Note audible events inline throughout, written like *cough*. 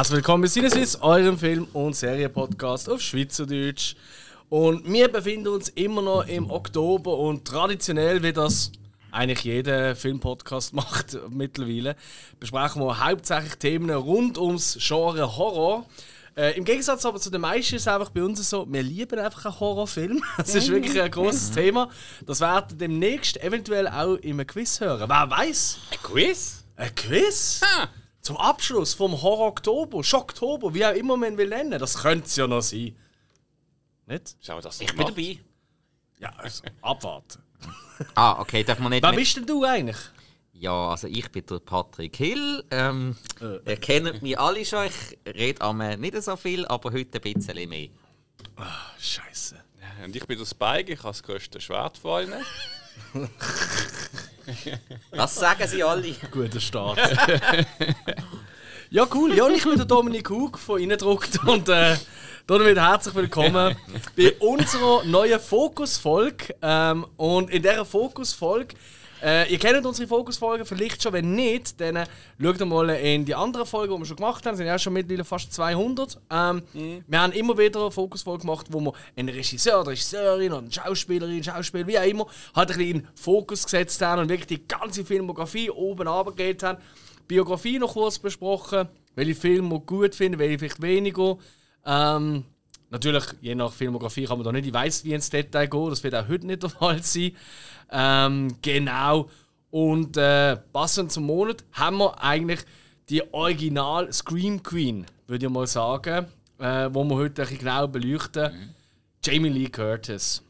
Herzlich willkommen bei Sinneswiss, eurem Film- und Serienpodcast auf Schweizerdeutsch. Und wir befinden uns immer noch im Oktober und traditionell, wie das eigentlich jeder Filmpodcast *laughs* macht mittlerweile, besprechen wir hauptsächlich Themen rund ums Genre Horror. Äh, Im Gegensatz aber zu den meisten ist es einfach bei uns so, wir lieben einfach einen Horrorfilm. *laughs* Das ist wirklich ein großes Thema. Das werden demnächst eventuell auch in einem Quiz hören. Wer weiß? Ein Quiz? Ein Quiz? Zum Abschluss vom Horror Oktober, Schocktober, wie auch immer man will nennen. Das könnte es ja noch sein. Nicht? Schauen wir das Ich bin dabei. Ja, also abwarten. Ah, okay, darf man nicht. Wer mit- bist denn du eigentlich? Ja, also ich bin der Patrick Hill. Ähm, Äh. Ihr kennt mich alle schon. Ich rede einmal nicht so viel, aber heute ein bisschen mehr. Scheiße. Und ich bin der Spike, ich habe das größte Schwert von allen. *laughs* Das sagen sie alle. Guter Start. *laughs* ja, cool. Ja, ich bin der Dominik Hug von Innendruckt und äh, damit herzlich willkommen *laughs* bei unserer neuen Fokus-Folge. Ähm, und in dieser Fokus-Folge, äh, ihr kennt unsere Fokus-Folgen vielleicht schon, wenn nicht, dann äh, schaut mal in die anderen Folgen, die wir schon gemacht haben. Es sind ja schon mittlerweile fast 200. Ähm, Wir haben immer wieder eine Fokus-Folge gemacht, wo wir einen Regisseur, eine Regisseurin oder eine Schauspielerin, Schauspieler, wie auch immer, halt ein bisschen in den Fokus gesetzt haben und wirklich die ganze Filmografie oben runtergegeben haben. Biografie noch kurz besprochen, welche Filme wir gut finden, welche vielleicht weniger. Ähm, natürlich, je nach Filmografie kann man da nicht in weiss wie ins Detail gehen, das wird auch heute nicht der *laughs* Fall sein. Ähm, genau. Und äh, passend zum Monat haben wir eigentlich die Original Scream Queen, würde ich mal sagen, äh, wo wir heute ein bisschen genau beleuchten. Jamie Lee Curtis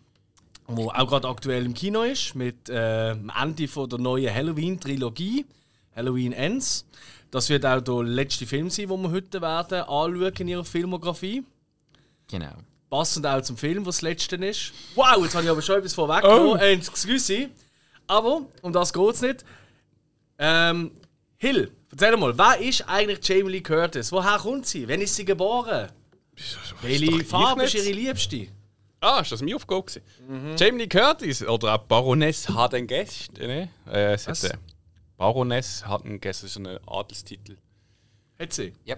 wo auch gerade aktuell im Kino ist, mit äh, dem Ende von der neuen Halloween-Trilogie, Halloween Ends. Das wird auch der letzte Film sein, den wir heute werden anschauen in ihrer Filmografie. Genau. Passend auch zum Film, was das letzte ist. Wow, jetzt habe ich aber schon etwas vorweggenommen. Oh. Äh, excuse. Aber um das geht es nicht. Ähm, Hill, erzähl mal, wer ist eigentlich Jamie Lee Curtis? Woher kommt sie? Wann ist sie geboren? Welche Farbe ist ihre Liebste? Ah, ist das meine Aufgabe? gewesen? Jamie Lee Curtis oder auch Baroness hat einen Gast. Ne? Äh, es Was? hat, äh, Baroness hat einen Gast, das ist ein Adelstitel. Hat sie? Ja,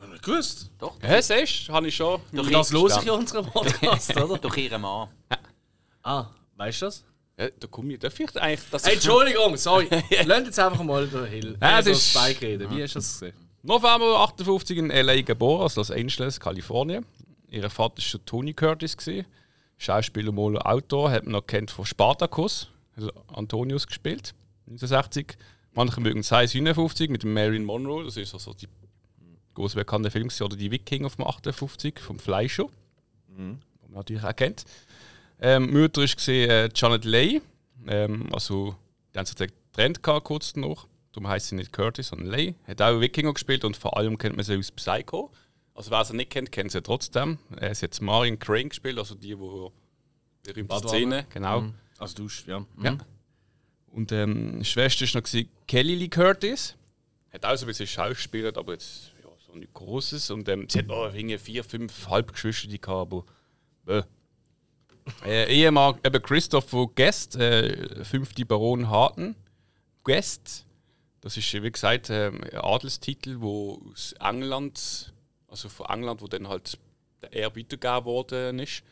Ja. Nicht gewusst. doch. Ja, siehst du, habe ich schon. Und das los ich in unserem Podcast, oder? *laughs* Durch ihren Mann. Ah, weißt du das? Ja, da komme ich. Darf ich eigentlich. Das Hey, Entschuldigung, sorry. *laughs* Lasst jetzt einfach mal den Hill. Ja, also das ist- Spike reden. Wie hast du das gesehen? November 58 in LA geboren, also Los Angeles, Kalifornien. Ihr Vater war der Tony Curtis. Gewesen. Schauspieler, Maler, Autor. Hat man noch kennt von Spartacus. Also Antonius gespielt. 1960. Manche mögen es heiß 59 mit dem Marilyn Monroe. Das ist also die groß bekannte Film. gewesen. Oder die Wikinger vom 58 vom Fleischer. Den man natürlich auch kennt. Ähm, Mutter war äh, Janet Leigh. Ähm, also, die haben sich getrennt gehabt, kurz danach. Darum heisst sie nicht Curtis, sondern Leigh. Hat auch Wikinger gespielt und vor allem kennt man sie aus Psycho. Also, wer sie nicht kennt, kennt sie trotzdem. Äh, sie hat Marion Crane gespielt, also die, die berühmte. Szene. Genau. Also du, ja. Ja. Und ähm, Schwester war noch gewesen, Kelly Lee Curtis. Hat auch so ein bisschen Schauspielert, aber jetzt so nichts Großes. Und ähm, sie hat auch irgendwie vier, fünf Halbgeschwister, die aber. Bäh. Äh, Ehemann eben Christopher Guest, äh, fünfte Baron Harten. Guest, das ist wie gesagt ähm, ein Adelstitel, wo aus England, also von England, wo dann halt der Erbe weitergegeben worden ist.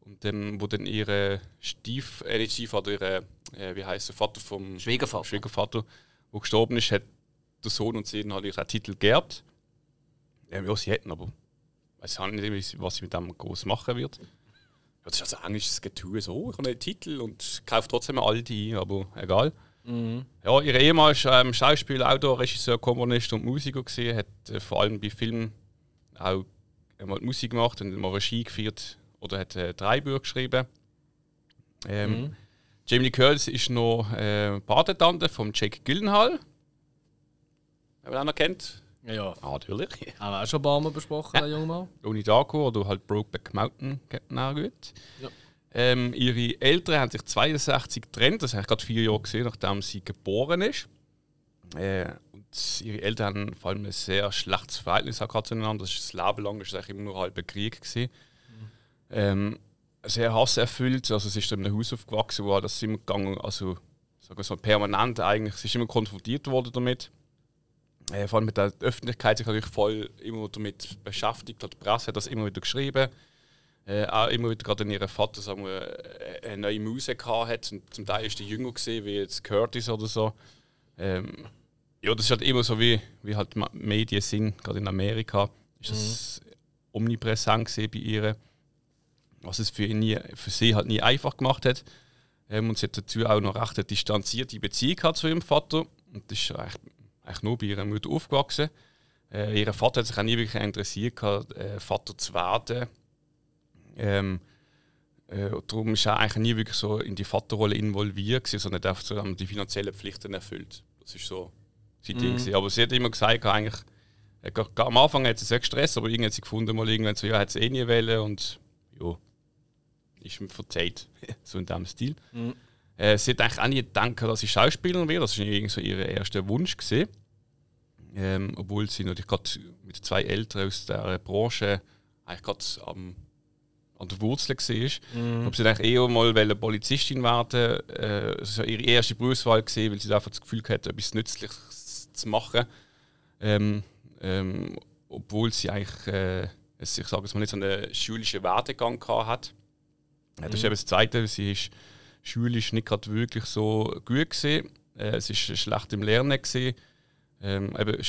Und ähm, wo dann ihre Stief, äh, nicht Stiefvater, ihre, äh, wie heißt der Vater vom Schwiegervater. Schwiegervater, wo gestorben ist, hat der Sohn und sie dann halt ihren Titel geerbt. Ja, sie hätten, aber ich weiß auch nicht, was sie mit dem groß machen wird. Ja, das ist also englisches Getue so. Ich habe einen Titel und kaufe trotzdem all die, aber egal. Ja, ihr Ehemann ist ähm, Schauspieler, Autor, Regisseur, Komponist und Musiker gesehen, hat äh, vor allem bei Filmen auch einmal Musik gemacht und mal Regie geführt oder hat äh, drei Bücher geschrieben. Ähm, Jamie Lee Curtis ist noch äh, Patentante von Jake Gyllenhaal. Wer ihn auch noch kennt? Ja, ja. Natürlich. Haben wir auch schon ein paar Mal besprochen, der junge Mann. Donnie Darko oder halt Brokeback Mountain kennt man auch gut. Ja. Ähm, ihre Eltern haben sich 62 getrennt, das habe ich gerade vier Jahre gesehen, nachdem sie geboren ist. Äh, und ihre Eltern haben vor allem ein sehr schlechtes Verhältnis zueinander. Das ist das Leben lang ist es eigentlich immer nur halb ein Krieg gewesen. Ähm, sehr hasserfüllt, also sie ist in einem Haus aufgewachsen, wo das immer gegangen, also sagen wir so permanent eigentlich, sie ist immer konfrontiert worden damit. Äh, vor allem mit der Öffentlichkeit sich natürlich voll immer damit beschäftigt. Die Presse hat das immer wieder geschrieben. Äh, auch immer wieder gerade in ihrem Vater sagen wir, eine neue Musik hat. Und zum Teil ist der jünger gesehen wie jetzt Curtis oder so. Ähm, ja, das ist halt immer so wie, wie halt Medien sind, gerade in Amerika. Ist das omnipräsent gesehen bei ihr. Was es für, nie, für sie halt nie einfach gemacht hat. Ähm, und sie hat dazu auch noch recht eine distanzierte Beziehung gehabt zu ihrem Vater. Und das ist eigentlich, eigentlich nur bei ihrer Mutter aufgewachsen. Äh, ihr Vater hat sich auch nie wirklich interessiert, gehabt, äh, Vater zu werden. Ähm, äh, darum ist er eigentlich nie wirklich so in die Vaterrolle involviert, gewesen, sondern hat einfach so die finanziellen Pflichten erfüllt. Das ist so sein Ding. gewesen. Aber sie hat immer gesagt, eigentlich, äh, am Anfang hat sie sehr gestresst, aber irgendwie hat sie gefunden, mal irgendwann so, ja, hat sie eh nie wollen und ja, ist ihm verzeiht. *laughs* so in diesem Stil. Äh, sie hat eigentlich auch nie gedacht, dass sie Schauspielerin wird. Das war irgendwie so ihr erster Wunsch. Gewesen. Ähm, obwohl sie natürlich gerade mit zwei Eltern aus der Branche eigentlich gerade am, an der Wurzel war. Ob sie eigentlich eher mal wollte Polizistin werden äh, Das war ihre erste Berufswahl, gewesen, weil sie einfach das Gefühl hatte, etwas Nützliches zu machen. Ähm, ähm, obwohl sie eigentlich, äh, ich sage es mal, nicht so einen schulischen Werdegang gehabt hat. Ja, das ist eben das Zweite, sie ist schulisch nicht gerade wirklich so gut gesehen. Äh, sie ist schlecht im Lernen gesehen. Ähm, eben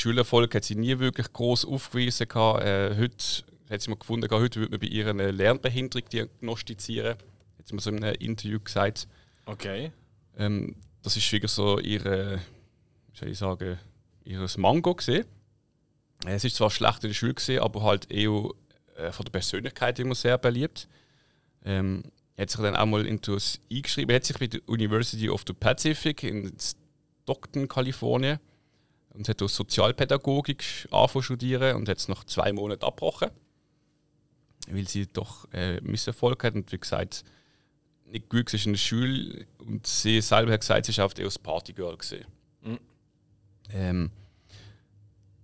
hat sie nie wirklich groß aufgewiesen gehabt. Äh, heute hat sie mal gefunden, heute würde man bei ihr eine Lernbehinderung diagnostizieren. Hat sie mal so in einem Interview gesagt. Okay. Ähm, das ist wirklich so ihre, wie soll ich sagen, ihres Mango gesehen. Es ist zwar schlecht in der Schule gesehen, aber halt eher äh, von der Persönlichkeit immer sehr beliebt. Ähm, hat sich dann auch mal into das eingeschrieben. Er hat sich bei der University of the Pacific in Stockton, Kalifornien, und hat auch Sozialpädagogik angefangen studieren und hat es nach zwei Monaten abgebrochen, weil sie doch äh, Misserfolg hat und wie gesagt nicht gut war in der Schule und sie selber hat gesagt, sie war oft eher das Partygirl. gewesen. Ähm,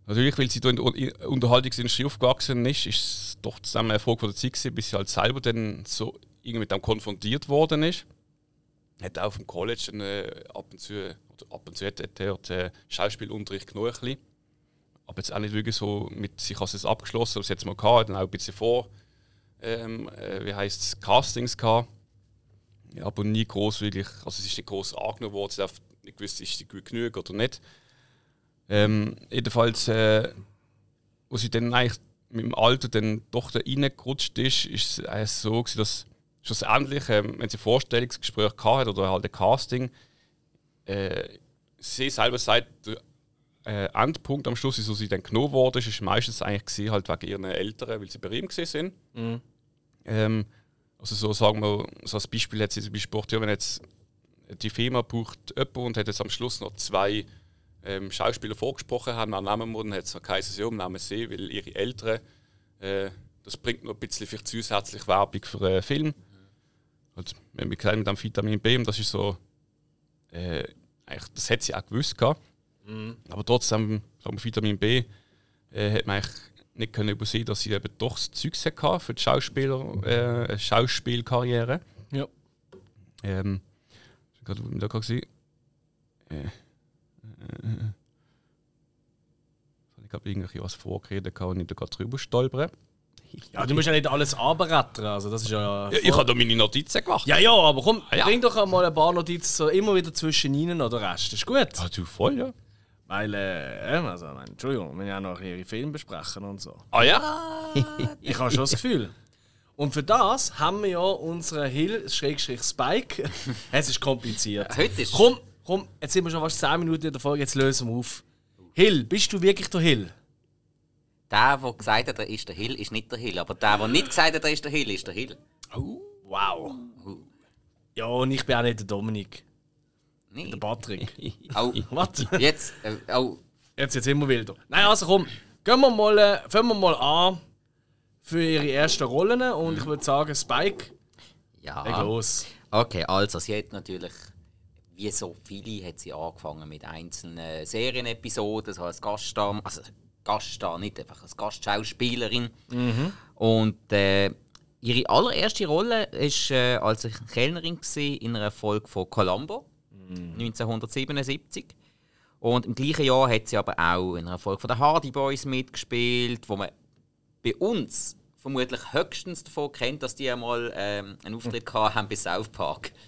natürlich, weil sie da in der Un- Unterhaltungsindustrie aufgewachsen ist, ist es doch zusammen ein Erfolg von der Zeit gewesen, bis sie halt selber dann so irgendwie mit dem konfrontiert worden ist. Hat auch vom College äh, ab und zu, oder ab und zu hat er dort, äh, Schauspielunterricht genommen, ein bisschen. aber jetzt auch nicht wirklich so mit sich als es abgeschlossen, aber hat es mal gehabt, dann auch ein bisschen vor, ähm, äh, wie heißt es, Castings gehabt. Ja, aber nie groß wirklich, also es ist nicht groß angenommen worden, sie hat nicht gewusst, ist sie gut genug oder nicht. Ähm, jedenfalls, äh, wo sie dann eigentlich mit dem Alter dann doch da reingerutscht ist, ist es so dass schlussendlich, ähm, wenn sie ein Vorstellungsgespräch gehabt hat oder halt ein Casting, äh, sie selber sagt, der äh, Endpunkt am Schluss, wieso sie dann genommen wurde, ist, ist meistens eigentlich gewesen, halt wegen ihren Eltern, weil sie bei ihm sind. Ähm, also so sagen wir, so als Beispiel hat sie zum Beispiel ja, wenn jetzt die Firma braucht jemanden und hat jetzt am Schluss noch zwei ähm, Schauspieler vorgesprochen haben, dann nehmen wir, dann hat es geheißen, ja, nehmen sie, weil ihre Eltern, äh, das bringt noch ein bisschen vielleicht zusätzlich Werbung für einen Film. Wenn wir gesagt mit dem Vitamin B, und das ist so, äh, das hat sie auch gewusst gehabt. Aber trotzdem, sagen Vitamin B, äh, hat man eigentlich nicht können übersehen, dass sie eben doch das Zeug hatte für die Schauspieler, äh, Schauspielkarriere. Ja. Ähm, ich bin gerade da gesehen. Äh, äh, äh. Ich habe irgendwie was vorgeredet und ich da gerade drüber stolpern. Ja, du musst ja nicht alles anbrettern, also das ist ja... Ja, ich habe da meine Notizen gemacht. ja, ja, aber komm, Ah, ja. bring doch einmal ein paar Notizen so immer wieder zwischen ihnen oder Rest. Das ist gut. Ja, du voll, ja. Weil, äh, ähm, also, nein, Entschuldigung, wir müssen ja auch noch ihre Filme besprechen und so. Ah ja? *laughs* Ich habe schon das Gefühl. Und für das haben wir ja unseren Hill-Spike. *laughs* es ist kompliziert. Heute ist Komm, komm, jetzt sind wir schon fast 10 Minuten in der Folge, jetzt lösen wir auf. Hill, bist du wirklich der Hill? Der, der gesagt hat, er ist der Hill, ist nicht der Hill. Aber der, der nicht gesagt hat, er ist der Hill, ist der Hill. Wow. Ja, und ich bin auch nicht der Dominik, Nee. der Patrick. *laughs* Au, *laughs* Was? jetzt, äh, au, Jetzt jetzt immer wilder. Nein, also komm, gehen wir mal, äh, fangen wir mal an für ihre ersten Rollen und ich würde sagen, Spike, leg ja. los. Okay, also sie hat natürlich, wie so viele, hat sie angefangen mit einzelnen Serienepisoden, so als Gaststar, also Gaststar, nicht einfach als Gastschauspielerin. Und äh, ihre allererste Rolle war äh, als Kellnerin gewesen in einer Folge von Columbo, 1977. Und im gleichen Jahr hat sie aber auch in einer Folge von den Hardy Boys mitgespielt, wo man bei uns vermutlich höchstens davon kennt, dass die einmal ähm, einen Auftritt gehabt haben bei South Park. *laughs*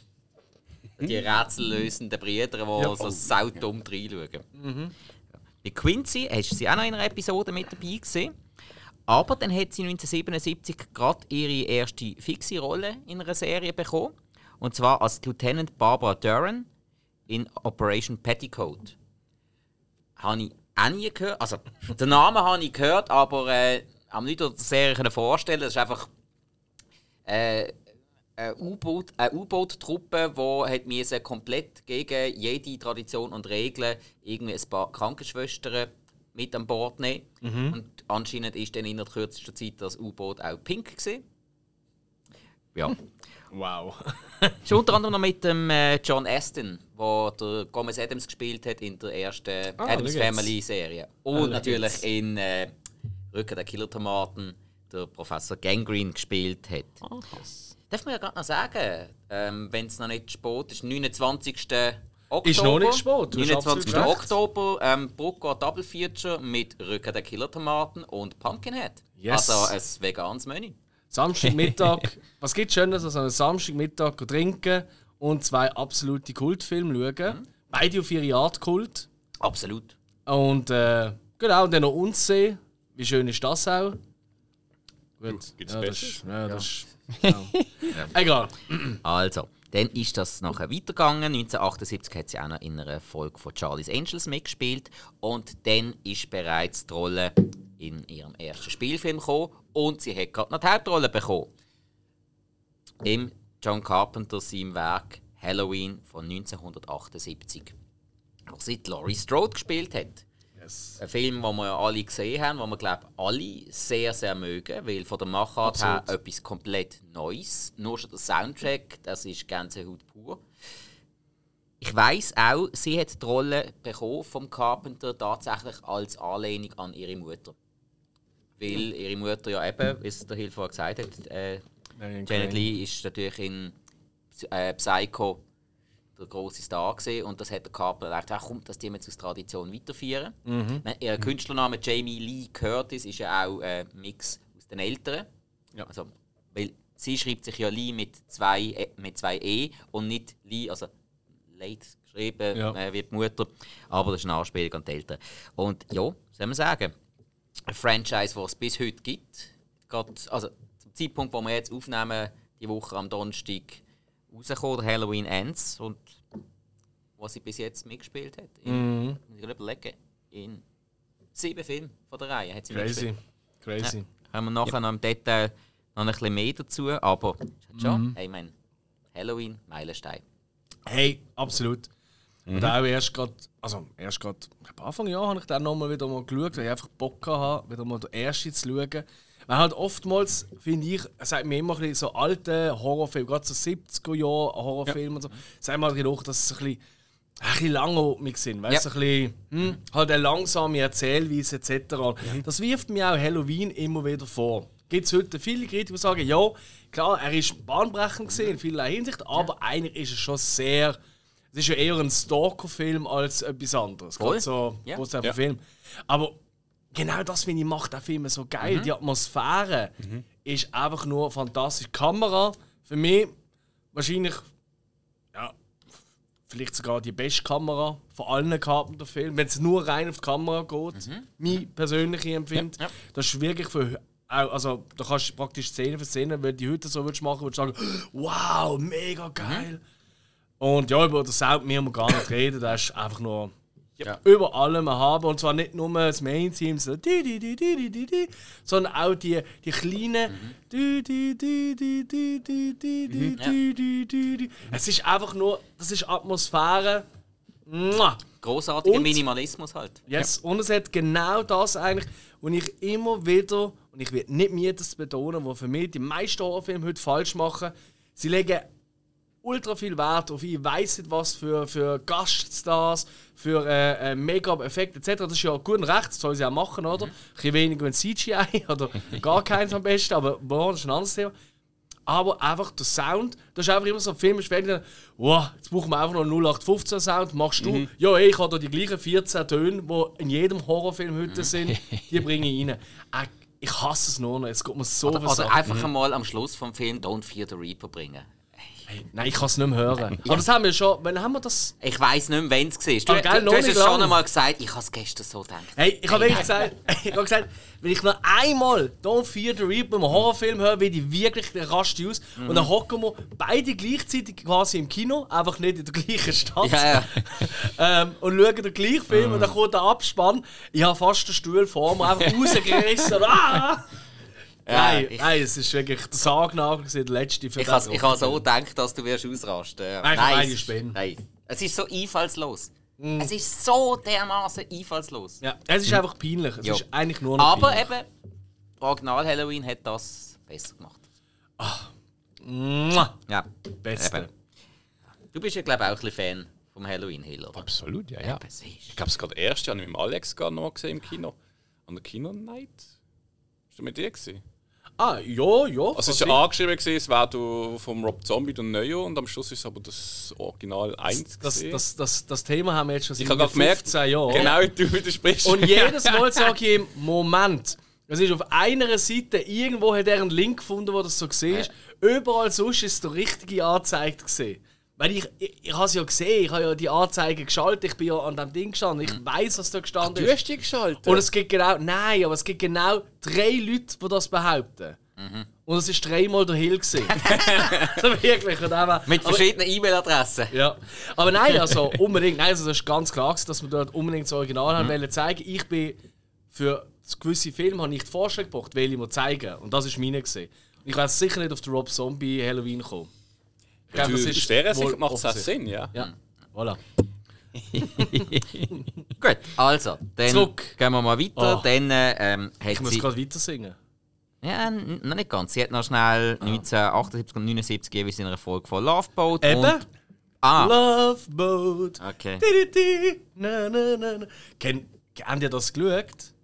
Die rätsellösenden Brüder, die Ja. so saudumm reinschauen. Bei Quincy hast du sie auch noch in einer Episode mit dabei gesehen. Aber dann hat sie 1977 gerade ihre erste fixe Rolle in einer Serie bekommen. Und zwar als Lieutenant Barbara Duran in Operation Petticoat. Habe ich auch nie gehört. Also, *laughs* den Namen habe ich gehört, aber äh, habe mir nicht der Serie vorstellen. Das ist einfach äh, eine U-Boot- eine U-Boot-Truppe, die hat müssen komplett gegen jede Tradition und Regeln irgendwie ein paar Krankenschwestern mit an Bord nehmen. Und anscheinend ist dann in der kürzesten Zeit das U-Boot auch pink gewesen. Ja. *laughs* Wow. *laughs* Ist unter anderem noch mit dem äh, John Aston, der der Gomez Adams gespielt hat in der ersten Ah, Adams. Family Serie. Ah, Und schau natürlich in äh, Rücken der Killer-Tomaten der Professor Gangrene gespielt hat. Darf man ja gerade noch sagen, ähm, wenn es noch nicht spät ist, 29. Oktober. Ist noch nicht spät, du hast 29. absolut recht. Oktober, ähm, Brucker Double Feature mit Rücken der Killer-Tomaten und Pumpkinhead. Yes. Also ein veganes Menü. Samstagmittag. *laughs* was gibt Schönes als am Samstagmittag trinken und zwei absolute Kultfilme schauen? Mhm. Beide auf ihre Art Kult. Absolut. Und äh, genau, und dann noch uns sehen. Wie schön ist das auch? Gut. Gibt's ja, das, Besseres? ist- ja, das ja. *laughs* Egal. Also, dann ist das nachher weitergegangen. 1978 hat sie auch noch in einer Folge von Charlie's Angels mitgespielt. Und dann ist bereits die Rolle in ihrem ersten Spielfilm gekommen. Und sie hat gerade noch die Hauptrolle bekommen. Im John Carpenter seinem Werk Halloween von 1978. Wo sie Laurie Strode gespielt hat. Yes. Ein Film, den wir ja alle gesehen haben, den wir glaube alle sehr, sehr mögen, weil von der Machart her etwas komplett Neues. Nur schon der Soundtrack, das ist Gänsehaut pur. Ich weiß auch, sie hat die Rolle bekommen vom Carpenter tatsächlich als Anlehnung an ihre Mutter. Weil ihre Mutter ja eben, wie es der Hilfe gesagt hat, äh, Janet Lee ist natürlich in äh, Psycho der große Star gesehen und das hat der Carpenter gedacht, ach komm, das die jetzt aus Tradition weiterführen. Mhm. Ihr Künstlername Jamie Lee Curtis ist ja auch ein Mix aus den Älteren. Ja. Also, weil sie schreibt sich ja Lee mit zwei, E- mit zwei E und nicht Lee, also late geschrieben Ja. äh, wie die Mutter. Aber das ist eine Anspielung an die Eltern. Und ja, soll man sagen, ein Franchise, das es bis heute gibt. Gerade, also zum Zeitpunkt, wo wir jetzt aufnehmen, die Woche am Donnerstag rausgekommen, der Halloween Ends und was sie bis jetzt mitgespielt hat. In, Mhm. muss ich überlegen, in sieben Filmen von der Reihe hat sie Crazy. mitgespielt. Crazy. Ja. Haben wir nachher noch im Detail noch ein bisschen mehr dazu, aber ist schon, hey, mein Halloween, Meilenstein. Hey, absolut. Und auch erst gerade, also erst gerade, ich Anfang Jahr habe ich dann nochmal wieder mal geschaut, weil ich einfach Bock hatte, wieder mal den ersten zu schauen. Weil halt oftmals, finde ich, es sagt mir immer ein bisschen so alte Horrorfilme, gerade so 70er Jahre Horrorfilme und so, sagen wir halt noch, dass sie ein bisschen, ein bisschen langatmig sind, weißt du, Ja. ein bisschen, hm, halt eine langsame Erzählweise etc. Das wirft mir auch Halloween immer wieder vor. Gibt es heute viele Kritiker, die sagen, ja, klar, er ist bahnbrechend gesehen in vielerlei Hinsicht, aber eigentlich ist er schon sehr, es ist ja eher ein Stalker-Film als etwas anderes. Voll. So Ja. Ja. Film. Aber genau das finde ich macht den Film so geil. Die Atmosphäre ist einfach nur fantastisch. Die Kamera für mich wahrscheinlich ja, vielleicht sogar die beste Kamera von allen Carpenter-Filmen. Wenn es nur rein auf die Kamera geht, mein persönliche Empfinden. Ja, ja. Das ist wirklich für also da kannst du praktisch Szene für Szene, wenn du die heute so würdest machen, würdest du sagen, wow, mega geil. Und ja, über das Sound müssen wir gar nicht *laughs* reden, das ist einfach nur ja. Über allem haben. Und zwar nicht nur das Main-Team, so, sondern auch die, die kleinen. Es ist einfach nur, das ist Atmosphäre. Großartiger Minimalismus halt. Yes, ja. Und es hat genau das eigentlich, und ich immer wieder, und ich werde nicht mir das betonen, was für mich die meisten Horrorfilme heute falsch machen, sie legen ultra viel Wert auf ich weiss nicht was für, für Gaststars, für äh, äh, Make-up-Effekte etc. Das ist ja gut und recht, das soll sie auch machen, oder? Ein bisschen weniger mit CGI *laughs* oder gar keins am besten, aber boah, das ist ein anderes Thema. aber einfach der Sound, das ist einfach immer so ein Film, ist fertig, wow, jetzt brauchen wir einfach noch einen 0815 Sound, machst du, ja ey, ich habe da die gleichen 14 Töne, die in jedem Horrorfilm heute sind, die bringe ich rein. Äh, ich hasse es nur noch, es geht mir so Oder, was oder einfach einmal am Schluss vom Film Don't Fear the Reaper bringen. Nein, ich kann es nicht mehr hören. Aber das haben wir schon, wann haben wir das? Ich weiss nicht mehr, wenn es war. Ah, Du, geil, du, du hast es schon einmal gesagt, ich habe es gestern so gedacht. Hey, ich habe wirklich gesagt, *laughs* ich habe gesagt, wenn ich noch einmal Don't Fear the Reaper im Horrorfilm höre, will ich wirklich raste aus. Und dann hocken wir beide gleichzeitig quasi im Kino, einfach nicht in der gleichen Stadt. Ja, ja. *laughs* ähm, und schauen den gleichen Film und dann kommt der Abspann. Ich habe fast den Stuhl vor mir einfach *laughs* rausgerissen. ah! Nein, ich- nein, es ist wirklich der Sargnagel, der letzte für Ich habe ich ha so gedacht, dass du wirst ausrasten ja. Nein, ich eine ist- Spinne. Nein. Es ist so einfallslos. Es ist so dermaßen einfallslos. Ja, es ist einfach peinlich. Es Ja. ist eigentlich nur noch Aber peinlich. eben, Original Halloween hat das besser gemacht. Mua, Ja. Beste. Eben. Du bist ja, glaube ich, auch ein bisschen Fan vom Halloween Hill, oder? Absolut, ja, ja. Eben, Ich glaube, es gerade erst, habe ich mit dem Alex gerade noch gesehen im Kino. An der Kino-Night. Ist du mit dir gesehen? Ah, ja, ja. Also es ist ja angeschrieben, gewesen, es wäre du vom Rob Zombie und Neo und am Schluss ist aber das Original 1 das, das, das, das Thema haben wir jetzt schon Ich seit habe gerade gemerkt, 15 Jahren. genau du widersprichst. Und jedes *laughs* Mal sage ich ihm, Moment. Es ist auf einer Seite, irgendwo hat er einen Link gefunden, wo das so gesehen ist. Überall sonst ist es der richtige Anzeige gesehen. Weil ich, ich, ich habe es ja gesehen, ich habe ja die Anzeige geschaltet, ich bin ja an dem Ding gestanden, ich weiß, was da gestanden du ist. hast die geschaltet. Und es gibt genau, nein, aber es gibt genau drei Leute, die das behaupten. Und es ist dreimal der Hill also *laughs* *laughs* wirklich. Und eben, Mit verschiedenen E-Mail-Adressen. ja. Aber nein, also unbedingt, nein, also das ist ganz klar, gewesen, dass wir dort unbedingt das Original haben wollen zeigen. Ich bin für gewisse Filme habe ich die Vorschläge gebracht, welche wir zeigen. Und das ist meine gesehen. Ich werde sicher nicht auf den Rob Zombie Halloween kommen. Du, glaube, aus dieser Sicht macht es auch. Sinn, ja. Ja, voilà. *laughs* Gut, also, dann Zurück. gehen wir mal weiter. Oh. Dann ähm, hat Ich muss sie... gerade weiter singen. Ja, noch nicht ganz. Sie hat noch schnell 1978 und 79 jeweils in einer Folge von Loveboat Eben. und... Ah, Love Boat. okay. Di, di, di. Na, na, na, na. Kennt, habt ihr das geschaut?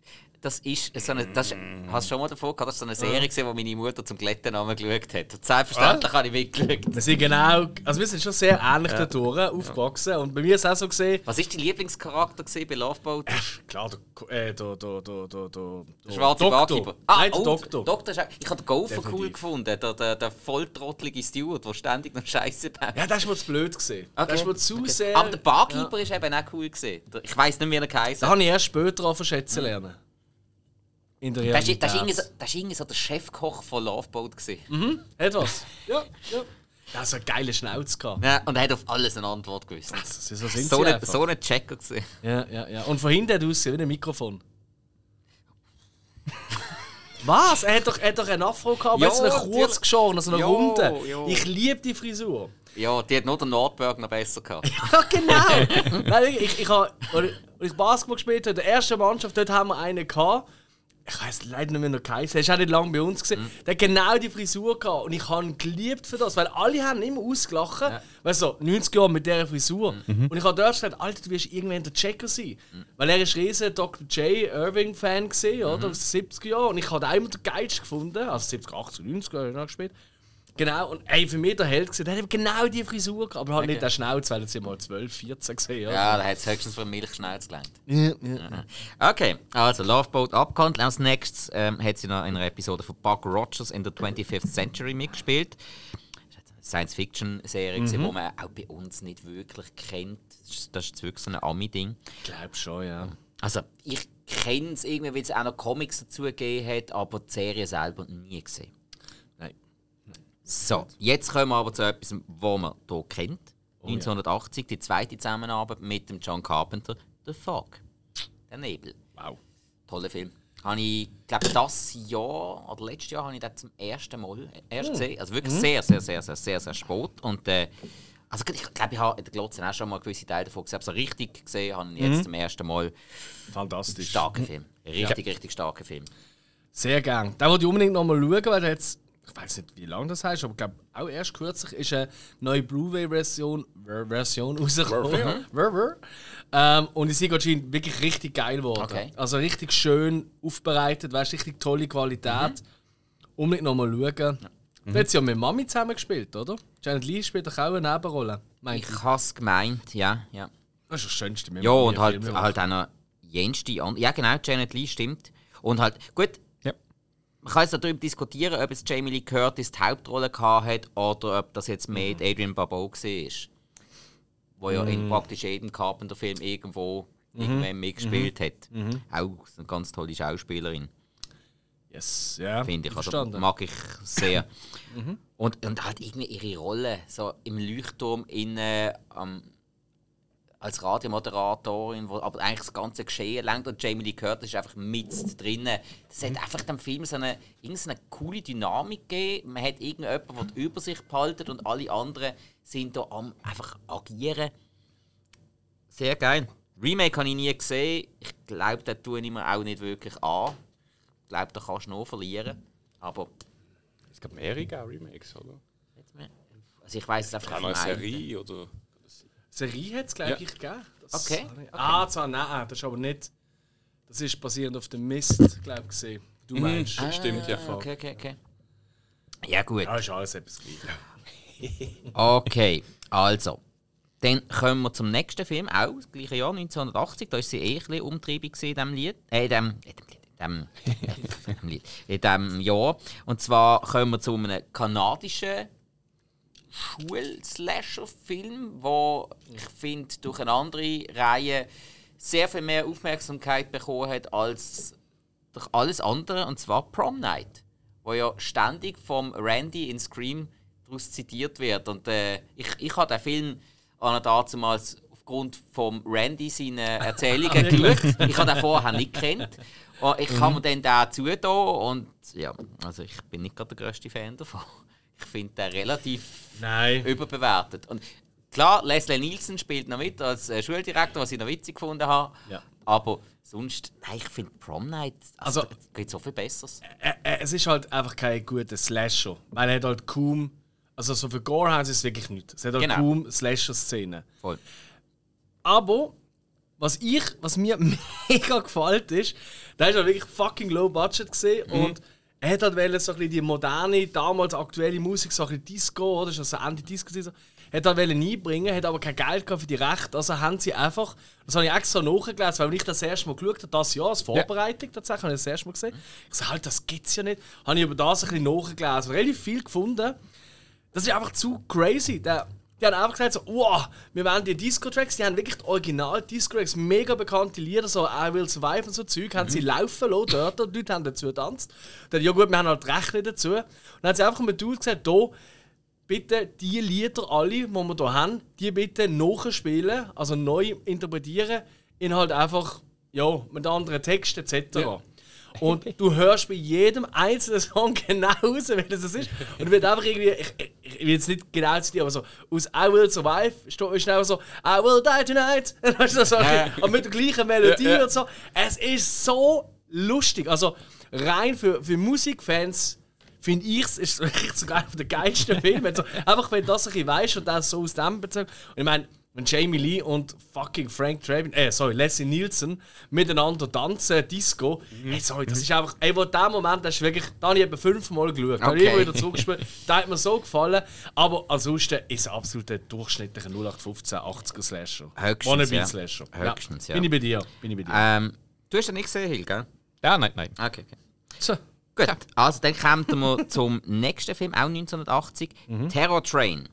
Das ist so eine... Das ist, hast du schon mal davon gehabt? Das ist so eine Serie, gewesen, wo meine Mutter zum Glättennamen geschaut hat. Und selbstverständlich habe ich mitgeschaut. Wir sind genau, also wir sind schon sehr ähnlich da durch aufgewachsen. Und bei mir ist es auch so gesehen, Was war dein Lieblingscharakter bei Loveboat? klar, der, äh, der, der, der, der, der, der Schwarze Doktor. Barkeeper. Nein, der oh, Doktor. Doktor ist ich habe den Gopher cool gefunden, der, der, der volltrottelige Steward, der ständig noch Scheiße baut. Ja, das ist mir zu blöd gesehen. Das ist mir zu okay. sehr. Aber der Barkeeper ist eben auch cool gesehen. Ich weiß nicht, wie er geheißen Da hat. habe ich erst später an verschätzen lernen. In der Realität. das, ist irgendwie so, das ist irgendwie so der Chefkoch von Loveboat. Gewesen. Etwas. Ja, ja. Der hat so eine geile Schnauze gehabt. Ja, und er hat auf alles eine Antwort gewusst. Ist so sind So sie ein so ein Checker gewesen. Ja, ja, ja. Und von hinten hat er ausgesehen wie ein Mikrofon. *laughs* Was? Er hat doch, er hat doch einen Afro gehabt, aber jetzt so einen kurz die- geschoren, so einen Ja, runden. ja. Ich liebe die Frisur. Ja, die hat nur der Nordberg noch besser gehabt. *laughs* Ja, genau! *laughs* Nein, wirklich, ich, ich habe, als ich Basketball gespielt habe, in der ersten Mannschaft, dort haben wir einen gehabt. Ich weiß leider nicht mehr noch geheißen. Er ist auch nicht lange bei uns gesehen. Der hat genau die Frisur gehabt. Und ich habe ihn geliebt für das, weil alle haben immer ausgelacht. Weißt du, 90 Jahre mit dieser Frisur. Und ich habe dort gesagt, Alter, du wirst irgendwann der Checker sein. Weil er ist riesen Dr. J. Irving-Fan gesehen, oder? Aus den 70er Jahren. Und ich habe den immer den geilsten gefunden. Also 70, 80, 90 Jahre gespielt. Genau, und ey, für mich der Held gesehen, der hat eben genau die Frisur gehabt, aber halt nicht der Schnauz, weil er sie mal 12, 14 gesehen oder? Ja, da hat es höchstens für Milchschnauze gelangt. Ja, ja. Okay, also Loveboat abgehandelt. Als nächstes ähm, hat sie noch in einer Episode von Buck Rogers in der 25th Century mitgespielt. Das ist eine Science-Fiction-Serie, Mhm. die man auch bei uns nicht wirklich kennt. Das ist, das ist wirklich so ein Ami-Ding. Ich glaube schon, ja. Also, ich kenne es irgendwie, weil es auch noch Comics dazu gegeben hat, aber die Serie selber nie gesehen. So, jetzt kommen wir aber zu etwas, was man hier kennt. Oh 1980, die zweite Zusammenarbeit mit dem John Carpenter, The Fog. Der Nebel. Wow. Toller Film. Habe ich, glaube das Jahr oder letztes Jahr habe ich den zum ersten Mal erst gesehen. Also wirklich sehr, sehr, sehr, sehr, sehr, sehr spät. Und äh, also ich glaube, ich habe in der Glotze auch schon mal gewisse Teile davon gesehen. So richtig gesehen habe ich jetzt zum ersten Mal. Fantastisch. Starker Film. Richtig, richtig starker Film. Sehr gern. Da wollte ich unbedingt noch mal schauen, weil der jetzt, ich weiß nicht, wie lange das heißt, aber ich glaube, auch erst kürzlich ist eine neue Blu-ray-Version Ver- Version rausgekommen. Ähm, und die sind anscheinend wirklich richtig geil geworden. Okay. Also richtig schön aufbereitet, weißt, richtig tolle Qualität. Unbedingt noch mal schauen. Du hast ja mit Mami zusammen gespielt, oder? Janet Lee spielt doch auch eine Nebenrolle. Ich habe es gemeint, ja, ja. Das ist das Schönste Ja, und halt, halt auch noch jenste. Ja, genau, Janet Lee stimmt. Und halt, gut, Ja. Man kann jetzt darüber diskutieren, ob es Jamie Lee Curtis die Hauptrolle gehabt hat oder ob das jetzt mehr die Adrian Barbeau war. Wo ja in praktisch jedem Carpenter-Film irgendwo irgendwann mitgespielt hat. Auch eine ganz tolle Schauspielerin, Yes, ja. finde ich. Also verstanden. mag ich sehr. und, und halt irgendwie ihre Rolle, so im Leuchtturm innen am als Radiomoderatorin, wo aber eigentlich das ganze Geschehen lenkt und Jamie Lee Curtis ist einfach mit drinnen. Das hat einfach dem Film so eine, irgendeine coole Dynamik gegeben. Man hat irgendjemanden, der die Übersicht behalten und alle anderen sind da am einfach agieren. Sehr geil. Remake habe ich nie gesehen. Ich glaube, da tue ich mir auch nicht wirklich an. Ich glaube, da kannst du nur verlieren. Aber Es gab mehrere Remakes, oder? also ich weiß es einfach noch eine. Serie oder. Serie hat es, glaube Ja. ich, gegeben. Das Okay, habe ich- Ah, zwar, nein, das ist aber nicht. Das ist basierend auf dem Mist, glaube ich, gesehen. Du meinst. Ah, Stimmt, ja. Okay, okay, okay. Ja, gut. Ja, ist alles etwas gleich. *laughs* Okay, also. Dann kommen wir zum nächsten Film, auch das gleiche Jahr, 1980. Da war sie eh ein bisschen umtriebig in diesem Lied. Äh, in dem, in dem Lied. In dem, *laughs* in dem Lied. In diesem Jahr. Und zwar kommen wir zu einem kanadischen Schul-Slasher-Film, wo ich finde, durch eine andere Reihe sehr viel mehr Aufmerksamkeit bekommen hat als durch alles andere, und zwar Prom Night, wo ja ständig vom Randy in Scream daraus zitiert wird. Und äh, ich, ich habe den Film an damals aufgrund vom Randy seine Erzählungen *laughs* geschaut. Ich habe den vorher nicht gekannt. Und ich habe mir dann den zugetan und ja, also ich bin nicht gerade der grösste Fan davon. Ich finde den relativ Nein. überbewertet. Und klar, Leslie Nielsen spielt noch mit als äh, Schuldirektor, was ich noch witzig gefunden habe. Ja. Aber sonst, nein, ich finde Prom Night, also, Also- gibt so viel Besseres. Ä- ä- es ist halt einfach kein guter Slasher. Weil er hat halt kaum. Also, so für Gorehounds ist es wirklich nichts. Es hat halt Genau. kaum Slasher-Szenen. Voll. Aber, was ich, was mir *laughs* mega gefällt ist, da ist halt wirklich fucking low budget gesehen und er hat halt wollen, so ein bisschen die moderne, damals aktuelle Musik, so ein bisschen Disco, oder? Das ist also Ende Disco. so. Hat halt wollen einbringen, hat aber kein Geld für die Rechte. Also haben sie einfach, das habe ich extra nachgelesen, weil ich das erste Mal geschaut habe, das Jahr, als Vorbereitung tatsächlich, habe ich das erste Mal gesehen. Ich so, halt, das gibt's ja nicht. Habe ich über das ein bisschen nachgelesen, relativ viel gefunden. Das ist einfach zu crazy. Der, die haben einfach gesagt, so, wow, wir wollen die Disco-Tracks, die haben wirklich die Original-Disco-Tracks, mega bekannte Lieder, so I Will Survive und so Zeug, haben sie laufen lassen dort und die Leute haben dazu getanzt. Dann, ja gut, wir haben halt Rechte dazu. Und dann haben sie einfach mit Dude gesagt, hier, bitte die Lieder alle, die wir hier haben, die bitte nachspielen, also neu interpretieren, in halt einfach, ja, mit anderen Texten etc. Ja. Und *laughs* du hörst bei jedem einzelnen Song genau raus, welches es ist. Und wird einfach irgendwie, ich, ich, will jetzt nicht genau zu dir, aber so, aus I Will Survive steht ist einfach so, I will die tonight. *laughs* Du, so, Aber mit der gleichen Melodie Ja, ja. und so. Es ist so lustig. Also rein für, für Musikfans finde ich es ist *laughs* wirklich sogar einer der geilsten Filme. Also, einfach wenn du das ein bisschen weißt und das so aus dem Bezug. Und ich meine, wenn Jamie Lee und fucking Frank Drabin, äh, sorry, Leslie Nielsen miteinander tanzen, Disco, Mhm. ey, sorry, das ist einfach, ey, wo der Moment, das ist wirklich, da habe ich etwa fünfmal geschaut, da habe ich Okay. immer wieder zurückgespielt, da hat mir so gefallen, aber ansonsten ist es absolut ein durchschnittlicher 0815 80er Slasher. Höchstens, Wannabe ja. Slasher. Höchstens, ja. Bin ich bei dir, bin ich bei dir. Ähm, du hast den nicht gesehen, Hill, gell? Ja, nein, nein. Okay, okay. So. Gut, also dann kommen wir zum *laughs* nächsten Film, auch 1980, Terror Train.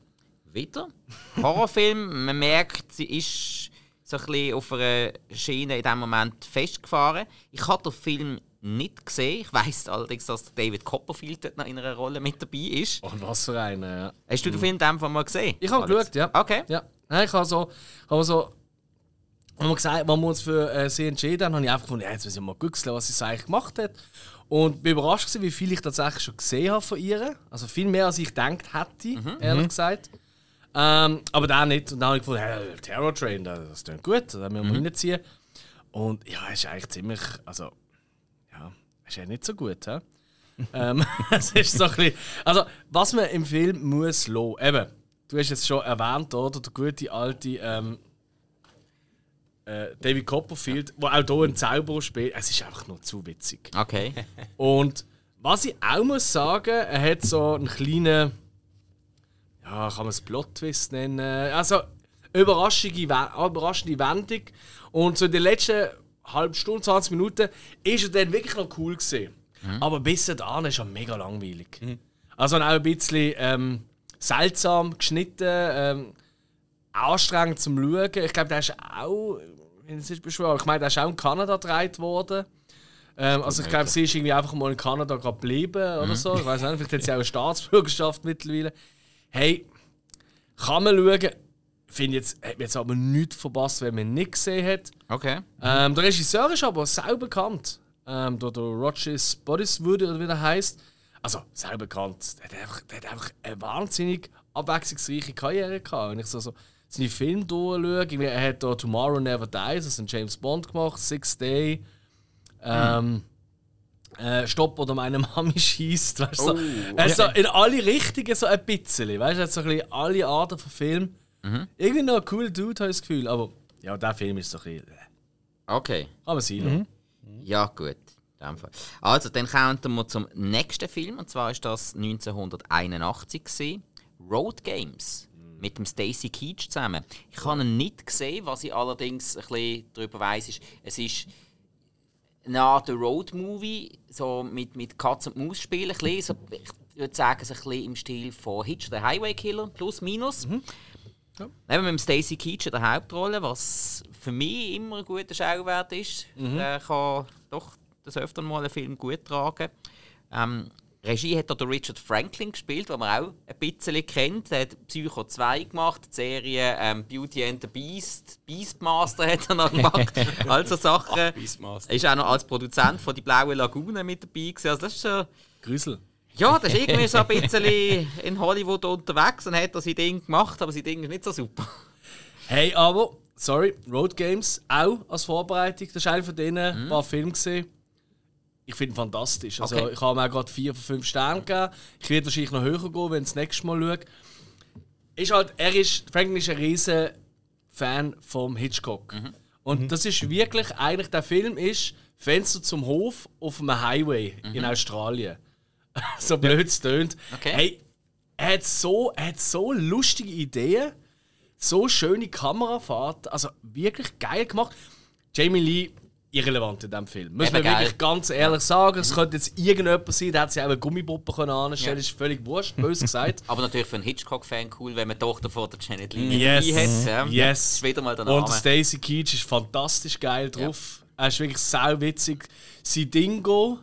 Wieder *laughs* Horrorfilm. Man merkt, sie ist so ein bisschen auf einer Schiene in diesem Moment festgefahren. Ich habe den Film nicht gesehen. Ich weiß allerdings, dass David Copperfield noch in einer Rolle mit dabei ist. Und was für eine, ja. Hast du den Film in dem Fall mal gesehen? Ich habe geschaut, ja. Okay. Ja. Nein, ich habe so, habe so wenn wir, gesagt, wenn wir uns für äh, sie entschieden haben, habe ich einfach gefunden, ja, jetzt muss ich mal googeln, was sie eigentlich gemacht hat. Und bin überrascht gewesen, wie viel ich tatsächlich schon gesehen habe von ihr. Also viel mehr, als ich gedacht hätte, ehrlich gesagt. Ähm, aber da nicht. Und dann habe ich gefunden, hey, Terror Train, das, das klingt gut, da müssen wir reinziehen. Und ja, ist eigentlich ziemlich, also, ja, ist ja nicht so gut, hä? *laughs* ähm, *laughs* es ist so ein bisschen, also, was man im Film muss lassen, eben, du hast jetzt schon erwähnt, oder, der gute alte ähm, äh, David Copperfield, der auch hier einen Zauberer spielt, es ist einfach nur zu witzig. Okay. Und Was ich auch muss sagen, er hat so einen kleinen, ja, kann man es Plot-Twist nennen, also überraschende, We- überraschende Wendung. Und so in den letzten halben Stunde, 20 Minuten, ist er dann wirklich noch cool gesehen. Aber bis dahin ist er mega langweilig. Also auch ein bisschen ähm, seltsam geschnitten, ähm, anstrengend zum Schauen. Ich glaube, der ist auch, ich meine, der ist auch in Kanada gedreht worden. Ähm, also ich glaube, sie ist irgendwie einfach mal in Kanada geblieben oder so. Ich weiß nicht, vielleicht hat sie auch eine Staatsbürgerschaft mittlerweile. Hey, kann man schauen. Finde jetzt, hat mir jetzt aber nichts verpasst, wenn man ihn nicht gesehen hat. Okay. Ähm, der Regisseur ist aber sehr bekannt. Ähm, der, der Roger Spottiswoode oder wie der heißt. Also, sehr bekannt. Der hat einfach, der hat einfach eine wahnsinnig abwechslungsreiche Karriere gehabt. Wenn ich so, so seine Filme durchschaue, er hat da Tomorrow Never Dies, also einen James Bond gemacht, Six Day. Ähm, äh, Stopp oder meine Mami *laughs* schießt. Weißt du, so. also in alle Richtungen so ein bisschen. Weißt du, er hat so ein bisschen alle Arten von Filmen. Irgendwie noch ein cooler Dude, habe ich das Gefühl. Aber ja, der Film ist so ein bisschen. äh, Okay. Man sein. Ja, gut. Also, dann kommen wir zum nächsten Film. Und zwar ist das 1981 gewesen. Road Games. Mit dem Stacy Keach zusammen. Ich habe ihn nicht gesehen, was ich allerdings ein bisschen darüber weiss, ist, es ist eine Art Road-Movie, so mit, mit Katz- und Maus-Spielen. So, ich würde sagen, so ein bisschen im Stil von Hitch, the Highway Killer, plus minus. Eben mit dem Stacey Keach in der Hauptrolle, was für mich immer ein guter Schauwert ist. Der kann doch das öfter mal einen Film gut tragen. Ähm, Regie hat der Richard Franklin gespielt, den man auch ein bisschen kennt. Er hat Psycho 2 gemacht, die Serie ähm, Beauty and the Beast, Beastmaster hat er noch gemacht. *laughs* also Sachen. *laughs* Beastmaster. Er ist auch noch als Produzent von Die Blaue Lagune mit dabei. Gewesen. Also das ist so, Grüsel. ja, das ist irgendwie so ein bisschen in Hollywood unterwegs und hat er sein Ding gemacht, aber sein Ding ist nicht so super. Hey, aber, sorry, Road Games auch als Vorbereitung. Das ist einer von denen, paar Filme gesehen. Ich finde fantastisch. Also, Okay. Ich habe ihm auch gerade 4 von 5 Sternen gegeben. Ich werde wahrscheinlich noch höher gehen, wenn ich das nächste Mal schaue. Ist halt, er ist, Franklin ist ein riesen Fan vom Hitchcock. Und das ist wirklich, eigentlich der Film ist Fenster zum Hof auf einem Highway in Australien. *laughs* so blöd es tönt. Okay. Hey, er hat, so, er hat so lustige Ideen, so schöne Kamerafahrt, also wirklich geil gemacht. Jamie Lee, irrelevant in diesem Film. Muss man wirklich ganz ehrlich sagen. Es könnte jetzt irgendjemand sein, der hat sich auch eine Gummipuppe können anstellen Ja. ist völlig wurscht, böse gesagt. *laughs* Aber natürlich für einen Hitchcock-Fan cool, wenn man die Tochter von der Janet Leigh Yes. hat. Ja. Yes. Das ist wieder mal der Und Name. Stacey Keach ist fantastisch geil drauf. Er ist wirklich sau witzig. Sein Dingo,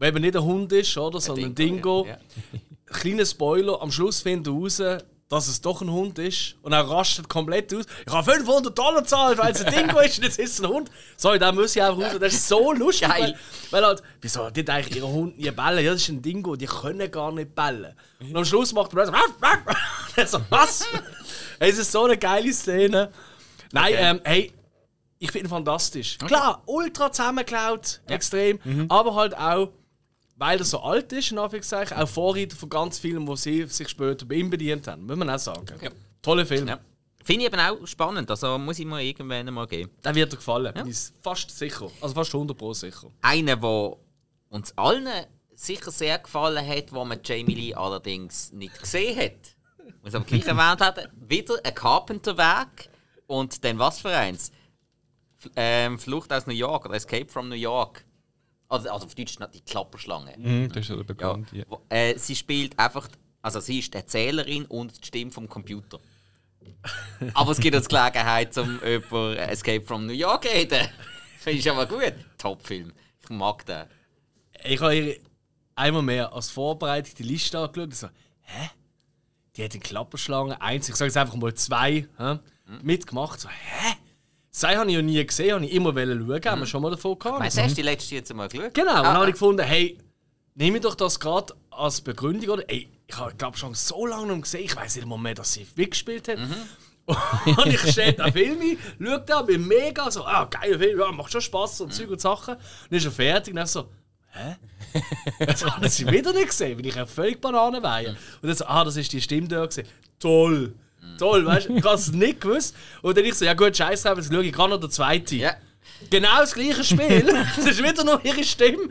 der eben nicht ein Hund ist, oder, sondern ein Dingo. Ja. Kleiner Spoiler, am Schluss findet er raus, dass es doch ein Hund ist. Und er rastet komplett aus. Ich habe 500 Dollar gezahlt, weil es ein Dingo ist und jetzt ist es ein Hund. Sorry, da muss ich einfach raus. Das ist so lustig. Geil. Weil, weil halt, wieso, die eigentlich ihre Hund nie bellen? Ja, das ist ein Dingo, die können gar nicht bellen. Und am Schluss macht *laughs* er so, was? Es ist so eine geile Szene. Nein, ähm, hey, ich finde fantastisch. Klar, ultra zusammengeklaut, extrem, aber halt auch, weil er so alt ist, in Anführungszeichen, auch Vorreiter von ganz vielen, die sie sich später bei ihm bedient haben, muss man auch sagen. Toller Film. Ja. Finde ich eben auch spannend, also muss ich mir irgendwann mal geben. Der wird dir gefallen, bin ich fast sicher. Also fast 100% sicher. Einer, der uns allen sicher sehr gefallen hat, wo man Jamie Lee allerdings nicht gesehen hat. Muss aber gleich *laughs* erwähnt haben, wieder ein Carpenter-Werk und dann was für eins? F ähm, Flucht aus New York oder Escape from New York. Also, also auf Deutsch die Klapperschlange. Mhm, das ist ja Ja. bekannt. Ja. Wo- Äh, sie spielt einfach, also sie ist die Erzählerin und die Stimme vom Computer. *laughs* aber es gibt uns Gelegenheit, um über Escape from New York zu reden. *laughs* Finde ich aber gut. Top-Film. Ich mag den. Ich habe ihr einmal mehr als Vorbereitung die Liste angeschaut und so, hä? Die hat in Klapperschlange eins, ich sage jetzt einfach mal zwei, hä? mitgemacht. So, hä? Sei habe ich ja nie gesehen, habe ich immer schauen, haben wir schon mal davon gehabt. Meinst du, hast die letzte jetzt mal geschaut? Genau, und dann Ah, habe ich gefunden, hey, nehme ich doch das gerade als Begründung, oder? Ey, ich habe, glaube schon so lange nicht mehr gesehen, ich weiß nicht mal mehr, dass sie weggespielt hat. *laughs* und ich stelle den Film ein, schaue da, bin mega so, ah, geiler Film, ja, macht schon Spaß und Zeug und Sachen. Und dann ist er fertig und dann so, hä? Jetzt habe ich sie wieder nicht gesehen, bin ich ja völlig Bananenweihe. Und dann so, ah, das ist die Stimme da gewesen. Toll! *laughs* Toll, weißt du, ich habe es nicht gewusst. Und dann ich so, ja gut, scheiße, jetzt schaue ich gerade noch den zweiten. Ja. Genau das gleiche Spiel. *laughs* Es ist wieder nur ihre Stimme.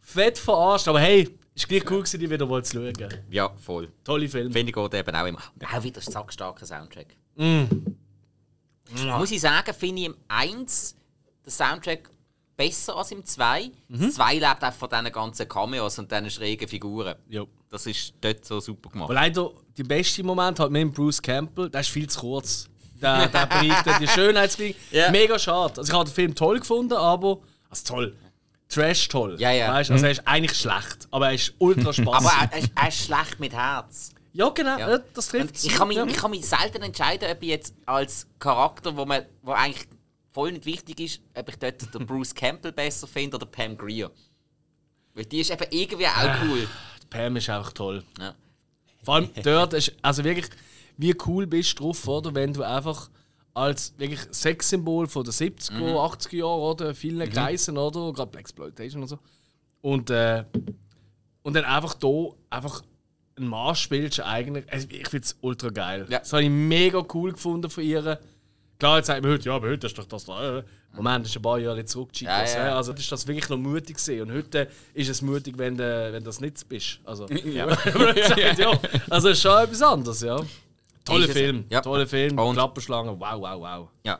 fett verarscht, aber hey, ist gleich cool gewesen, die wieder mal zu schauen. Ja, voll. Tolle Film. Finde ich geht eben auch immer. Und auch wieder ein sackstarker Soundtrack. Muss ich sagen, finde ich im 1 den Soundtrack besser als im 2. Das 2 lebt auch von diesen ganzen Cameos und diesen schrägen Figuren. Ja. Das ist dort so super gemacht. Aber leider, die beste Moment halt mit dem Bruce Campbell, der ist viel zu kurz. Der, der berichtet die Schönheitsding. *laughs* Ja. Mega schade. Also ich habe den Film toll gefunden, aber. Also toll. Trash toll. Ja, ja. Weißt, also er ist eigentlich schlecht, aber er ist ultra *laughs* spaßig. Aber er, ist, er ist schlecht mit Herz. ja, genau, Ja. das trifft ich, kann mich, ich kann mich selten entscheiden, ob ich jetzt als Charakter, wo, man, wo eigentlich voll nicht wichtig ist, ob ich dort den Bruce Campbell besser finde oder Pam Grier. Weil die ist eben irgendwie auch cool. Pam ist einfach toll. Ja. Vor allem dort ist, also wirklich, wie cool bist du drauf, oder? Wenn du einfach als wirklich Sexsymbol von den 70er, Mhm. 80er Jahren, oder? Vielen Kreisen, oder? Gerade Black Exploitation und so. Und, äh, und dann einfach da einfach einen Mann spielst, eigentlich. Also ich finde es ultra geil. Ja. Das habe ich mega cool gefunden von ihr. Klar, jetzt sagt man heute, ja, aber heute ist doch das da. äh, Moment, das ist ein paar Jahre zurück, Chicos. Ja, ja. ja. Also ist das wirklich noch mutig gewesen. Und heute ist es mutig, wenn du wenn das nicht bist. Also, *laughs* ja. *laughs* ja. Also es ist schon etwas anderes, ja. Toller Film, ja. toller Film, Und- Klapperschlange, wow, wow, wow. Ja.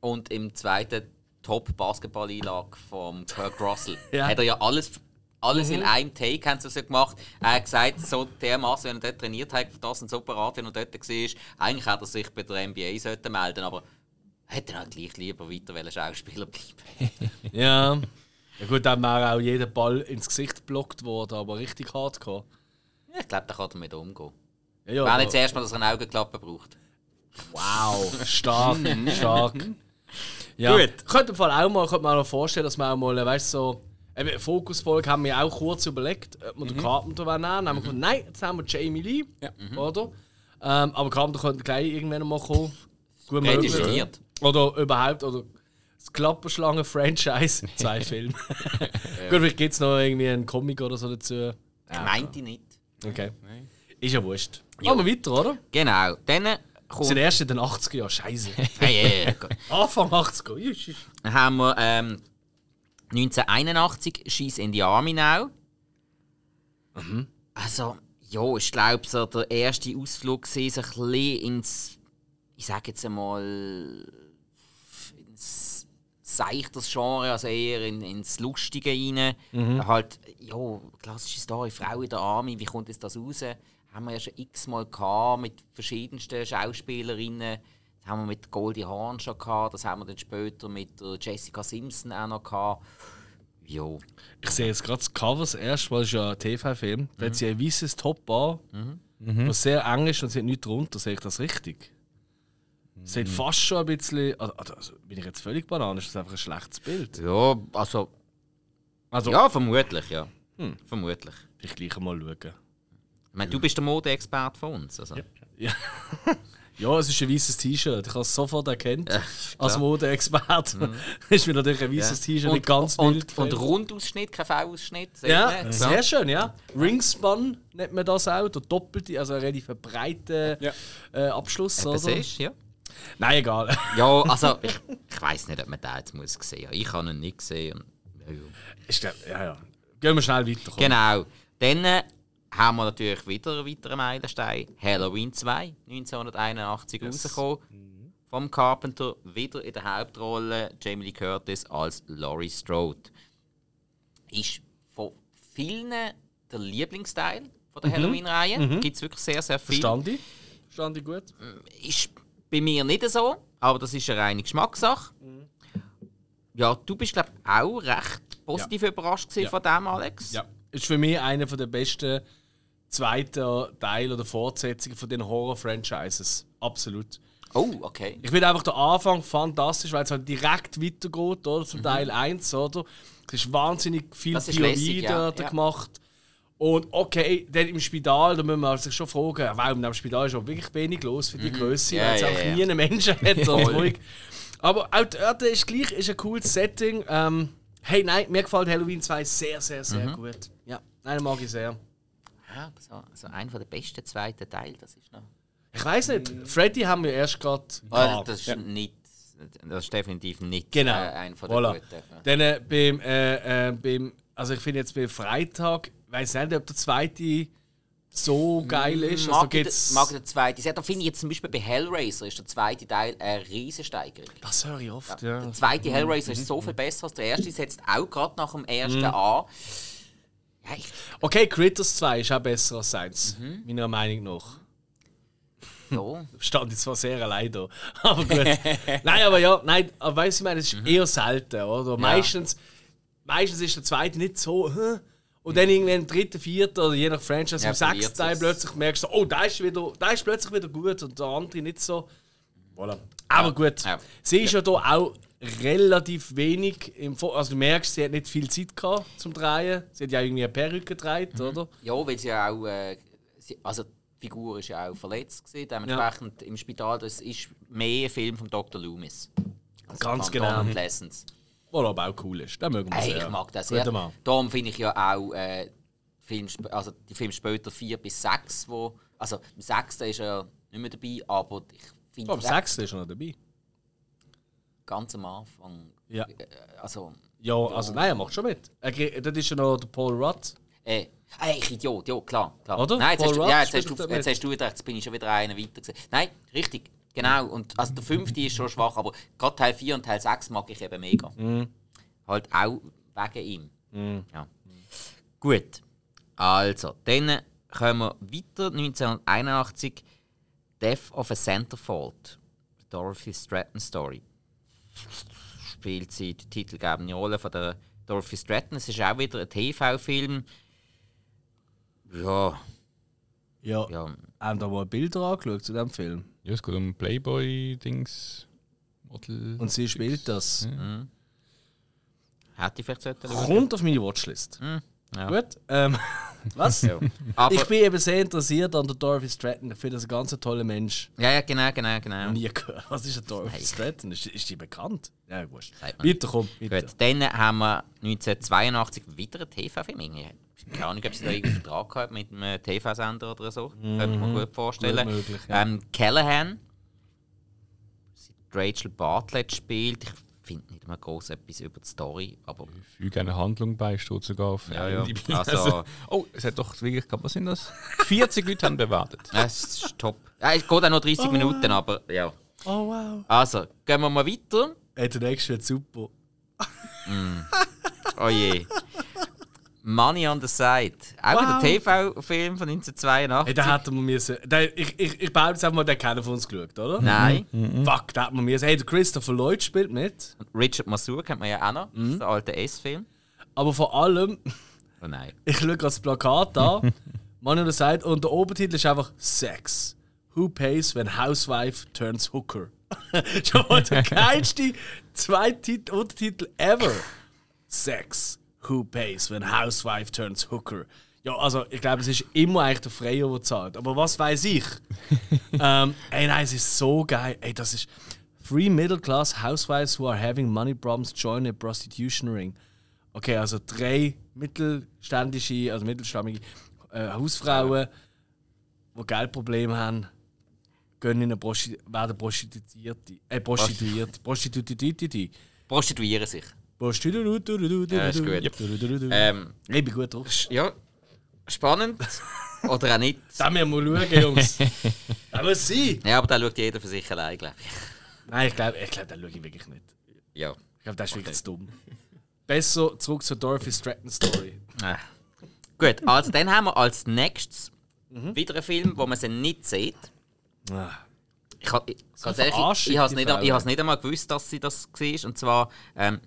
Und im zweiten Top-Basketball-Einlage von Kirk Russell *laughs* Ja. hat er ja alles, alles in einem Take haben sie so gemacht. Er hat gesagt, so dermaßen, wenn er dort trainiert hat, für das und so parat, wenn er dort war, eigentlich hätte er sich bei der NBA melden aber hätte er halt gleich lieber weiter Schauspieler bleiben. *laughs* Ja. Ja gut, dann wäre auch jeder Ball ins Gesicht geblockt worden, aber richtig hart gehabt. Ja, ich glaube, da kann er mit umgehen. Ja, ja, Wäre aber- nicht zuerst mal, dass er eine Augenklappe braucht. Wow, stark, *laughs* stark. Ja. Gut. Könnte im Fall auch mal, könnte man auch noch vorstellen, dass wir auch mal, weißt du, so, eben Fokusfolge haben wir auch kurz überlegt, ob wir den Carpenter wollen nehmen. Dann haben wir gedacht, nein, jetzt haben wir Jamie Lee, oder? Ähm, aber Carpenter könnte gleich irgendwann mal kommen. Gut möglich. Oder überhaupt, oder das Klapperschlangen-Franchise, *laughs* zwei Filme. Gut, vielleicht gibt es noch irgendwie einen Comic oder so dazu. Ich meinte ich nicht. Okay. Ist ja wurscht. Machen wir weiter, oder? Genau. Dann Das kommt. sind erst in den 80er Jahren, scheiße. Hey, hey, hey, gut. Anfang 80er, Jüsch, jüsch. Dann haben wir ähm, 1981 Schieß in die Army Now. Also, ja, ich glaube, so der erste Ausflug war so ein bisschen ins, ich sage jetzt einmal, ins seichtes Genre, also eher in, ins Lustige rein. Halt, ja, klassische Story, Frau in der Army, wie kommt jetzt das raus? Haben wir ja schon x-mal gehabt mit verschiedensten Schauspielerinnen. Das haben wir mit Goldie Hawn schon gehabt, das haben wir dann später mit der Jessica Simpson auch noch gehabt. Jo. Ich sehe jetzt gerade das Cover das erste Mal, das ist ja ein TV-Film. Da hat sie ein weißes Top an, was sehr eng ist und sie hat nichts drunter. Sehe ich das richtig? Sieht fast schon ein bisschen. Also, also, bin ich jetzt völlig banane? Ist das einfach ein schlechtes Bild? Ja, also, Also, ja, vermutlich, ja. Vermutlich. ich gleich mal schauen. Ich meine, du bist der Modeexperte von uns. Also. *laughs* Ja, es ist ein weißes T-Shirt. Ich habe es sofort erkannt. Ja, als Modeexperte. *laughs* ist mir natürlich ein weißes T-Shirt nicht ganz und, wild. und gefällt. Rundausschnitt, kein V-Ausschnitt. Ja, ihr? sehr schön, ja. Ringspan nennt man das auch, der doppelte, also ein relativ breiter äh, Abschluss. Eben Oder? siehst, ja. Nein, egal. *laughs* Ja, also, ich, ich weiß nicht, ob man den jetzt muss sehen muss. Ich habe ihn nicht gesehen. Ja, ja. Ist der, ja, ja. Gehen wir schnell weiter. komm. Genau. Dann äh, haben wir natürlich wieder einen weiteren Meilenstein. Halloween 2, 1981 rausgekommen. Vom Carpenter wieder in der Hauptrolle Jamie Lee Curtis als Laurie Strode. Ist von vielen der Lieblingsteil von der Halloween-Reihe. Gibt es wirklich sehr, sehr viel. Verstand ich? Verstand ich gut? Ist bei mir nicht so, aber das ist eine reine Geschmackssache. Ja, du bist, glaube ich, auch recht positiv überrascht gewesen Ja. von dem, Alex. Ja. Ist für mich einer der besten zweiten Teil oder Fortsetzungen von den Horror-Franchises. Absolut. Oh, okay. Ich finde einfach den Anfang fantastisch, weil es halt direkt weitergeht, oder? Zum Teil 1, oder? Es ist wahnsinnig viel Mhm. Das Theorie lässig, ja, ja. gemacht. Und okay, dann im Spital, da müssen wir sich schon fragen, weil im Spital ist auch wirklich wenig los für die Größe, Mhm. Ja, weil es ja, einfach ja. nie einen Menschen hat. ruhig. Aber auch dort ist gleich ist ein cooles Setting. Ähm, hey, nein, mir gefällt Halloween 2 sehr, sehr, sehr Mhm. gut. Ja, nein, den mag ich sehr. Ja, so, so einer der besten zweiten Teile, das ist noch. Ich weiß nicht, Freddy haben wir erst gerade. Ah, das ist nicht. Das ist definitiv nicht Genau. äh, einer von der Voilà. guten. Ja. Dann äh, beim, äh, äh, beim also ich finde jetzt bei Freitag, weiß nicht, ob der zweite so geil ist. Also Mag, ich gibt's, den- mag ich den zweiten. Ja, da finde ich jetzt zum Beispiel bei Hellraiser ist der zweite Teil eine Steigerung. das höre ich oft, ja. Der zweite Hellraiser ist so viel besser als der erste. Setzt auch gerade nach dem ersten an. Ja, ich, Okay, Critters 2 ist auch besser als 1, meiner Meinung nach. so. *laughs* stand jetzt zwar sehr allein da. *laughs* Aber gut. nein, aber ja, nein, aber weißt du, ich meine, es ist eher selten, oder? Meistens, meistens ist der zweite nicht so, hä? Und dann irgendwie im dritten, vierten oder je nach Franchise Ja, im sechsten Teil plötzlich merkst du, oh, da ist, wieder, da ist plötzlich wieder gut und der andere nicht so. Voilà. Aber gut. Ja. Sie ist ja, da auch relativ wenig im Vor Also du merkst, sie hat nicht viel Zeit gehabt zum Drehen. Sie hat ja irgendwie eine Perücke gedreht, oder? Ja, weil sie ja auch. Äh, sie, also die Figur ist ja auch verletzt. Gewesen, dementsprechend im Spital. Das ist mehr ein Film von Dr. Loomis. Also Ganz genau. Donald Lessons. Was aber auch cool ist. Das mögen wir sehr. ich mag das sehr. Mann. Darum finde ich ja auch äh, Film, also die Filme später 4 bis 6, wo. Also im 6. ist er ja nicht mehr dabei, aber ich finde Oh, aber sechs ist noch dabei. ganz am Anfang. Ja. Äh, also. Ja, also nein, er macht schon mit. Er, das ist ja noch der Paul Rudd. Äh, hey, ich Idiot, ja, klar. klar. Oder? Nein, jetzt Paul hast, du, Rudd ja, jetzt, hast du, jetzt hast du gedacht, jetzt bin ich schon wieder einen weiter gesehen. Nein, richtig, genau. Und also der fünfte ist schon schwach, aber gerade Teil 4 und Teil 6 mag ich eben mega. Mhm. Halt auch wegen ihm. Ja. Gut. Also, dann kommen wir weiter. 1981 Death of a Centerfold. Dorothy Stratton Story. Spielt sie die titelgebende Rolle von der Dorothy Stratton. Es ist auch wieder ein TV-Film. Ja, Ja. ja. Haben da mal Bilder angeschaut zu dem Film. Ja, es geht um Playboy-Dings. Model. Und sie spielt das. Hätte ich vielleicht sollten. Kommt auf meine Watchlist. ja. Gut. Ähm, *laughs* was? Aber, Ich bin eben sehr interessiert an der Dorothy Stratton. Ich finde das ein ganz toller Mensch. ja, ja, genau, genau, genau. Nie gehört. Was ist eine Dorothy Hey. Stratton? Ist, ist die bekannt? Ja, man. Weiter, komm. Weiter. Gut, dann haben wir 1982 wieder einen TV-Film. Keine Ahnung, ob sie da *clears throat* irgendeinen Vertrag gehabt mit einem TV-Sender oder so. Könnte man gut vorstellen. Gut möglich, ja. ähm, Callahan. sie Rachel Bartlett spielt. Ich finde nicht mehr groß etwas über die Story, aber Füge eine Handlung bei, steht sogar auf. Ja, ja. IMDb. *laughs* Also- oh, es hat doch wirklich gehabt. Was sind das? 40 Leute haben bewertet. *laughs* es ist top. Ja, es geht auch noch 30 Minuten, aber ja. Oh, wow. Also, gehen wir mal weiter. Ey, der nächste wird super. Oh je. *laughs* Money on the Side. Auch Wow. ein TV-Film von Hey, 1982. da hätten wir müssen. Der, ich, ich, ich behaupte jetzt einfach mal, der keiner von uns geschaut, oder? Nein. Fuck, da hätten wir müssen. Hey, der Christopher Lloyd spielt mit. Und Richard Masur kennt man ja auch noch. Das ist der alte S-Film. Aber vor allem, Oh nein. *laughs* ich schaue das Plakat an. Mann oder sagt, und der Obertitel ist einfach Sex. Who pays when housewife turns hooker? *laughs* Schon mal der *laughs* geilste zweite Untertitel ever. Sex. Who pays when housewife turns hooker? Ja, also ich glaube, es ist immer eigentlich der Freier, der zahlt. Aber was weiß ich? *laughs* ähm, ey, nein, es ist so geil. Ey, das ist Three middle class housewives who are having money problems join a prostitution ring. Okay, also drei mittelständische, also mittelstammige äh, Hausfrauen, die Geldprobleme haben, gehen in eine Prosti werden Prostituierte. Äh, Prostituierte. Prostituierte. Prostituieren sich. Prostituierte. Ja, ist gut. Ähm, Ich bin gut drauf. ja, spannend. Oder auch nicht. Da müssen wir schauen, Jungs. Das *laughs* muss sein. Ja, aber da schaut jeder für sich allein, glaube ich. Nein, ich glaube, ich glaub, das schaue ich wirklich nicht. Ja. Ich glaube, das ist wirklich zu dumm. Besser zurück zur Dorothy Stratton Story. Ah. Gut, also dann haben wir als nächstes Mhm. wieder einen Film, wo man sie nicht sieht. Ah. Ich, ha- ich, ganz ehrlich, ich, Verarschung, ich habe es die nicht, ich nicht einmal gewusst, dass sie das war. Und zwar, ähm,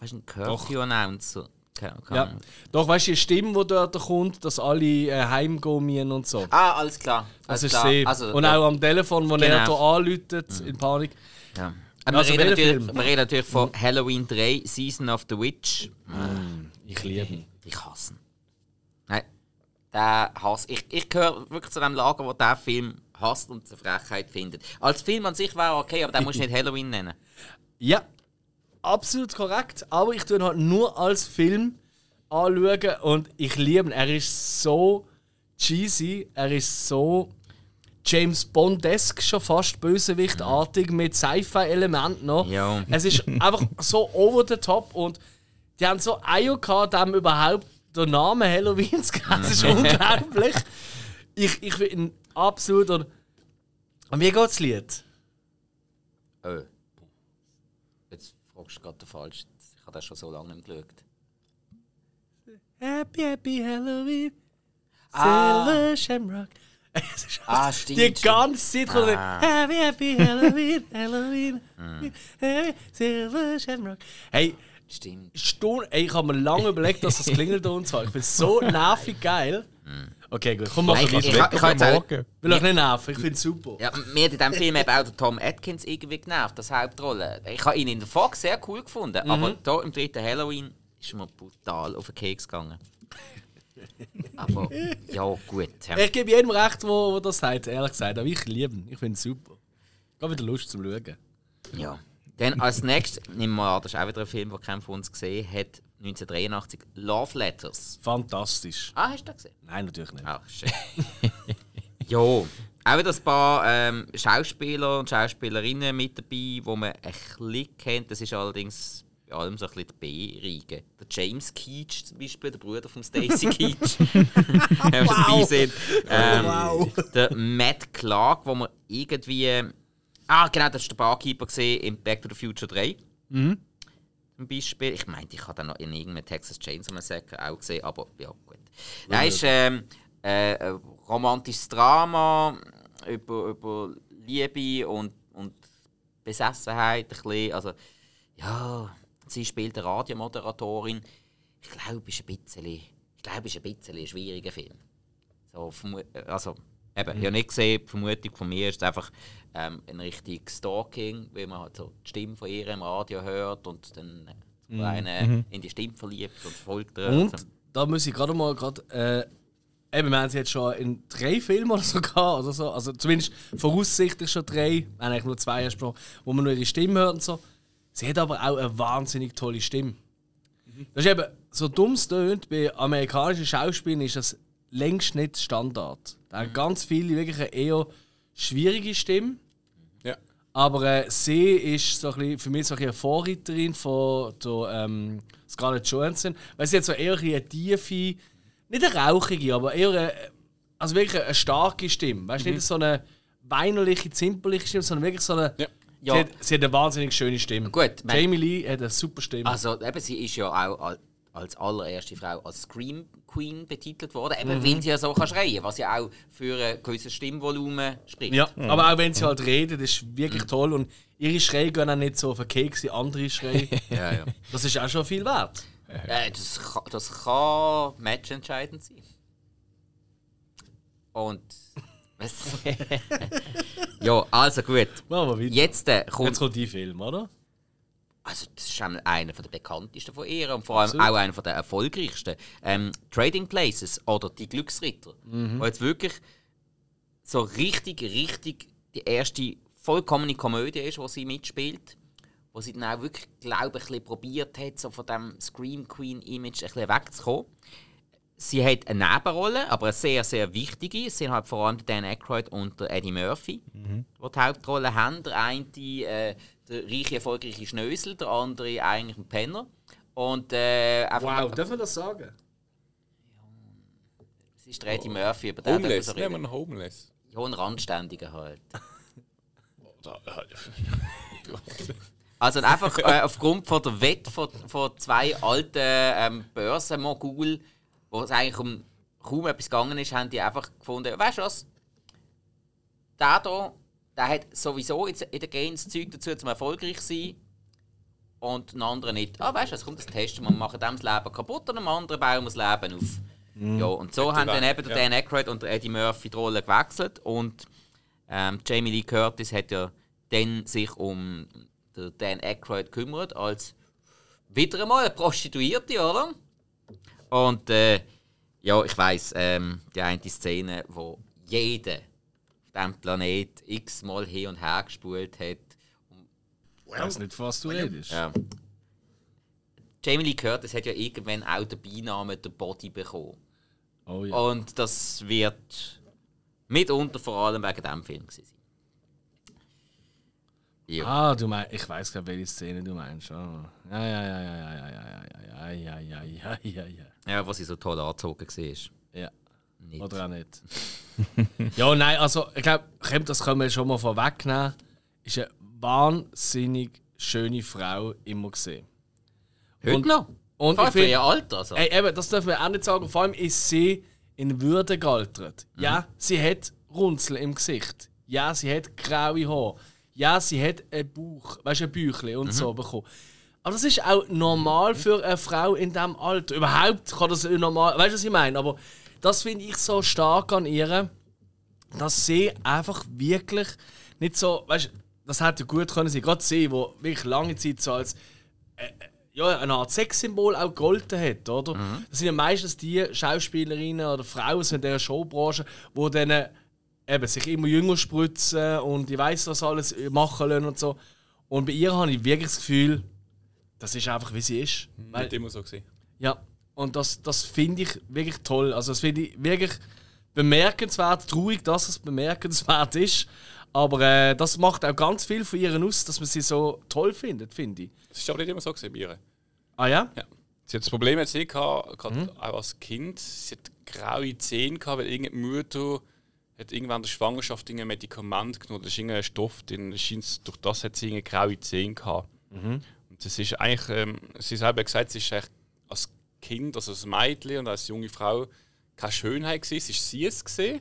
weißt du, ein Curfew-Announcer. Keine- keine Ja. Doch, weißt du, die Stimme, die dort kommt, dass alle äh, heimgehen und so. Ah, alles klar. Das Alles ist klar. sie. Also, und ja, auch am Telefon, wo er Genau. hier anläutet, in Panik. Ja. Aber Also, wir, reden natürlich, wir reden natürlich von Halloween 3, Season of the Witch. Ich liebe ihn. Ich hasse ihn. Nein, der Hass. Ich, ich gehöre wirklich zu dem Lager, wo der Film hasst und eine Frechheit findet. Als Film an sich wäre okay, aber den *laughs* musst du nicht Halloween nennen. Ja, absolut korrekt. Aber ich tue ihn halt nur als Film anschauen und ich liebe ihn. Er ist so cheesy, er ist so James Bond-esque, schon fast bösewichtartig mit Sci-Fi-Elementen noch. Es ist einfach so over the top und die haben so Eier gehabt, dem überhaupt den Namen Halloween zu geben. Das ist unglaublich. Ich, ich bin absolut. Und wie geht das Lied? Oh. Du gerade den falsch. Ich habe das schon so lange nicht geschaut. Happy, happy Halloween. Ah. Silver Shamrock. *laughs* Ist Ah, stimmt, Die ganze Zeit kommt Ah. Happy, happy Halloween, *laughs* Halloween. Happy, Silver Shamrock. Hey, Stimmt. Stunde, ey, ich habe mir lange überlegt, dass das Klingelton war. Ich finde es so *laughs* nervig geil. Okay, gut, komm, mach Nein, weiter. ich, ich, ich, habe jetzt auch, will euch nicht nerven, ich finde es super. ja, mir hat in diesem Film eben auch der Tom Atkins irgendwie genervt, das Hauptrolle. Ich habe ihn in der Fox sehr cool gefunden, aber hier im dritten Halloween ist mir brutal auf den Keks gegangen. aber ja, gut. Ja. Ich gebe jedem recht, wo, wo das sagt, ehrlich gesagt. Aber ich liebe ihn, ich finde es super. Ich habe wieder Lust zum Schauen. Ja. Dann als nächstes, nehmen wir an, das ist auch wieder ein Film, den keiner von uns gesehen hat, 1983, Love Letters. Fantastisch. Ah, hast du den gesehen? Nein, natürlich nicht. Ach, schön. *laughs* ja, auch wieder ein paar ähm, Schauspieler und Schauspielerinnen mit dabei, die man ein bisschen kennt. Das ist allerdings bei allem so ein bisschen der B-Riege. Der James Keach zum Beispiel, der Bruder von Stacey Keach. *laughs* Haben wir dabei sehen. Ähm, Wow. Der Matt Clark, wo man irgendwie. Ah, genau, das war der Barkeeper gesehen in Back to the Future 3. Zum Beispiel. Ich meinte, ich habe den noch in irgendeinem Texas Chainsaw Massacre auch gesehen, aber ja, gut. Er ist ähm, äh, ein romantisches Drama über, über Liebe und, und Besessenheit. Ein bisschen. Also, ja, sie spielt eine Radiomoderatorin. Ich glaube, es ist ein bisschen, ich glaube, ist ein bisschen ein schwieriger Film. So, vermu- also, eben, ich habe nicht gesehen, die Vermutung von mir ist es einfach ähm, ein richtig Stalking, weil man halt so die Stimme von ihr im Radio hört und dann äh, so einen in die Stimme verliebt und folgt ihr. Und da muss ich gerade mal gerade. Äh, eben, wir haben sie jetzt schon in drei Filmen oder so *laughs* gehabt, oder so. Also zumindest voraussichtlich schon drei. Wir haben eigentlich nur zwei gesprochen, wo man nur ihre Stimme hört und so. Sie hat aber auch eine wahnsinnig tolle Stimme. Das ist eben so dumm es tönt, bei amerikanischen Schauspielern ist das längst nicht Standard. Da haben ganz viele wirklich eine eher schwierige Stimme. Ja. Aber äh, sie ist so ein bisschen, für mich so ein bisschen eine Vorreiterin von der, ähm, Scarlett Johansson. Weil sie hat so eher eine tiefe, nicht eine rauchige, aber eher eine, also wirklich eine starke Stimme. Weißt du, nicht so eine weinerliche, zimperliche Stimme, sondern wirklich so eine. Ja. Sie, Ja. hat, sie hat eine wahnsinnig schöne Stimme. Gut, Jamie Lee hat eine super Stimme. also eben, sie ist ja auch al- als allererste Frau als Scream Queen betitelt worden, eben weil sie ja so kann schreien was ja auch für ein gewisses Stimmvolumen spricht. ja, aber auch wenn sie halt redet, ist wirklich toll. Und ihre Schreie gehen auch nicht so auf den Keks wie andere Schreie. *laughs* ja, ja. Das ist auch schon viel wert. Äh, das, kann, das kann matchentscheidend sein. Und. *laughs* Was? *laughs* ja, also gut. Machen wir weiter. Jetzt äh, kommt. Jetzt kommt die Film, oder? Also, das ist einer der bekanntesten von ihr und vor allem Absolut. auch einer der erfolgreichsten. Ähm, Trading Places oder Die Glücksritter. Wo jetzt wirklich so richtig, richtig die erste vollkommene Komödie ist, wo sie mitspielt. Wo sie dann auch wirklich, glaube ich, ein bisschen probiert hat, so von diesem Scream Queen-Image ein bisschen wegzukommen. Sie hat eine Nebenrolle, aber eine sehr, sehr wichtige. Es sind halt vor allem Dan Aykroyd und Eddie Murphy, die die Hauptrolle haben. Der eine äh, der reiche, erfolgreiche Schnösel, der andere eigentlich ein Penner. Und äh, einfach, Wow, dürfen wir das sagen? es ist der Eddie Murphy, über den Homeless, so nehmen wir Homeless. Ja, ein Randständiger halt. Da- *laughs* Also einfach äh, aufgrund von der Wette von, von zwei alten ähm, Börsenmogul, wo es eigentlich um kaum etwas gegangen ist, haben die einfach gefunden, weißt du was? Der hier, der hat sowieso in in den Gains Zeug dazu, zum erfolgreich zu sein. Und ein anderer nicht. Ah, weißt du, was kommt das testen wir, machen dem das Leben kaputt und dem anderen bauen wir das Leben auf. Ja, und so haben dann eben der Dan Aykroyd und der Eddie Murphy die Rolle gewechselt. Und ähm, Jamie Lee Curtis hat ja dann sich um den Dan Aykroyd gekümmert als wieder einmal eine Prostituierte, oder? Und äh, ja, ich weiß ähm, die eine Szene, wo jeder diesem Planet x-mal hin und her gespult hat. Ich weiß nicht, was du redest. Ja. Jamie Lee Curtis hat ja irgendwann auch den Beinamen der Body bekommen. Oh ja. Und das wird mitunter vor allem wegen diesem Film gewesen sein. Ja. Ah, du meinst, ich weiß gerade, welche Szene du meinst. Ah. Ja, ja, ja, ja, ja, ja, ja, ja, ja, ja, ja, ja, ja. ja, was sie so toll angezogen war. Ja. Nicht. Oder auch nicht. *laughs* ja, nein, also ich glaube, das können wir schon mal vorwegnehmen. Ist eine wahnsinnig schöne Frau immer gesehen. Heute Und- noch? Und Vor ich finde, ihr Alter. Also. ey, eben, das dürfen wir auch nicht sagen. Vor allem ist sie in Würde gealtert. Ja, sie hat Runzel im Gesicht. Ja, sie hat graue Haare. Ja, sie hat ein Bauch, weißt du, ein Büchlein und so bekommen. Aber das ist auch normal für eine Frau in diesem Alter. Überhaupt kann das normal. Weißt du, was ich meine? Aber das finde ich so stark an ihr, dass sie einfach wirklich nicht so. Weißt du, das hätte gut können sein. Gerade sie, die wirklich lange Zeit so als äh, ja, eine Art Sexsymbol auch gegolten hat, oder? Das sind ja meistens die Schauspielerinnen oder Frauen in dieser Showbranche, die dann äh, eben sich immer jünger spritzen und ich weiß was alles machen lassen und so. Und bei ihr habe ich wirklich das Gefühl, das ist einfach wie sie ist. Weil, Nicht immer so gesehen. ja, und das, das finde ich wirklich toll. Also das finde ich wirklich bemerkenswert, traurig, dass es bemerkenswert *laughs* ist. Aber äh, das macht auch ganz viel von ihr aus, dass man sie so toll findet, finde ich. Das ist aber nicht immer so gesehen bei ihr. Ah ja? Ja. Sie hat das Problem jetzt eh gehabt, gerade auch als Kind. Sie hat graue Zähne gehabt, weil irgendeine Mutter hat irgendwann in der Schwangerschaft ein Medikament genommen. Das ist irgendein Stoff, den scheint's, durch das hat sie graue Zähne gehabt. Und das ist eigentlich, ähm, sie selber gesagt, sie ist eigentlich Kind, also als Mädchen und als junge Frau keine Schönheit gewesen. Sie ist sie es gesehen,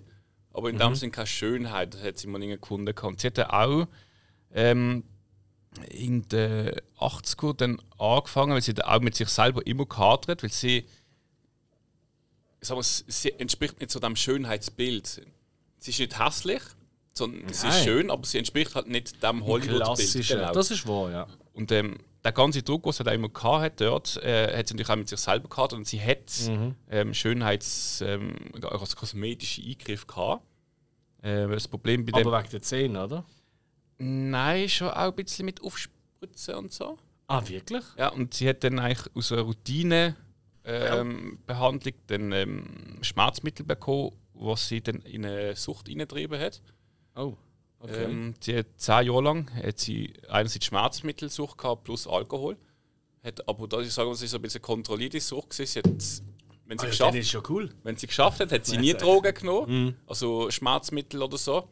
aber in dem Sinne keine Schönheit. Das hat sie mal irgendwie gefunden. gehabt. Sie hat auch ähm, in den 80er dann angefangen, weil sie dann auch mit sich selber immer gehadert, weil sie, ich sag mal, sie entspricht nicht so dem Schönheitsbild. Sie ist nicht hässlich, sondern sie ist Nein. schön, aber sie entspricht halt nicht dem Hollywood-Bild. Genau. Das ist wahr, ja. Und ähm, der ganze Druck, was sie da immer gehabt hat, dort, äh, hat sie natürlich auch mit sich selber gehabt und sie hat ähm, Schönheits-, ähm, also kosmetische Eingriffe gehabt. Äh, das Problem bei dem. Aber wegen der Zähne, oder? Nein, schon auch ein bisschen mit Aufspritzen und so. Ah, wirklich? Ja, und sie hat dann eigentlich aus einer Routine ähm, Behandlung dann ähm, Schmerzmittel bekommen, was sie dann in eine Sucht hineingetrieben hat. Oh. Okay. Ähm, sie hat zehn Jahre lang hat sie einerseits Schmerzmittelsucht gehabt plus Alkohol. Hat, aber da ich sagen, das ist ein bisschen kontrollierte Sucht gewesen. Sie hat, wenn sie ja, geschafft ist ja cool. wenn sie geschafft hat, hat sie nie Drogen genommen, also Schmerzmittel oder so.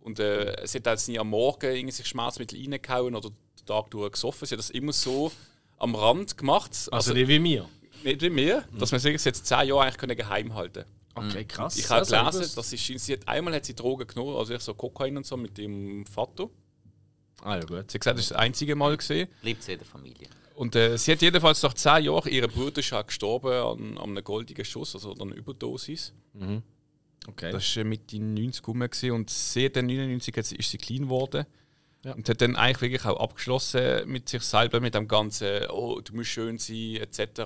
Und äh, sie hat jetzt nie am Morgen irgendwie sich Schmerzmittel reingehauen oder den Tag durch gesoffen. Sie hat das immer so am Rand gemacht, Also, also, nicht wie mir. nicht wie mir, dass man sich jetzt zehn Jahre eigentlich geheim halten Okay, krass. Ich habe Das hab gelesen, gewusst. dass sie, sie hat, einmal hat sie Drogen genommen, also ich so Kokain und so mit ihrem Vater. Ah, ja, gut. Sie hat gesagt, das ist das einzige Mal gesehen. Bleibt sie in der Familie. Und äh, sie hat jedenfalls nach zehn Jahren, ihr Bruder ist gestorben an, an einem goldenen Schuss, also an einer Überdosis. Okay. Das war Mitte 90 rum gewesen. und sie hat dann 99 jetzt ist sie clean geworden. Ja. Und hat dann eigentlich wirklich auch abgeschlossen mit sich selber, mit dem ganzen, oh, du musst schön sein, etc.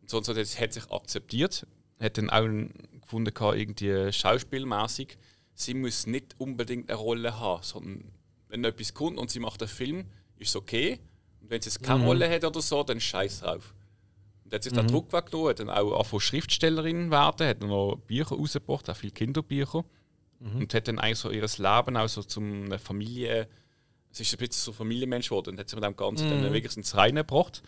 Und so und so, das hat sich akzeptiert. Hat dann auch gefunden, irgendwie schauspielmäßig, sie muss nicht unbedingt eine Rolle haben, sondern wenn etwas kommt und sie macht einen Film, ist es okay. Und wenn sie jetzt keine Rolle hat oder so, dann scheiß drauf. Und hat sich den Druck weggenommen, hat dann auch angefangen Schriftstellerin werden, hat dann noch Bücher rausgebracht, auch viele Kinderbücher. Und hat dann eigentlich so ihr Leben auch so zum eine Familie. Es ist ein bisschen so ein Familienmensch geworden und hat sich mit dem Ganzen dann wirklich ins Reine gebracht.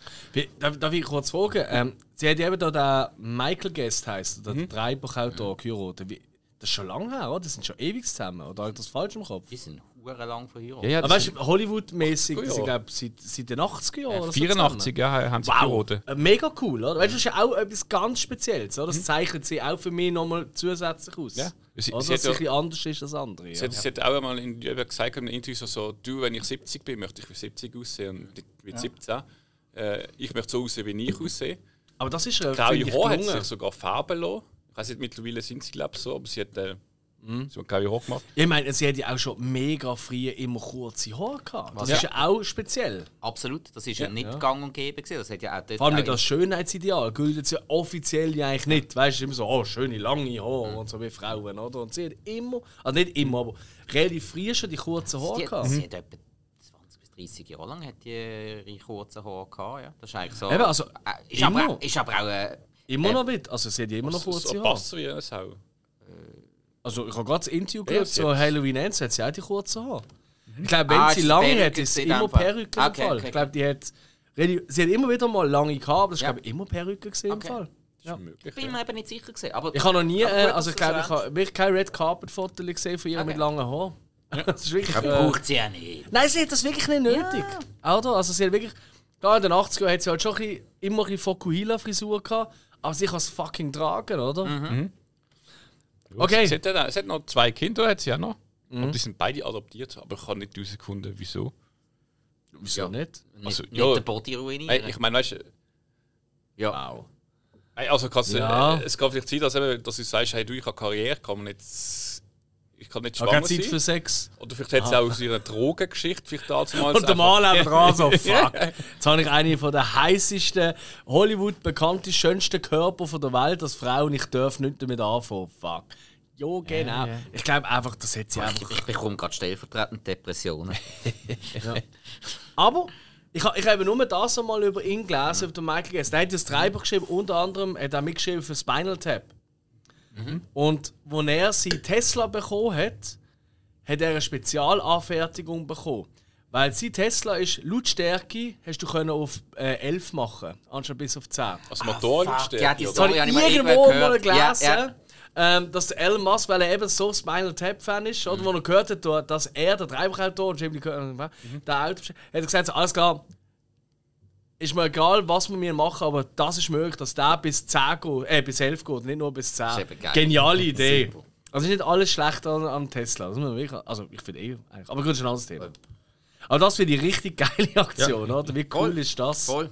Darf, darf ich kurz fragen? Ähm, sie hat ja eben da den Michael Guest heisst, der Mhm. Drehbuchautor geheiratet. Wie, das ist schon lange her, oder? Die sind schon ewig zusammen. Oder habe ich das falsch im Kopf? Die sind hure lang verheiratet. Ja, ja, Aber weißt du, Hollywood-mäßig, Ja. sind, glaube seit, seit den 80er Jahren. oder so 84 ja, haben sie Wow, geheiratet. äh, mega cool, oder? Weißt du, das ist ja auch etwas ganz Spezielles, oder? Das zeichnet sie auch für mich nochmal zusätzlich aus. Mhm. Ja. Sie- oder, sie dass es ja- ein bisschen anders ist als andere. Sie Ja. hat, sie hat auch einmal in, gesagt in einem Interview so, so, du, wenn ich 70 bin, möchte ich wie 70 aussehen und nicht wie 17. Äh, ich möchte so aussehen, wie ich aussehe. Aber das ist äh, Graue finde ich, Haare hat sich sogar färben lassen. Ich weiß nicht, mittlerweile sind sie glaube ich so, aber sie hat äh, Mhm. so graue Haare gemacht. Ich meine, sie hat ja auch schon mega früh immer kurze Haare gehabt. Das Ja. ist ja auch speziell. Absolut, das ist ja, nicht ja. gang und gäbe gewesen. Das hat ja auch dort Vor allem auch als Schönheitsideal. Gilt es ja offiziell ja eigentlich nicht. Weißt du, immer so, oh, schöne lange Haare und so wie Frauen, oder? Und sie hat immer, also nicht immer, aber relativ früh schon die kurzen Haare Sie, gehabt. sie hat etwa 20 bis 30 Jahre lang hat die ihre kurzen Haare gehabt. Ja. Das ist eigentlich so. Eben, also, äh, ist, aber, immer. auch- ist aber auch. Äh, Immer noch nicht. Also sie hat immer noch So, kurze so Haare. passt so wie eine Sau. Also ich habe gerade das Interview Ja, geschaut, sie so hat- Halloween Ends hat sie auch die kurzen Haare. Ich glaube, wenn Ah, sie ist lange Perücke hat, ist sie immer. Perücke im Okay, Fall. okay, Ich glaube, die hat. Sie hat immer wieder mal lange gehabt, aber das ist, Ja. glaube ich, immer Perücke gesehen im Okay. Fall. Ja. Möglich, bin ja. mir eben nicht sicher gewesen. Aber Ich habe noch nie, äh, also ich glaube, ich habe wirklich kein Red Carpet Foto gesehen von ihr Okay. mit langen Haaren. *laughs* Das ist wirklich. Äh, braucht sie ja nicht. nein, sie hat das wirklich nicht nötig. Oder? Also sie hat wirklich. Da in den 80ern hat sie halt schon ein bisschen, immer ein bisschen Fokuhila-Frisur gehabt, aber sie kann es fucking tragen, oder? Mhm. Okay. Sie hat, dann- sie hat noch zwei Kinder, hat sie auch noch. Und die sind beide adoptiert, aber ich kann nicht herausfinden, wieso. Wieso Ja. nicht? Nicht, Also, nicht ja. den Body ruinieren. Ich meine, weißt du, ja. Wow. hey, also kann's, Ja. äh, es kann vielleicht sein, dass, eben, dass du sagst, hey, du, ich habe Karriere, kann man nicht, ich kann nicht Ich habe keine schwanger Zeit für sein. Sex. Oder vielleicht hat sie auch aus ihrer Drogengeschichte vielleicht damals Und der Mann einfach dran so, *laughs* fuck. Jetzt habe ich einen von der heißesten, Hollywood bekanntesten, schönsten Körper von der Welt als Frau und ich darf nicht damit anfangen. Fuck. Jo, genau. Ich glaube einfach, das hat sie einfach. Ich, ich bekomme gerade stellvertretend Depressionen. *laughs* Aber ich habe ich hab eben nur das einmal über ihn gelesen, über den Michael Guest. Der hat das Drehbuch geschrieben, unter anderem hat er mitgeschrieben für Spinal Tap. Und als er seinen Tesla bekommen hat, hat er eine Spezialanfertigung bekommen. Weil sein Tesla ist Lautstärke, hast du können auf äh, 11 machen, anstatt bis auf 10. Also Motorenstärke. Ja, die habe Story ich habe ich mal irgendwo mal gelesen, Ja, ja. Ähm, dass der Elon Musk, weil er eben so Spinal Tap Fan ist, oder, wo er gehört hat, da- dass er, der Treibautor, und Jamie gehört, der Auto, hat er gesagt, so, alles klar, ist mir egal, was wir mir machen, aber das ist möglich, dass der bis 10 geht, äh, bis 11 geht, nicht nur bis 10. ist eben geil. Geniale Idee. Super. Also ist nicht alles schlecht an, an Tesla. Das muss man wirklich, also ich finde eh, eigentlich. aber gut, das ist ein anderes Thema. Aber das finde ich richtig geile Aktion, oder? Wie cool Voll. ist das? Voll.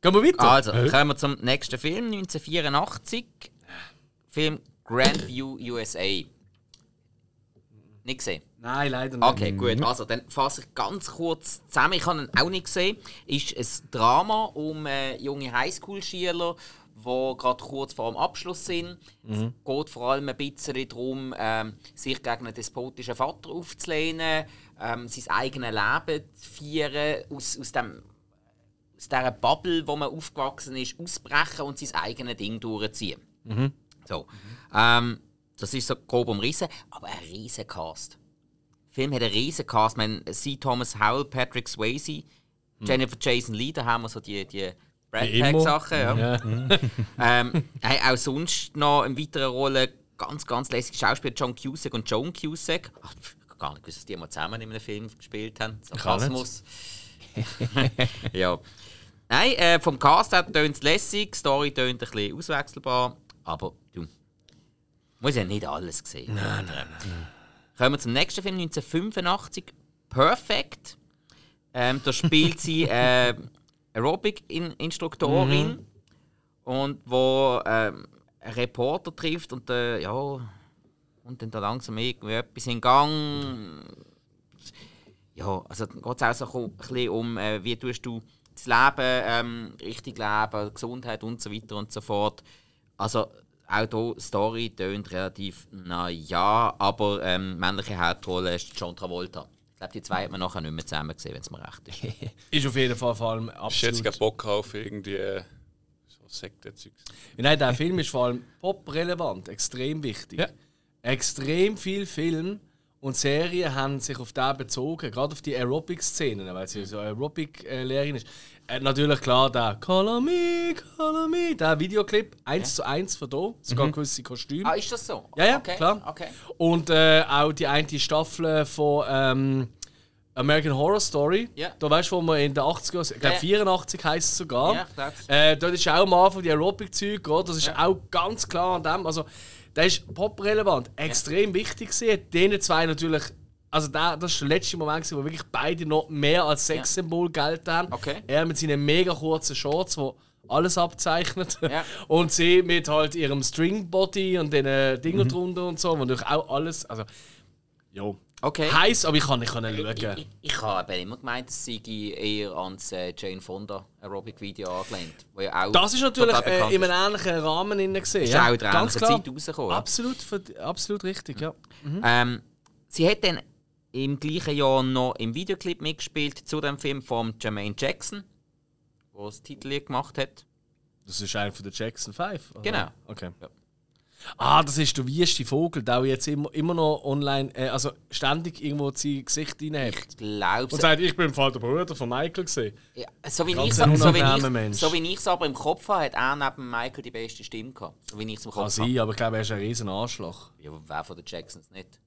Gehen wir weiter? Also, kommen wir zum nächsten Film, 1984. Film Grandview USA. Nicht gesehen? Nein, leider nicht. Okay, gut. Also, dann fasse ich ganz kurz zusammen. Ich habe ihn auch nicht gesehen. Ist ein Drama um äh, junge Highschool-Schüler, die gerade kurz vor dem Abschluss sind. Es geht vor allem ein bisschen darum, ähm, sich gegen einen despotischen Vater aufzulehnen, ähm, sein eigenes Leben zu feiern, aus, aus, dem, aus dieser Bubble, wo man aufgewachsen ist, ausbrechen und sein eigenes Ding durchziehen. So. Ähm, das ist so grob umrissen, aber ein riesen Cast. Der Film hat einen riesen Cast. Wir haben C. Thomas Howell, Patrick Swayze, Jennifer Jason Leigh, da haben wir so die, die Brad. Pack-Sachen. Ja. Ja. *laughs* ähm, haben auch sonst noch in weiteren Rollen ganz, ganz lässige Schauspieler, John Cusack und Joan Cusack. Ach, ich gar nicht gewusst, dass die mal zusammen in einem Film gespielt haben. Sarkasmus. *laughs* ja. Nein, äh, vom Cast her tönt es lässig, die Story tönt ein bisschen auswechselbar, aber du, muss ja nicht alles sehen. Nein, nein, nein. Kommen wir zum nächsten Film, 1985, Perfect. Ähm, da spielt sie *laughs* äh, Aerobic-Instruktorin und wo ähm, einen Reporter trifft und äh, ja und dann da langsam irgendwie etwas in Gang. Ja, also dann geht es auch so ein bisschen um, äh, wie tust du das Leben ähm, richtig leben, Gesundheit und so weiter und so fort. Also auch hier Story tönt relativ na ja, aber ähm, männliche Hauptrolle ist John Travolta. Ich glaube, die zwei hat man nachher nicht mehr zusammen gesehen, wenn es mir recht ist. *laughs* Ist auf jeden Fall vor allem Ich hätte absolut. jetzt Bock auf irgendwie äh, so Sekte-Zeugs. Nein, der Film ist vor allem pop-relevant, extrem wichtig. Ja. Extrem viele Filme und Serien haben sich auf den bezogen, gerade auf die Aerobic-Szenen, weil sie so Aerobic-Lehrerin ist. Äh, natürlich klar, der Call on me, call on me, der Videoclip, eins zu eins von hier, sogar gewisse Kostüme. Ah, ist das so? Ja, ja, okay. klar. Okay. Und äh, auch die eine Staffel von ähm, American Horror Story. Ja. Da weißt du, wo man in den 80er, ich glaube Ja. 84 heisst es sogar. Ja, glaub's. äh, dort ist auch am Anfang die Aerobic-Zeug? Das ist auch ganz klar an dem. Also, der ist pop-relevant, extrem wichtig gewesen. Denen zwei natürlich. Also der, das ist der letzte Moment, wo wirklich beide noch mehr als Sexsymbol gelten haben. Okay. Er mit seinen mega kurzen Shorts, wo alles abzeichnet. Ja. *laughs* Und sie mit halt ihrem Stringbody und den äh, Mhm. Dingen drunter und so, wo natürlich auch alles. Also, jo. Okay. Heiß, aber ich kann nicht können Ich, schauen. ich, ich habe immer gemeint, es sei eher ans äh, Jane Fonda Aerobic-Video angelehnt. Wo ja auch Das ist natürlich äh, in einem ähnlichen Rahmen innen gesehen. Ist ja. auch in der Ganz ähnlichen. Zeit rausgekommen. ja. Absolut, absolut richtig, ja. Ähm, sie hat dann im gleichen Jahr noch im Videoclip mitgespielt zu dem Film von Jermaine Jackson, der das Titellied gemacht hat. Das ist einer von der Jackson 5. oder? Genau. Okay. Ja. Ah, das ist der wüste Vogel, der jetzt immer, immer noch online, äh, also ständig irgendwo sein Gesicht reinhebt. Ich glaube Und sagt, ich bin im Fall der Bruder von Michael gesehen. ja, so wie ich so, so wie ich, so wie es aber im Kopf habe, hat er neben Michael die beste Stimme gehabt. So wie ich es im Kann Kopf habe. sein, aber ich glaube, er ist ein riesen Arschloch. Ja, aber wer von den Jacksons nicht?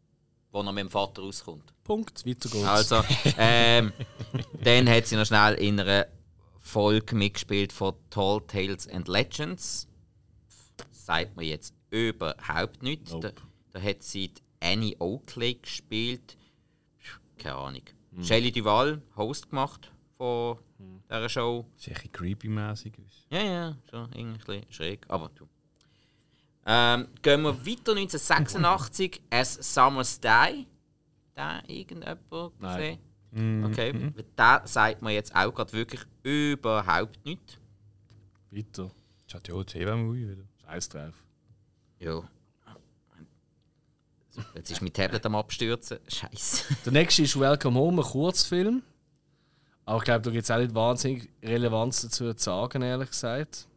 Wo er mit dem Vater rauskommt. Punkt, weiter geht's. Also, ähm, dann hat sie noch schnell in einer Folge mitgespielt von Tall Tales and Legends. Sagt mir jetzt überhaupt nichts. Nope. Da, da hat sie Annie Oakley gespielt. Keine Ahnung. Hm. Shelley Duval, Host gemacht von dieser Show. Bisschen creepy-mäßig. Ja, ja, so irgendwie ein bisschen schräg, aber du. Ähm, gehen wir weiter 1986, As Summers Die. Da irgendjemand Nein. gesehen? Okay, da sagt man jetzt auch gerade wirklich überhaupt nichts. Weiter. Schaut ja auch TV-Movie wieder. Scheiß drauf. Ja. Jetzt ist mein Tablet am Abstürzen. Scheiße. Der nächste ist Welcome Home, ein Kurzfilm. Aber ich glaube, da gibt es auch nicht wahnsinnig Relevanz dazu zu sagen, ehrlich gesagt.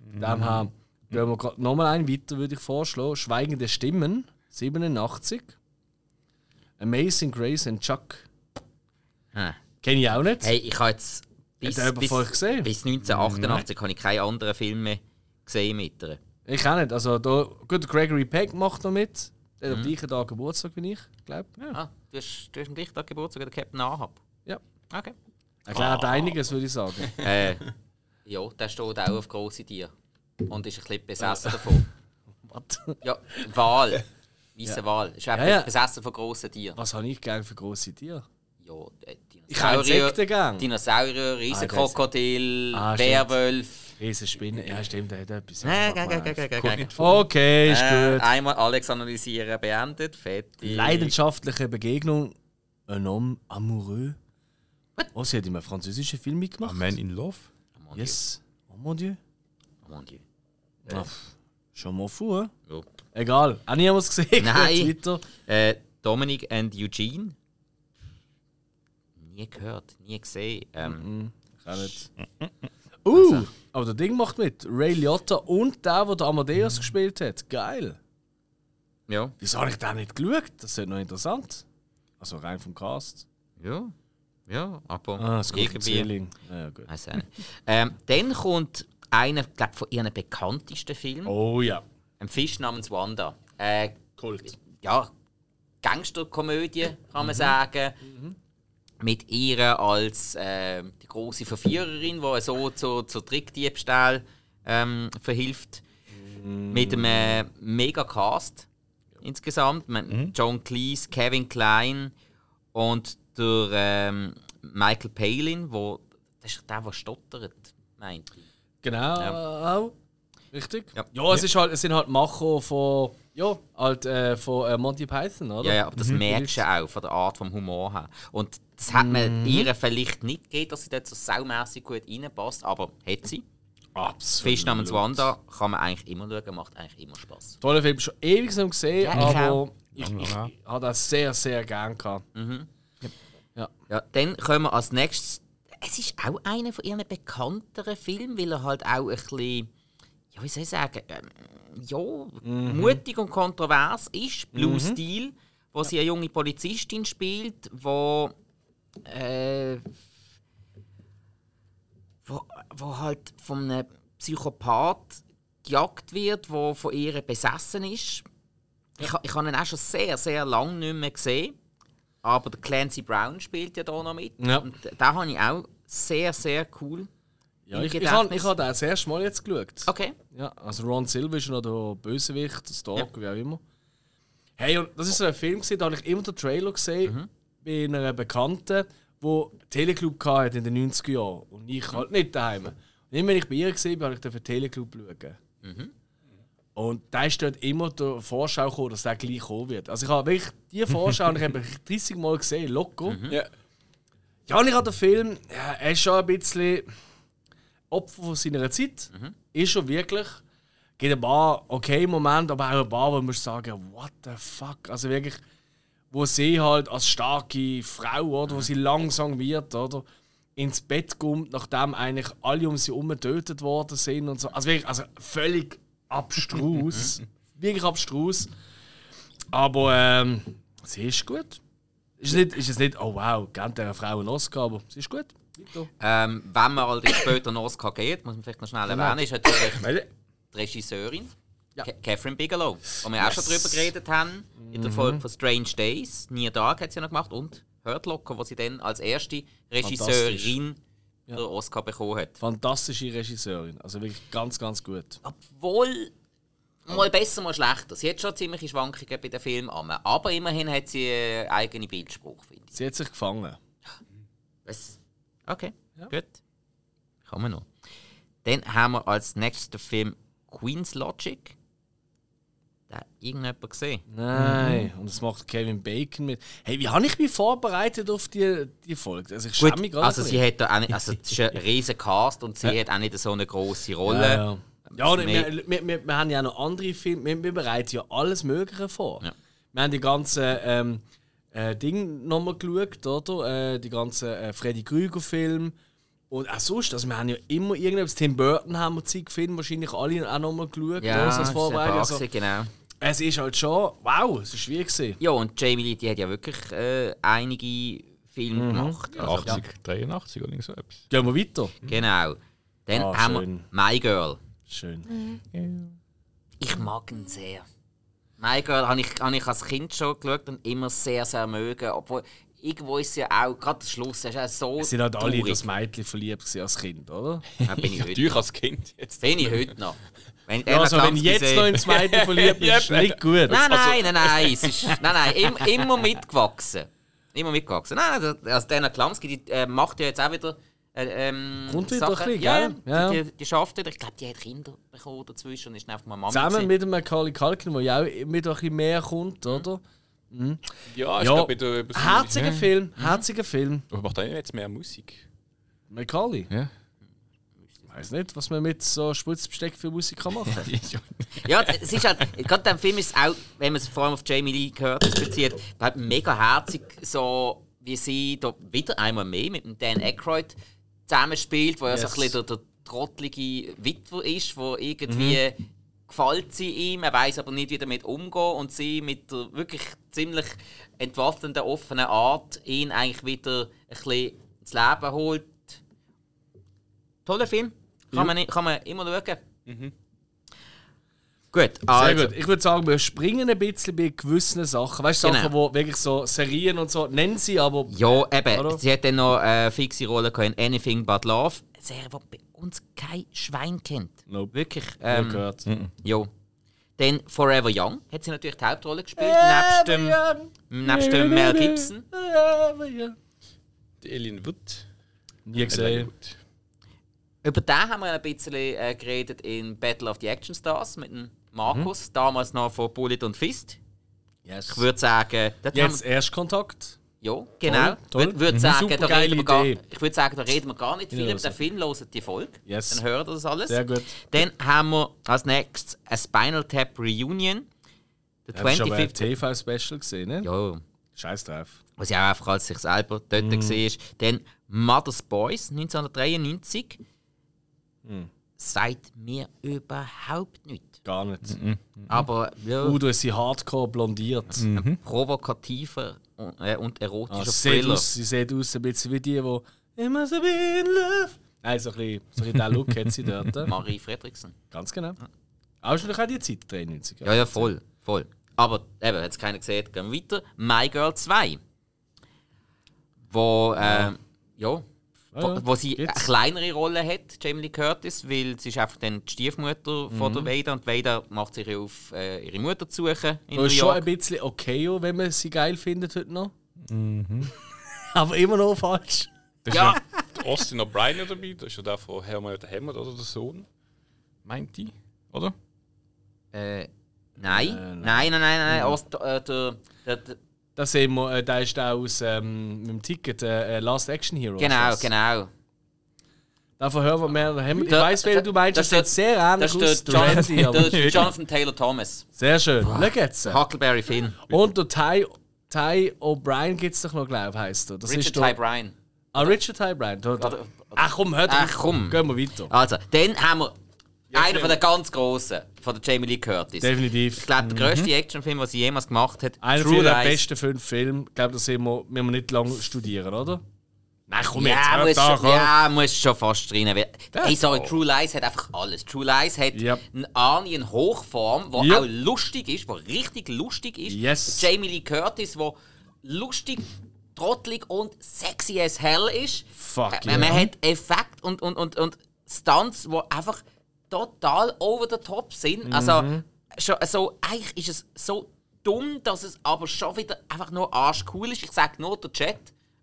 Dem haben gehen wir gerade nochmal ein, weiter würde ich vorschlagen. Schweigende Stimmen, 87. Amazing Grace and Chuck. Hm. Kenne ich auch nicht. Hey, ich habe jetzt bis, bis, gesehen? bis 1988 habe ich keine anderen Filme gesehen mit ihr. Ich auch nicht. Also, da, gut, Gregory Peck macht noch mit. Der hat am gleichen Tag Geburtstag wie ich, glaube ich. Ah, du hast, du hast am gleichen Tag Geburtstag, der Captain Ahab. Ja. Okay. Erklärt einiges, würde ich sagen. *laughs* Äh, ja, der steht auch auf grosse Tiere. Und ist ein bisschen besessen davon. *laughs* Was? Ja, Wal. Weißer Wal. Ist einfach Ja, ja. besessen von grossen Tieren. Was habe ich gern für grosse Tiere? Ja, äh, Ich habe Insekten gern. Dinosaurier, Riesenkrokodil, Ah. Werwolf. Riesenspinne. Ja, stimmt, der hat etwas. Nein, geh. nicht vor. Okay, ist Äh, gut. einmal Alex analysieren beendet. Fertig. Leidenschaftliche Begegnung. Un homme amoureux. Oh, sie hat in einem französischen Film A mitgemacht. Man in Love? Mon Dieu. Yes. Oh mon Dieu. Mon Dieu. Ah, schon mal vor. Ja. Egal. Auch nie was gesehen. Nein. Äh, Dominic and Eugene. Nie gehört, nie gesehen. Ähm, Kann nicht. Uh, aber der Ding macht mit. Ray Liotta und der, der Amadeus gespielt hat. Geil. Ja. Wieso habe ich den nicht geschaut? Das ist noch interessant. Also rein vom Cast. Ja. Ja, aber Ah, das irgendwie. Ja, ja, gut. Nicht. ähm, dann kommt einer, glaub, von ihren bekanntesten Filmen. Oh ja. Ein Fisch namens Wanda. Äh, Kult. ja, Gangsterkomödie, kann Mhm. man sagen. Mit ihr als äh, die große Verführerin, die so zu, zu Trickdiebstahl ähm, verhilft. Mhm. Mit einem äh, mega Cast insgesamt. Mhm. John Cleese, Kevin Klein und der ähm, Michael Palin, wo, das ist der, der stottert, meint ich. Genau, auch. Richtig? Ja. Ja, es, ist halt, es sind halt Macher von, ja, halt, äh, von äh, Monty Python, oder? Ja, ja, aber das merkst du auch von der Art vom Humor her. Und das hat man ihr vielleicht nicht gegeben, dass sie dort so saumässig gut reinpasst, aber hat sie. Absolut. Fisch namens Wanda kann man eigentlich immer schauen, macht eigentlich immer Spaß. Toller Film, schon ewig nicht gesehen, Ja, ich aber ich, ich, ich habe das sehr, sehr gern gehabt. Ja, dann kommen wir als nächstes. Es ist auch einer von ihren bekannteren Filmen, weil er halt auch ein bisschen, ja, wie soll ich sagen, ähm, ja, mutig und kontrovers ist. Blue Steel, wo sie eine junge Polizistin spielt, wo, äh, wo, wo halt von einem Psychopath gejagt wird, wo von ihr besessen ist. Ich, ich habe ihn auch schon sehr, sehr lange nicht mehr gesehen. Aber der Clancy Brown spielt ja da noch mit. Ja. Und da habe ich auch sehr, sehr cool. Ja, ich, ich habe ich hab den das erste Mal jetzt geschaut. Okay. Ja, also Ron Silver ist noch der Bösewicht, der Stalker, Ja. wie auch immer. Hey, und das ist so ein Film, gewesen, da habe ich immer den Trailer gesehen bei einer Bekannten, die Teleclub hatte in den 90er Jahren. Und ich halt nicht daheim. Und immer wenn ich bei ihr bin, habe ich den Teleclub schauen. Und da ist dort immer der Vorschau gekommen, dass der gleich kommen wird. Also ich habe wirklich die *laughs* Vorschau und ich habe 30 Mal gesehen, locker. Ja. Ja, und ich habe den Film, ja, er ist schon ein bisschen Opfer von seiner Zeit. Ist schon wirklich. Gibt ein paar okay Momente, aber auch ein paar, wo man sagen, what the fuck. Also wirklich, wo sie halt als starke Frau, oder, wo sie langsam wird, oder, ins Bett kommt, nachdem eigentlich alle um sie herum getötet worden sind und so. Also wirklich, also völlig abstrus. *laughs* wirklich abstrus. Aber ähm, sie ist gut. Ist es nicht, ist es nicht oh wow, kennt der Frau einen Oscar, aber sie ist gut. Ähm, wenn man allerdings später einen Oscar geht, muss man vielleicht noch schnell erwähnen, ist natürlich *laughs* die Regisseurin, Ja. Ca- Catherine Bigelow, wo wir auch schon drüber geredet haben, in der Folge von Strange Days. Near Dark hat sie noch gemacht und Hurt Locker, wo sie dann als erste Regisseurin den Oscar bekommen hat. Fantastische Regisseurin. Also wirklich ganz, ganz gut. Obwohl, mal besser, mal schlechter. Sie hat schon ziemliche Schwankungen bei den Filmen, aber immerhin hat sie einen eigenen Bildspruch, finde ich. Sie hat sich gefangen. Was? Okay, gut. Kommen wir noch. Dann haben wir als nächstes den Film Queen's Logic. Da irgendjemand gesehen. Nein, und das macht Kevin Bacon mit. Hey, wie habe ich mich vorbereitet auf die, die Folge? Also ich schäme mich gerade. also sie hat da auch nicht, also es ist ein *laughs* riesen Cast und sie hat auch nicht so eine große Rolle. Ja, ja. ja und wir, wir, wir, wir haben ja noch andere Filme, wir, wir bereiten ja alles Mögliche vor. Ja. Wir haben die ganzen ähm, äh, Dinge nochmal geschaut, oder? Äh, die ganzen äh, Freddy Krüger-Filme. Und auch sonst, also wir haben ja immer irgendetwas, Tim Burton haben wir zig Filme wahrscheinlich alle auch nochmal geschaut, Ja, das paar Also, genau. Es ist halt schon, wow, es ist schwierig gewesen. Ja, und Jamie Lee, die hat ja wirklich äh, einige Filme Mhm. gemacht. Also, 80, 83 oder so etwas. Gehen wir weiter. Genau. Dann Ah, haben schön. wir My Girl. Schön. Ich mag ihn sehr. My Girl habe ich, habe ich als Kind schon geschaut und immer sehr, sehr mögen. Obwohl, irgendwo ist ja auch, gerade Schluss, ist ja so Es sind halt alle in das Mädchen verliebt als Kind, oder? Ja, bin ich *laughs* heute Natürlich noch. als Kind jetzt. Bin ich heute noch. Wenn ich Ja, also wenn jetzt noch ins Mädchen *laughs* verliebt bist, ist nicht gut. Nein, nein, nein, nein, es ist, nein, nein, im, immer mitgewachsen. Immer mitgewachsen. Nein, also, also Dana Klamski, die äh, macht ja jetzt auch wieder äh, ähm, Kommt wieder Sachen. ein bisschen, ja, gell? Ja. Die, die, die schafft wieder. Ich glaube, die hat Kinder bekommen dazwischen und ist einfach mal Mama. Zusammen gewesen. mit dem Macaulay Culkin, der ja auch mit ein bisschen mehr kommt, oder? Ja, ich Ja. glaube, so- Herziger Ja. Film, herziger Film. Aber macht er jetzt mehr Musik? Macaulay? Ja. Ich weiß nicht, was man mit so Spritzbesteck für Musik kann machen kann. *laughs* Ja, es ist halt, gerade in dem Film ist es auch, wenn man es vor allem auf Jamie Lee Curtis bezieht, halt mega herzig, so wie sie da wieder einmal mehr mit dem Dan Aykroyd zusammenspielt, wo er so Yes. ein bisschen der, der trottelige Witwer ist, wo irgendwie gefällt sie ihm, er weiß aber nicht, wie damit umgehen und sie mit der wirklich ziemlich entwaffnenden, offenen Art ihn eigentlich wieder ein bisschen ins Leben holt. Toller Film, kann, man, nicht- kann man immer schauen. Gut, Sehr also, gut. Ich würde sagen, wir springen ein bisschen bei gewissen Sachen. Weißt du, Sachen, Genau. wo wirklich so Serien und so, nennen sie, aber. Ja, eben. Oder? Sie hat dann noch eine fixe Rolle in Anything But Love. Eine Serie, die bei uns kein Schwein kennt. Nope. Wirklich. Ähm, Ähm, gehört. ja. Dann Forever Young hat sie natürlich die Hauptrolle gespielt, nebst dem, nebst dem Mel Gibson. Die Alien Wood. Nie gesehen. Über den haben wir ein bisschen äh, geredet in Battle of the Action Stars mit dem Markus, Mhm. damals noch von Bullet und Fist. Yes. Ich würde sagen, Jetzt Erstkontakt. Ja, genau. Toll, Ich würde Mhm. sagen, da reden wir gar, ich würde sagen, da reden wir gar nicht viel über den Film, hören die Folge. Yes. Dann hören wir das alles. Sehr gut. Dann haben wir als nächstes ein Spinal Tap Reunion. Der Ja, das war aber ein 25th. TV-Special gesehen, ne? Ja, Scheiß drauf. was ja auch einfach als sich selber dort gesehen ist. Dann Mother's Boys 1993. Sagt mir überhaupt nichts. Gar nicht. Aber ja, Udo ist sie hardcore blondiert. ein provokativer und, äh, und erotischer Ah, sie, sieht Thriller. aus, sie sieht aus ein bisschen wie die, die immer so be in love. Nein, so ein bisschen, so ein bisschen den Look hat sie dort. *laughs* äh. Marie Fredriksen. Ganz genau. Aber schon auch die Zeit, 93. Ja, ja, voll, voll. Aber eben, hat es keiner gesehen, gehen wir weiter. My Girl 2. Wo, ähm, ja, Ah, wo, ja. wo sie Gibt's. eine kleinere Rolle hat, Jamie Lee Curtis, weil sie ist einfach dann die Stiefmutter von Mhm. der Vader und Vader macht sich auf äh, ihre Mutter zu suchen in Da New ist schon ein bisschen okay, wenn man sie geil findet heute noch. *laughs* Aber immer noch falsch. Das Ja. ist ja Austin O'Brien dabei. Das ist ja der von Hermann der Hammer oder der Sohn. Meint die? Oder? Äh, nein. nein, nein, nein, nein, nein. Ost, äh, der, der, der, Da sehen wir, äh, der ist der aus ähm, mit dem Ticket, äh, äh, Last Action Hero. genau, genau. Davon hören wir mehr. Ich Der- weiß, wen du meinst. das sieht sehr ähnlich Das ist aus. Jonathan, Jonathan Taylor Thomas. Sehr schön. Schau jetzt. Huckleberry Finn. Und der Ty, Ty O'Brien gibt es doch noch, glaube ich, heisst er. Das Richard ist Ty Bryan. Ah, Richard Ty Bryan. Da, da. Oder- Ach komm, hör Ach, komm. Gehen wir weiter. Also, dann haben wir einer von der ganz großen, von der Jamie Lee Curtis. Definitiv. Ich glaube, der grösste Actionfilm, den sie jemals gemacht hat, Einer True der besten fünf Filme. Ich glaube, das müssen wir, müssen wir nicht lange studieren, oder? Nein, komm Ja, jetzt, muss schon, ja, muss schon fast rein. Hey, sorry, True Lies hat einfach alles. True Lies hat Yep. einen Arnie in Hochform, der Yep. auch lustig ist, der richtig lustig ist. Yes. Jamie Lee Curtis, der lustig, trottelig und sexy as hell ist. Fuck Äh, yeah. Man hat Effekt und, und, und, und Stunts, die einfach total over the top sind. Mhm. Also, schon, so, eigentlich ist es so dumm, dass es aber schon wieder einfach nur arschcool ist. Ich sage nur der Chat.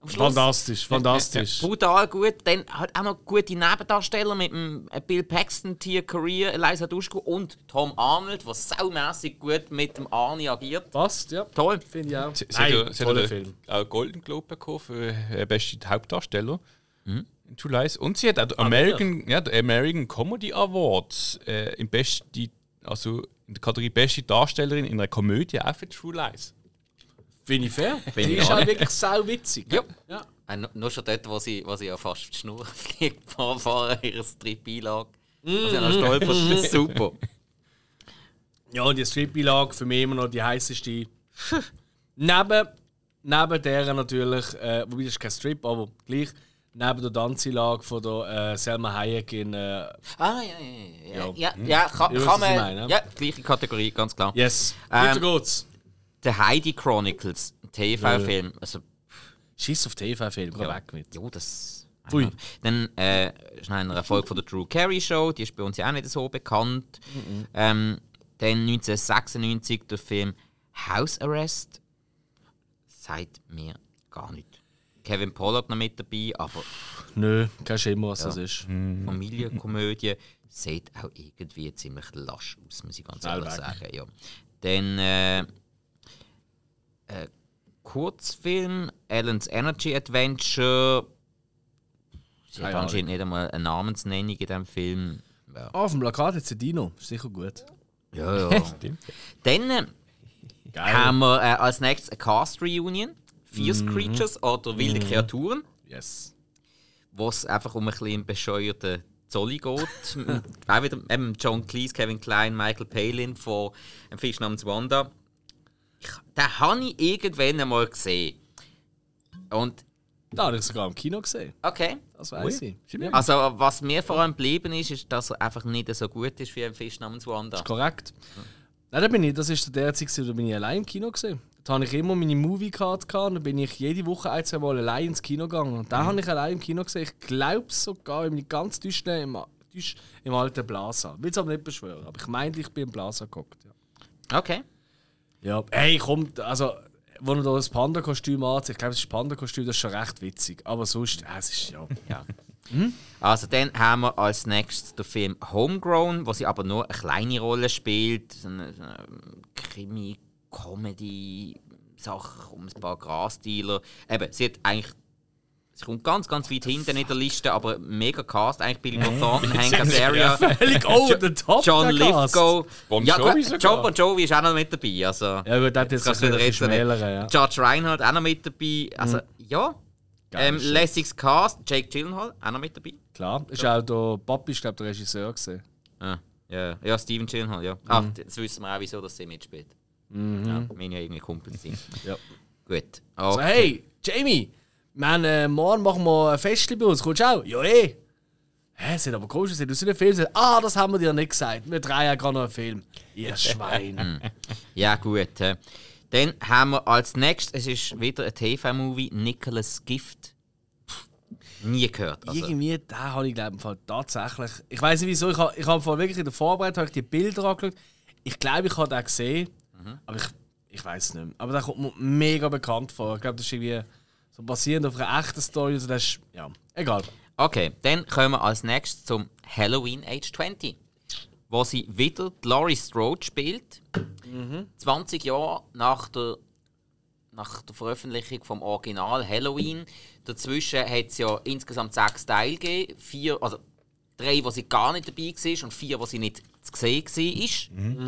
Fantastisch, fantastisch. Brutal gut. Dann halt auch noch gute Nebendarsteller mit dem Bill Paxton, Tia Career, Eliza Dushku und Tom Arnold, der saumässig gut mit dem Arnie agiert. Passt, ja. Toll. Finde ich auch. Sie, sie Nein, hat, sie toller hat Film. ja auch Golden Globe bekommen für äh, beste Hauptdarsteller Mhm. True Lies. Und sie hat auch Ah, den American, ja, den American Comedy Award äh, im besti, also in der Kategorie beste Darstellerin in einer Komödie auch für True Lies. Finde ich fair. Finde Die ich ist auch. wirklich sau witzig. Ja. ja. Äh, nur- schon dort, wo sie, wo sie ja fast die Schnur *laughs* fliegt, vor, vor ihrer Strip-Einlage. Wo sie noch stolpert, das ist *laughs* super. Ja, und die Strip-Beilage für mich immer noch die heißeste. *laughs* neben, neben der natürlich, äh, wobei das ist kein Strip, aber gleich, neben der Tanzeinlage von der äh, Selma Hayek in äh, Ah, ja, ja, ja. Ja. Ja, ja, ja kann, wisst, kann man. meine, ja, gleiche Kategorie, ganz klar. Yes. Ähm, Weiter geht's. Der Heidi Chronicles, TV-Film. Also, Schiss auf TV-Film, geh Ja. weg mit. ja, das. Ui. Dann äh, ist ein Erfolg von der Drew Carey Show, die ist bei uns ja auch nicht so bekannt. Ähm, dann 1996 der Film House Arrest. Sagt mir gar nicht. Kevin Pollard noch mit dabei, aber Nö, kein Schimmer, was das ist. Familienkomödie sieht auch irgendwie ziemlich lasch aus, muss ich ganz Schnell ehrlich weg. sagen. Ja. Dann äh, äh, Kurzfilm Alan's Energy Adventure. Sie hat anscheinend nicht einmal eine Namensnennung in diesem Film. Ja, Ah, auf dem Plakat hat Dino. Ist sicher gut. ja. ja. *laughs* Dann äh, haben wir äh, als nächstes eine Cast Reunion. Fierce Mhm. Creatures oder wilde Kreaturen. Yes. wo es einfach um ein bisschen bescheuerten Zolli geht. *laughs* auch wieder eben John Cleese, Kevin Klein, Michael Palin von einem Fisch namens Wanda. Ich, den habe ich irgendwann einmal gesehen. Und, Da habe ich sogar im Kino gesehen. okay. Das weiß ich. Also, was mir vor allem geblieben ist, ist, dass er einfach nicht so gut ist wie ein Fisch namens Wanda. Korrekt. Nein, da bin ich, das ist der Zeit, da bin ich allein im Kino gesehen. Da habe ich immer meine Movie-Card und dann bin ich jede Woche ein, zwei Mal allein ins Kino gegangen. Und da habe ich allein im Kino gesehen. Ich glaube sogar, ich bin ganz täuscht, im, im alten Plaza. Ich will es aber nicht beschwören, aber ich meinte, ich bin im Plaza geguckt. Ja. Okay. ja. Hey, komm, also, wo er da das Panda-Kostüm anzieht, ich glaube, das ist Panda-Kostüm, das ist schon recht witzig. Aber sonst, äh, es ist ja. Ja. *laughs* Also dann haben wir als nächstes den Film Homegrown, wo sie aber nur eine kleine Rolle spielt. So eine, so eine Krimi-Comedy-Sache um ein paar Grasdealer. Eben, sie hat eigentlich... Sie kommt ganz, ganz weit hinten in der Liste, aber mega Cast. Eigentlich Billy Bob Thornton, *laughs* Hank Azaria, Völlig over the top, John. Lithgow. Bon ja, Jovi sogar. John Bon Jovi ist auch noch mit dabei. Also, Ja, du wieder bisschen reden. schmälern, ja. George Reinhardt auch noch mit dabei. Also, ja. Geil, Ähm, lässiges Cast. Jake Gyllenhaal auch noch mit dabei. Klar, ist auch der Papi, ist glaube der Regisseur gesehen. Ah, ja, ja, Steven Gyllenhaal, ja. Ah, jetzt wissen wir auch, wieso dass sie mitspielt. Ja, meine ja irgendwie Kumpels sind. *laughs* Ja. Gut. So, Okay. hey, Jamie, haben, äh, morgen machen wir ein Festchen bei uns. Kommst du auch? Ja, eh. Hä, es hat aber komisch hast einen Film gesagt, ah, das haben wir dir nicht gesagt. Wir drehen ja gerade noch einen Film. Ihr *laughs* Schwein. Ja, gut. hä. Dann haben wir als nächstes, es ist wieder ein TV-Movie, Nicholas Gift. Nie gehört. Also, Irgendwie, da habe ich glaube ich tatsächlich. Ich weiß nicht wieso, ich habe ich hab wirklich in der Vorbereitung die Bilder angeschaut. Ich glaube, ich habe den gesehen, aber ich, ich weiß es nicht mehr. Aber der kommt mir mega bekannt vor. Ich glaube, das ist irgendwie so basierend auf einer echten Story. Also das ist, ja, egal. Okay, dann kommen wir als nächstes zum Halloween Age 20. Wo sie wieder Laurie Strode spielt. 20 Jahre nach der, nach der Veröffentlichung vom Original Halloween. Dazwischen hat es ja insgesamt sechs Teile gegeben. Vier, also drei, wo sie gar nicht dabei war und vier, wo sie nicht zu sehen war.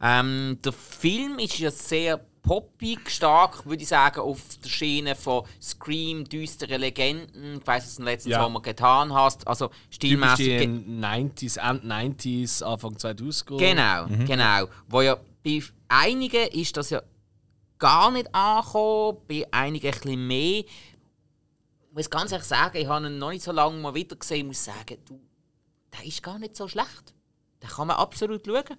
Ähm, der Film ist ja sehr poppig, stark, würde ich sagen, auf der Schiene von Scream, düstere Legenden. Ich weiß, was du letzten Ja. Sommer getan hast. Also stilmäßig. die ge- 90s, End 90s, Anfang 2000 Genau, genau. Wo ja bei einigen ist das ja gar nicht angekommen, bei einigen ein bisschen mehr. Ich muss ganz ehrlich sagen, ich habe ihn noch nicht so lange mal wieder gesehen, ich muss sagen, du, der ist gar nicht so schlecht. Den kann man absolut schauen.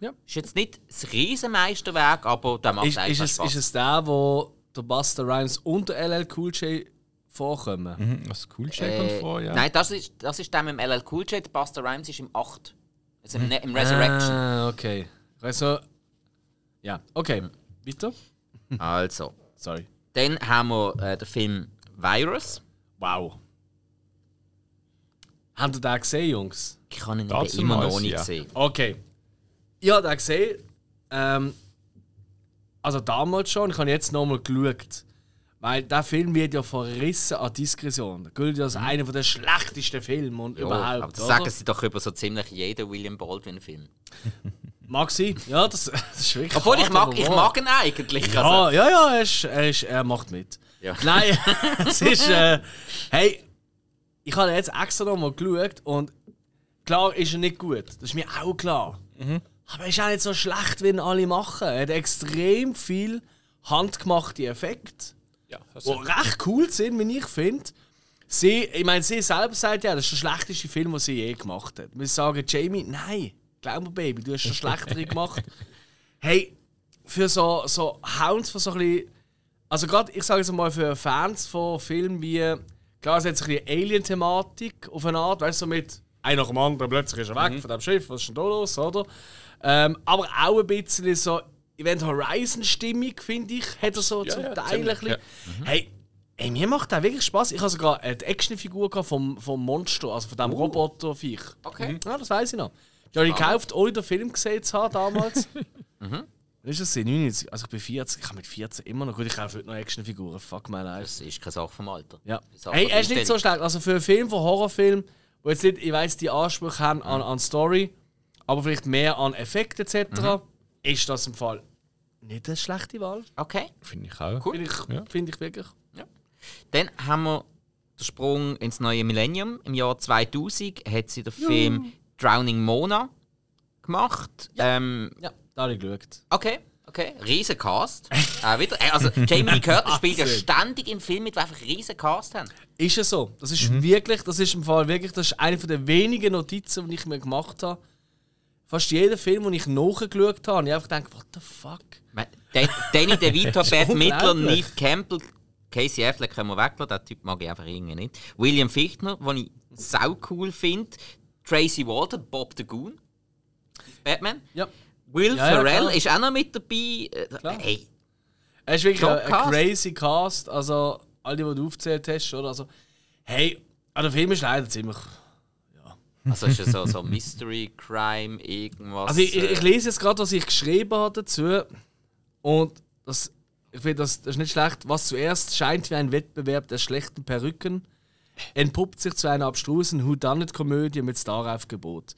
Ja. Ist jetzt nicht das Riesenmeisterwerk, aber der macht Ist, einfach ist, es, Spaß. ist es der, wo der Buster Rhymes und der LL Cool J vorkommen? Mhm, was cool kommt äh, vor, ja. Nein, das ist, das ist der mit dem LL Cool J, der Buster Rhymes ist im 8. Also im, im Resurrection. Ah, okay. Also, ja, okay. Weiter? Also, *laughs* Sorry. dann haben wir äh, den Film Virus. Wow. Habt ihr den gesehen, Jungs? Ich kann ihn immer noch nicht ja. sehen. Okay. Ich habe den gesehen. Ähm, also damals schon. Ich habe jetzt nochmal geschaut. Weil der Film wird ja verrissen an Diskretion. Der gilt ja als einer der schlechtesten Filme und Mhm. Ja, überhaupt. aber das oder? sagen sie doch über so ziemlich jeden William Baldwin-Film. *laughs* Mag sein. Ja, das, *laughs* das ist wirklich. Obwohl ich hart, mag, aber ich mag ihn eigentlich. Ja, Also, ja, ja, er, ist, er, ist, er macht mit. Ja. Nein, *laughs* es ist. Äh, hey, ich habe jetzt extra nochmal geschaut und klar ist er nicht gut. Das ist mir auch klar. Aber er ist auch nicht so schlecht, wie ihn alle machen. Er hat extrem viel handgemachte Effekte, ja, die recht cool sind, wie ich finde. Sie, ich meine, sie selber sagt ja, das ist der schlechteste Film, den sie je gemacht hat. Wir sagen, Jamie, nein, glaub mir, Baby, du hast schon schlechtere *laughs* gemacht. Hey, für so, so Hounds, für so ein bisschen. Also, gerade, ich sage jetzt mal, für Fans von Filmen wie. Klar, es hat so ein bisschen Alien-Thematik auf eine Art, weißt du, so mit einer nach dem anderen, plötzlich ist er weg von dem Schiff, was ist denn da los, oder? Ähm, aber auch ein bisschen so Event Horizon-Stimmung, finde ich, hat er so Ja, zum ja, Teil ziemlich, ein bisschen. Hey, Ey, mir macht das wirklich Spaß. Ich habe sogar eine Actionfigur vom, vom Monster, also von dem Roboterviech. Okay. Ja, das weiß ich noch. Die habe ich gekauft, ohne den Film gesehen zu haben damals. *laughs* Mhm. Wann ist das? 99? Also ich bin 40, ich habe mit 14 immer noch gut, ich kaufe heute noch Actionfiguren. Fuck my life. Das ist keine Sache vom Alter. Ja. Das Hey, er ist nicht so schlecht. Also für einen Film, für einen Horrorfilm, wo jetzt nicht, ich weiß, die Ansprüche haben an, an Story, aber vielleicht mehr an Effekt etc., Mhm. ist das im Fall nicht eine schlechte Wahl. Okay. Finde ich auch. Finde ich, Ja. finde ich wirklich. Dann haben wir den Sprung ins neue Millennium. Im Jahr 2000 hat sie den Film Drowning Mona gemacht. Ähm, Ja, da habe ich geschaut. okay, okay. Riesen Cast. äh, wieder, äh, also Jamie Lee Curtis *laughs* spielt ja ständig im Film mit, die einfach riesen Cast haben. Ist es so? Das ist Mhm. wirklich, das ist im Fall wirklich, das ist eine der wenigen Notizen, die ich mir gemacht habe. Fast jeder Film, den ich nachgeschaut habe, habe ich einfach gedacht, what the fuck? Danny *laughs* DeVito, Beth Midler, unglaublich. Neve Campbell, Casey Affleck können wir weglassen, den Typ mag ich einfach irgendwie nicht. William Fichtner, den ich sau cool finde. Tracy Walter, Bob the Goon. Batman. Ja. Will Ja, ja, Ferrell klar. ist auch noch mit dabei. Äh, Klar. Hey, Es ist wirklich ein, ein crazy Cast. Also, all die, die du aufgezählt hast, oder? Also, hey, ah, der Film ist leider ziemlich. Also ist es so, so Mystery Crime, irgendwas. Also, ich, ich, ich äh, lese jetzt gerade, was ich geschrieben habe dazu. Und das, ich finde, das, das ist nicht schlecht. Was zuerst scheint wie ein Wettbewerb der schlechten Perücken, entpuppt sich zu einer abstrusen Whodunit-Komödie mit Staraufgebot.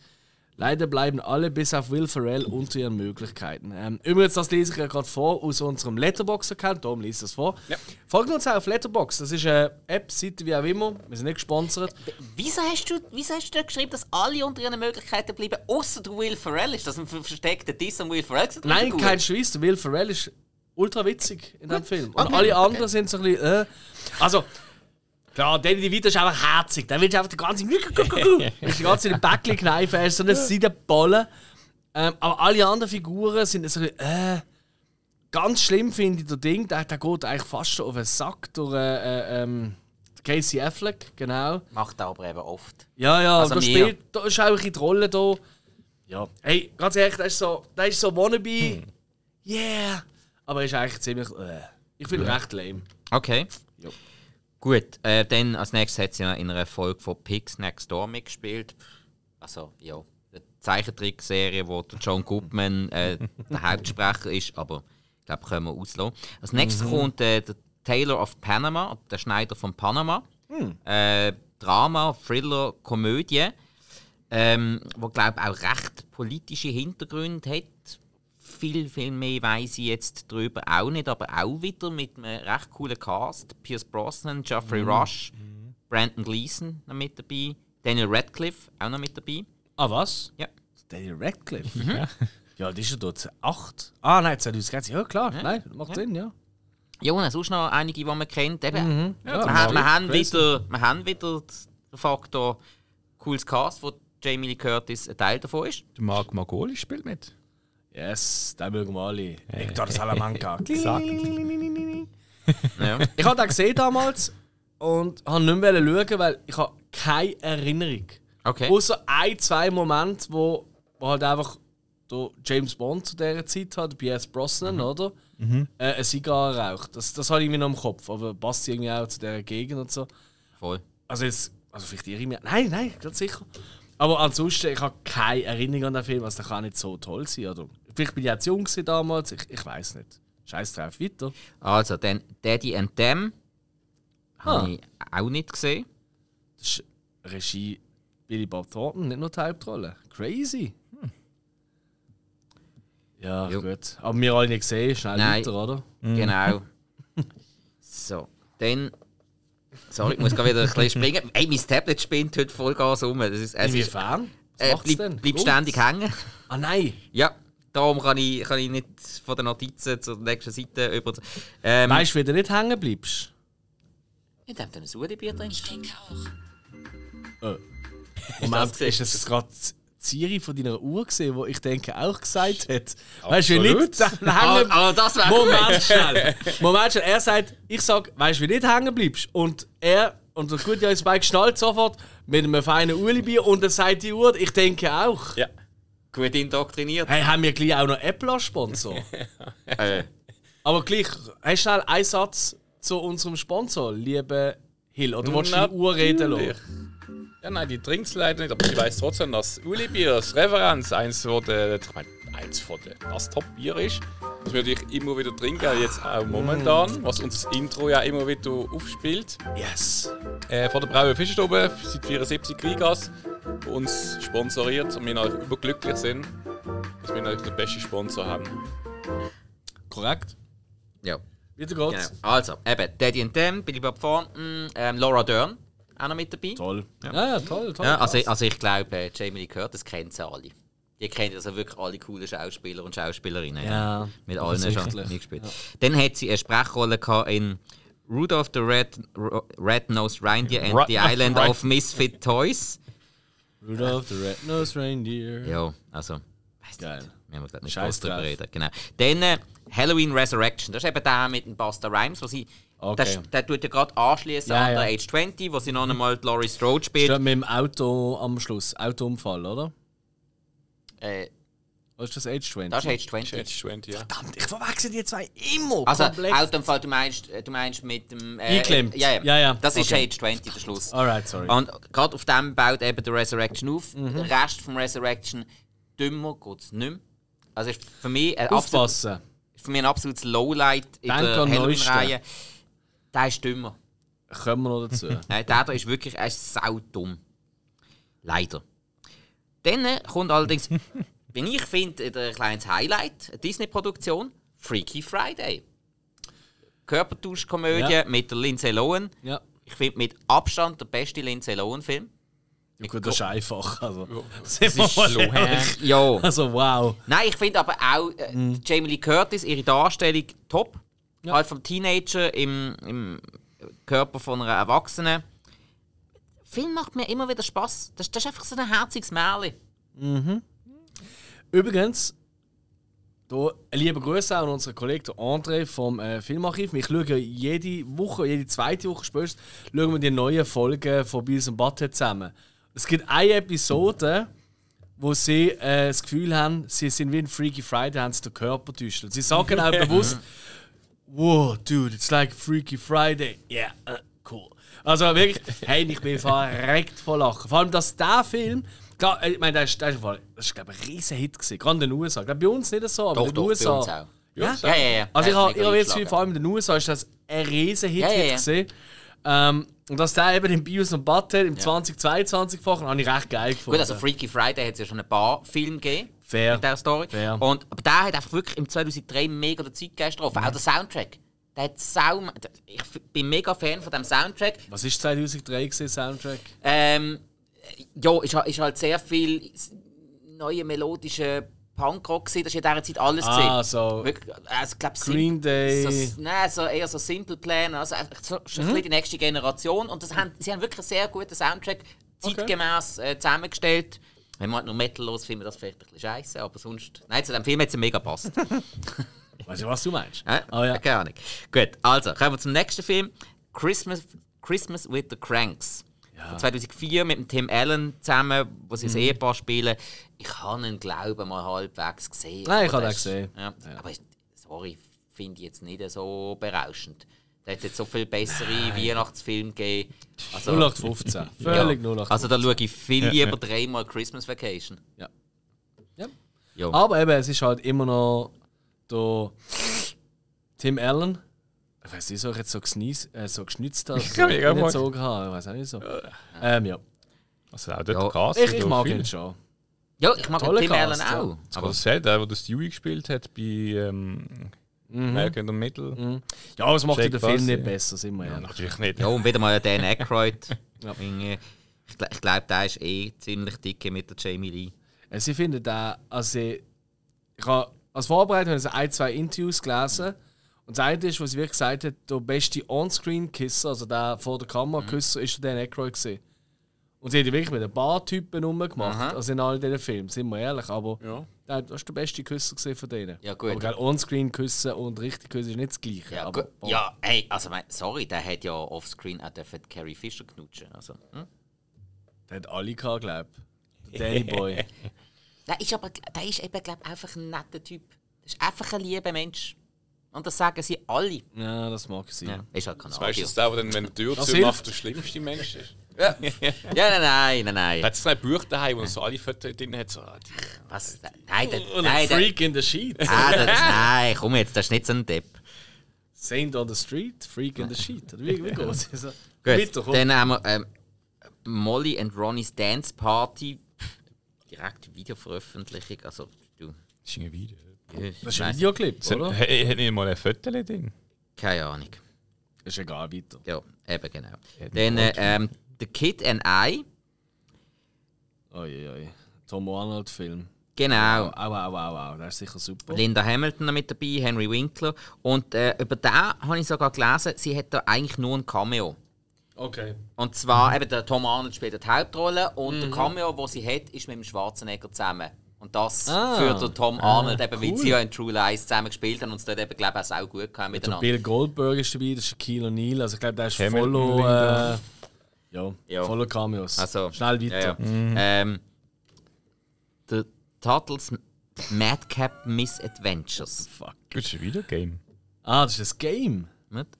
Leider bleiben alle bis auf Will Ferrell unter ihren Möglichkeiten. Ähm, übrigens, das lese ich ja gerade vor aus unserem Letterbox-Account. Darum liest das vor. Folgt uns auch auf Letterbox. Das ist eine App, Seite wie auch immer. Wir sind nicht gesponsert. Wieso hast, du, wieso hast du da geschrieben, dass alle unter ihren Möglichkeiten bleiben, außer der Will Ferrell? Ist das ein ver- versteckter Diss an Will Ferrell? Nein, kein Schweiß. Der Will Ferrell ist ultra witzig in dem Film. Und Okay, alle okay. anderen sind so ein bisschen. Äh. Also, klar, Danny DeVito ist einfach herzig. Der will einfach die ganze Zeit. ist die ganze Bäckchen kneifen. Er ist so eine Seidenbolle. Ähm, aber alle anderen Figuren sind so ein. Äh. Ganz schlimm finde ich der Ding, der, der geht eigentlich fast schon auf den Sack durch äh, äh, ähm, Casey Affleck, genau. Macht er aber eben oft. Ja, ja, Also da spielt, da ist auch ein die Rolle da. Ja. Hey, ganz ehrlich, das ist so, das ist so wannabe, yeah. Aber er ist eigentlich ziemlich, äh, ich finde ihn recht lame. Okay. Ja. Gut, äh, dann als nächstes hat sie ja in einer Folge von Pigs Next Door mitgespielt. Also, ja, eine Zeichentrickserie, wo der John Goodman äh, *laughs* der Hauptsprecher ist, aber ich glaube, können wir auslassen. Als nächstes kommt äh, der Taylor of Panama, der Schneider von Panama. Äh, Drama, Thriller, Komödie, ähm, wo glaube auch recht politische Hintergründe hat. Viel, viel mehr weiß ich jetzt darüber auch nicht, aber auch wieder mit einem recht coolen Cast. Pierce Brosnan, Geoffrey Rush, Brandon Gleeson noch mit dabei, Daniel Radcliffe auch noch mit dabei. Ah, was? Ja. Daniel Radcliffe? Ja, das ist ja dort 8. Ah, nein, 2020. Ja, klar. Nein, macht Sinn, ja. Ja, und sonst noch einige, die man kennt. Eben, Ja, wir, haben, wir, haben wieder, wir haben wieder den Faktor cooles Cast, wo Jamie Lee Curtis ein Teil davon ist. Der Marc Margoli spielt mit. Yes, den mögen wir alle. Hector Salamanca. *laughs* Exakt. *laughs* Ja. Ich habe den gesehen damals und habe nicht mehr schauen, weil ich habe keine Erinnerung. Okay. Außer ein, zwei Momente, wo, wo halt einfach der James Bond zu dieser Zeit hat, Pierce Brosnan, oder? Äh, eine Zigarre raucht. Das, das habe ich mir noch im Kopf, aber passt irgendwie auch zu dieser Gegend und so. Voll. Also jetzt, also vielleicht irre ich mich. Nein, nein, ganz sicher. Aber ansonsten, ich habe keine Erinnerung an den Film, also der kann nicht so toll sein. Oder vielleicht bin ich auch zu jung damals, ich, ich weiß nicht. Scheiß drauf, weiter. Also, dann Daddy and Them Ah. habe ich auch nicht gesehen. Das ist Regie Billy Bob Thornton, nicht nur die Hauptrolle. Crazy. Ja, Jo. gut. Aber wir alle nicht gesehen, schnell Nein. weiter, oder? Genau. *laughs* so, dann. Sorry, ich muss gerade wieder ein bisschen springen. Ey, mein Tablet spinnt heute voll Gas um. Das ist, es ist, Inwiefern? Was äh, macht's bleib, denn? bleib ständig hängen. Ah nein! Ja, darum kann ich, kann ich nicht von den Notizen zur nächsten Seite über. Ähm, Weißt du, wie du nicht hängen bleibst? ich habe ein Sudebier drin. Ich denke auch. *laughs* Moment, gesehen? ist das gerade Siri von deiner Uhr gesehen, wo ich denke auch gesagt hat? Weißt du, wie nicht dann Aber, *laughs* hängen aber das wäre Moment schnell. Moment schnell. Er sagt, ich sag, weißt du, wie du nicht hängen bleibst? Und er, und der gute Joyce Bike schnallt sofort mit einem feinen Ueli-Bier und dann sagt die Uhr, ich denke auch. Ja. Gut indoktriniert. Hey, haben wir gleich auch noch Apple als Sponsor? *laughs* Äh, Aber gleich, hast du schnell einen Satz zu unserem Sponsor, liebe Hill? Oder willst du Uhr reden lassen? Ja, nein, die trinkt leider nicht, aber ich weiß trotzdem, dass Uli Bier als Referenz eins von der, ich meine, eins von der, das Top-Bier ist. Das wir natürlich immer wieder trinken, jetzt auch momentan, was uns das Intro ja immer wieder aufspielt. Yes. Äh, von der Braue Fischerstube, seit 74 Krigas, uns sponsoriert und wir natürlich überglücklich sind, dass wir natürlich den besten Sponsor haben. Korrekt. ja. Wieder Genau. geht's. Also, eben, Daddy and Them, Billy Bob Thornton, ähm, Laura Dern auch noch mit dabei. Toll. Ja, ja, toll, toll. Ja, also, also ich glaube, äh, Jamie Lee Curtis kennt sie alle. Die kennen also wirklich alle coolen Schauspieler und Schauspielerinnen. Ja, Mit allen schon mitgespielt. Dann hat sie eine Sprechrolle gehabt in Rudolph the Red, Red-Nosed Reindeer and the Island of Misfit Toys. Rudolph the Red-Nosed Reindeer. Ja, also, weißt Geil. Wir haben gerade nicht Scheiß drüber reden. Genau. Dann äh, Halloween Resurrection. Das ist eben der mit dem Busta Rhymes, wo sie. Okay. Der tut ja gerade anschließen Ja, an ja. der Age 20, wo sie noch einmal Laurie Strode spielt. Steht mit dem Auto am Schluss. Autounfall, oder? Äh, Was ist das Age 20? das ist Age 20. Edge 20, ja. Verdammt, ich verwechsel die zwei immer Also, komplett. Autounfall, du meinst, äh, du meinst mit dem. Äh, Eingeklemmt. Ja, ja. Ja, ja. Das ist Okay. Age 20, der Schluss. Alright, sorry. Und gerade auf dem baut eben der Resurrection auf. Mhm. Der Rest vom Resurrection, dümmer geht es nicht mehr. Also ist für mich ein, absolut, Aufpassen. für mich ein absolutes Lowlight in Denk der Halloween-Reihe. Der ist dümmer. Kommen wir noch dazu. *laughs* Nein, der da ist wirklich er ist saudumm. Leider. Dann kommt allerdings, *laughs* wenn ich finde, ein kleines Highlight, eine Disney-Produktion, Freaky Friday. Körpertauschkomödie Ja. mit der Lindsay Lohan. ja. Ich finde mit Abstand der beste Lindsay Lohan-Film. ja. *laughs* Gut, das ist einfach. Also, Das sind wir ist Lohan. Ja. Also, wow. Nein, ich finde aber auch äh, Jamie Lee Curtis, ihre Darstellung top. Ja. Halt vom Teenager im, im Körper von einer Erwachsenen. Film macht mir immer wieder Spaß. Das, das ist einfach so ein herziges Märchen. Übrigens, da ein lieber Grüße an unseren Kollegen André vom äh, Filmarchiv. Wir schauen jede Woche, jede zweite Woche spätestens, schauen wir die neuen Folgen von Beavis und Butthead zusammen. Es gibt eine Episode, wo sie äh, das Gefühl haben, sie sind wie ein Freaky Friday, haben sie den Körper täuscht. Sie sagen auch *laughs* bewusst, wow, dude, it's like Freaky Friday. Yeah, äh, cool. Also wirklich, hey, ich bin verreckt *laughs* vor Lachen. Vor allem, dass der Film, klar, äh, ich meine, das ist glaube ich, ein riesen Hit gewesen, gerade in den USA. Ich glaube, bei uns nicht so, aber Doch, in den doch, bei USA. uns auch. Ja? Ja, ja, ja. Also ich habe jetzt vor allem in den USA ist das ein riesen Hit Ja, ja, ja. gesehen. Ähm, und dass der eben im Bios und Butthead im 2022 fahren, habe ich recht geil gefunden. Gut, also Freaky Friday hat es ja schon ein paar Filme gegeben. Fair. mit dieser Story. Fair. Und, aber der hat einfach wirklich im 2003 mega den Zeitgeist getroffen. Auch der Soundtrack. Der hat sau, ich bin mega Fan von dem Soundtrack. Was ist 2003 gewesen, Soundtrack? Ähm, ja, ist, halt- ist halt sehr viel neue melodische Punkrock gewesen. Das ist in dieser Zeit alles Ah, gesehen. so Wirklich, also, glaub, Green Day. So, nein, so eher so Simple Plan, also so, schon Mhm. die nächste Generation. Und das haben, sie haben wirklich einen sehr guten Soundtrack zeitgemäß äh, zusammengestellt. Wenn man halt nur Metal los findet, das vielleicht ein bisschen scheiße, aber sonst. Nein, zu dem Film hat es mega gepasst. *laughs* Weißt du, was du meinst? Äh? Ah ja. Keine Ahnung. Gut, also kommen wir zum nächsten Film: Christmas, Christmas with the Cranks. Von 2004 mit dem Tim Allen zusammen, wo sie Mhm. ein Ehepaar spielen. Ich habe ihn, glaube ich, mal halbwegs gesehen. Nein, ich aber habe ist- gesehen. Ja. Aber ich- sorry, finde ich jetzt nicht so berauschend. Da hat jetzt so viel bessere Weihnachtsfilme gegeben. Also, 0815. *laughs* Völlig ja. 0815. Also da schaue ich viel lieber dreimal Christmas Vacation. Ja. Ja. Ja. Aber eben, es ist halt immer noch der Tim Allen. Ich weiß nicht, wieso ich jetzt so, gesnies, äh, so geschnitzt *laughs* habe. So mega mag. gezogen habe. Ich weiß auch nicht so. Ähm, ja. Also auch dort Ja. Cast. Ich, ich so mag ihn schon. ja, ich mag Toller Tim Allen Cast, ja. auch. Aber das ist der, der das Stewie gespielt hat bei ähm, American in the Middle. Ja, aber es macht den Film nicht besser, sind wir Ja, natürlich nicht. Ja, und wieder mal Dan Aykroyd. *laughs* Ja. Ich, ich glaube, der ist eh ziemlich dicke mit der Jamie Lee. Also ich finde da, also ich habe als Vorbereitung ich ein, zwei Interviews gelesen und das eine ist, was sie wirklich gesagt hat, der beste On-Screen-Kisser, also der vor der Kamera Kisser, ist der Dan Aykroyd gewesen. Und sie hat ihn wirklich mit ein paar Typen rumgemacht, Aha. also in all diesen Filmen, sind wir ehrlich, aber Ja. der, das ist der beste Küsser von denen. Ja, gut. Aber On-Screen küssen und richtig küssen ist nicht das gleiche. Ja, aber, ja ey, also mein, sorry, der hat ja offscreen auch dürfen Carrie Fisher knutschen. Also, hm? Der hat alle gehabt, glaube ich. Der Danny *laughs* Boy. Der ist aber, der ist eben, glaube ich, einfach ein netter Typ. Das ist einfach ein lieber Mensch. Und das sagen sie alle. ja, das mag sein. Ja, ist halt Weißt du, Kanadier. dass der, der dann, wenn die Tür Das zu macht, der schlimmste Mensch ist? Ja, nein, nein, nein, nein. Hat zwei Bücher daheim, wo er so alle Fotos drin hat. So, ah, die- Was? Nein, der, Und nein, ein der, Freak in the Sheet. ah, der, nein, komm jetzt, das ist nicht so ein Depp. Saint on the Street, Freak in the Sheet. Oder Wie, wie geht's? Also, Gut, komm. dann haben wir ähm, Molly and Ronnie's Dance Party. Direkt Videoveröffentlichung. Also, du. Das ist ein Video. Das ist ein Videoclip, oder? Hat nicht mal ein Foto drin? Keine Ahnung. Ist egal, weiter. Ja, eben genau. Dann äh, ähm, The Kid and I. Oi, oi. Tom Arnold-Film. Genau. Au, au, au, au. Das ist sicher super. Linda Hamilton noch mit dabei, Henry Winkler. Und äh, über den habe ich sogar gelesen, sie hat da eigentlich nur ein Cameo. Okay. Und zwar eben der Tom Arnold spielt die Hauptrolle und der Cameo, den sie hat, ist mit dem Schwarzenegger zusammen. Und das Ah. für den Tom Arnold, eben, weil cool. sie ja in True Lies zusammen gespielt haben und es dort eben, glaube ich, auch sehr gut Der miteinander. Bill Goldberg ist dabei, das ist Shaquille O'Neal. Also ich glaube, der ist. Linda. Äh, ja, Ja. voller Cameos. Also, Schnell weiter. Ja, ja. Ähm, The Turtles Madcap Misadventures. Fuck. Das ist ein Videogame. Ah, das ist ein Game.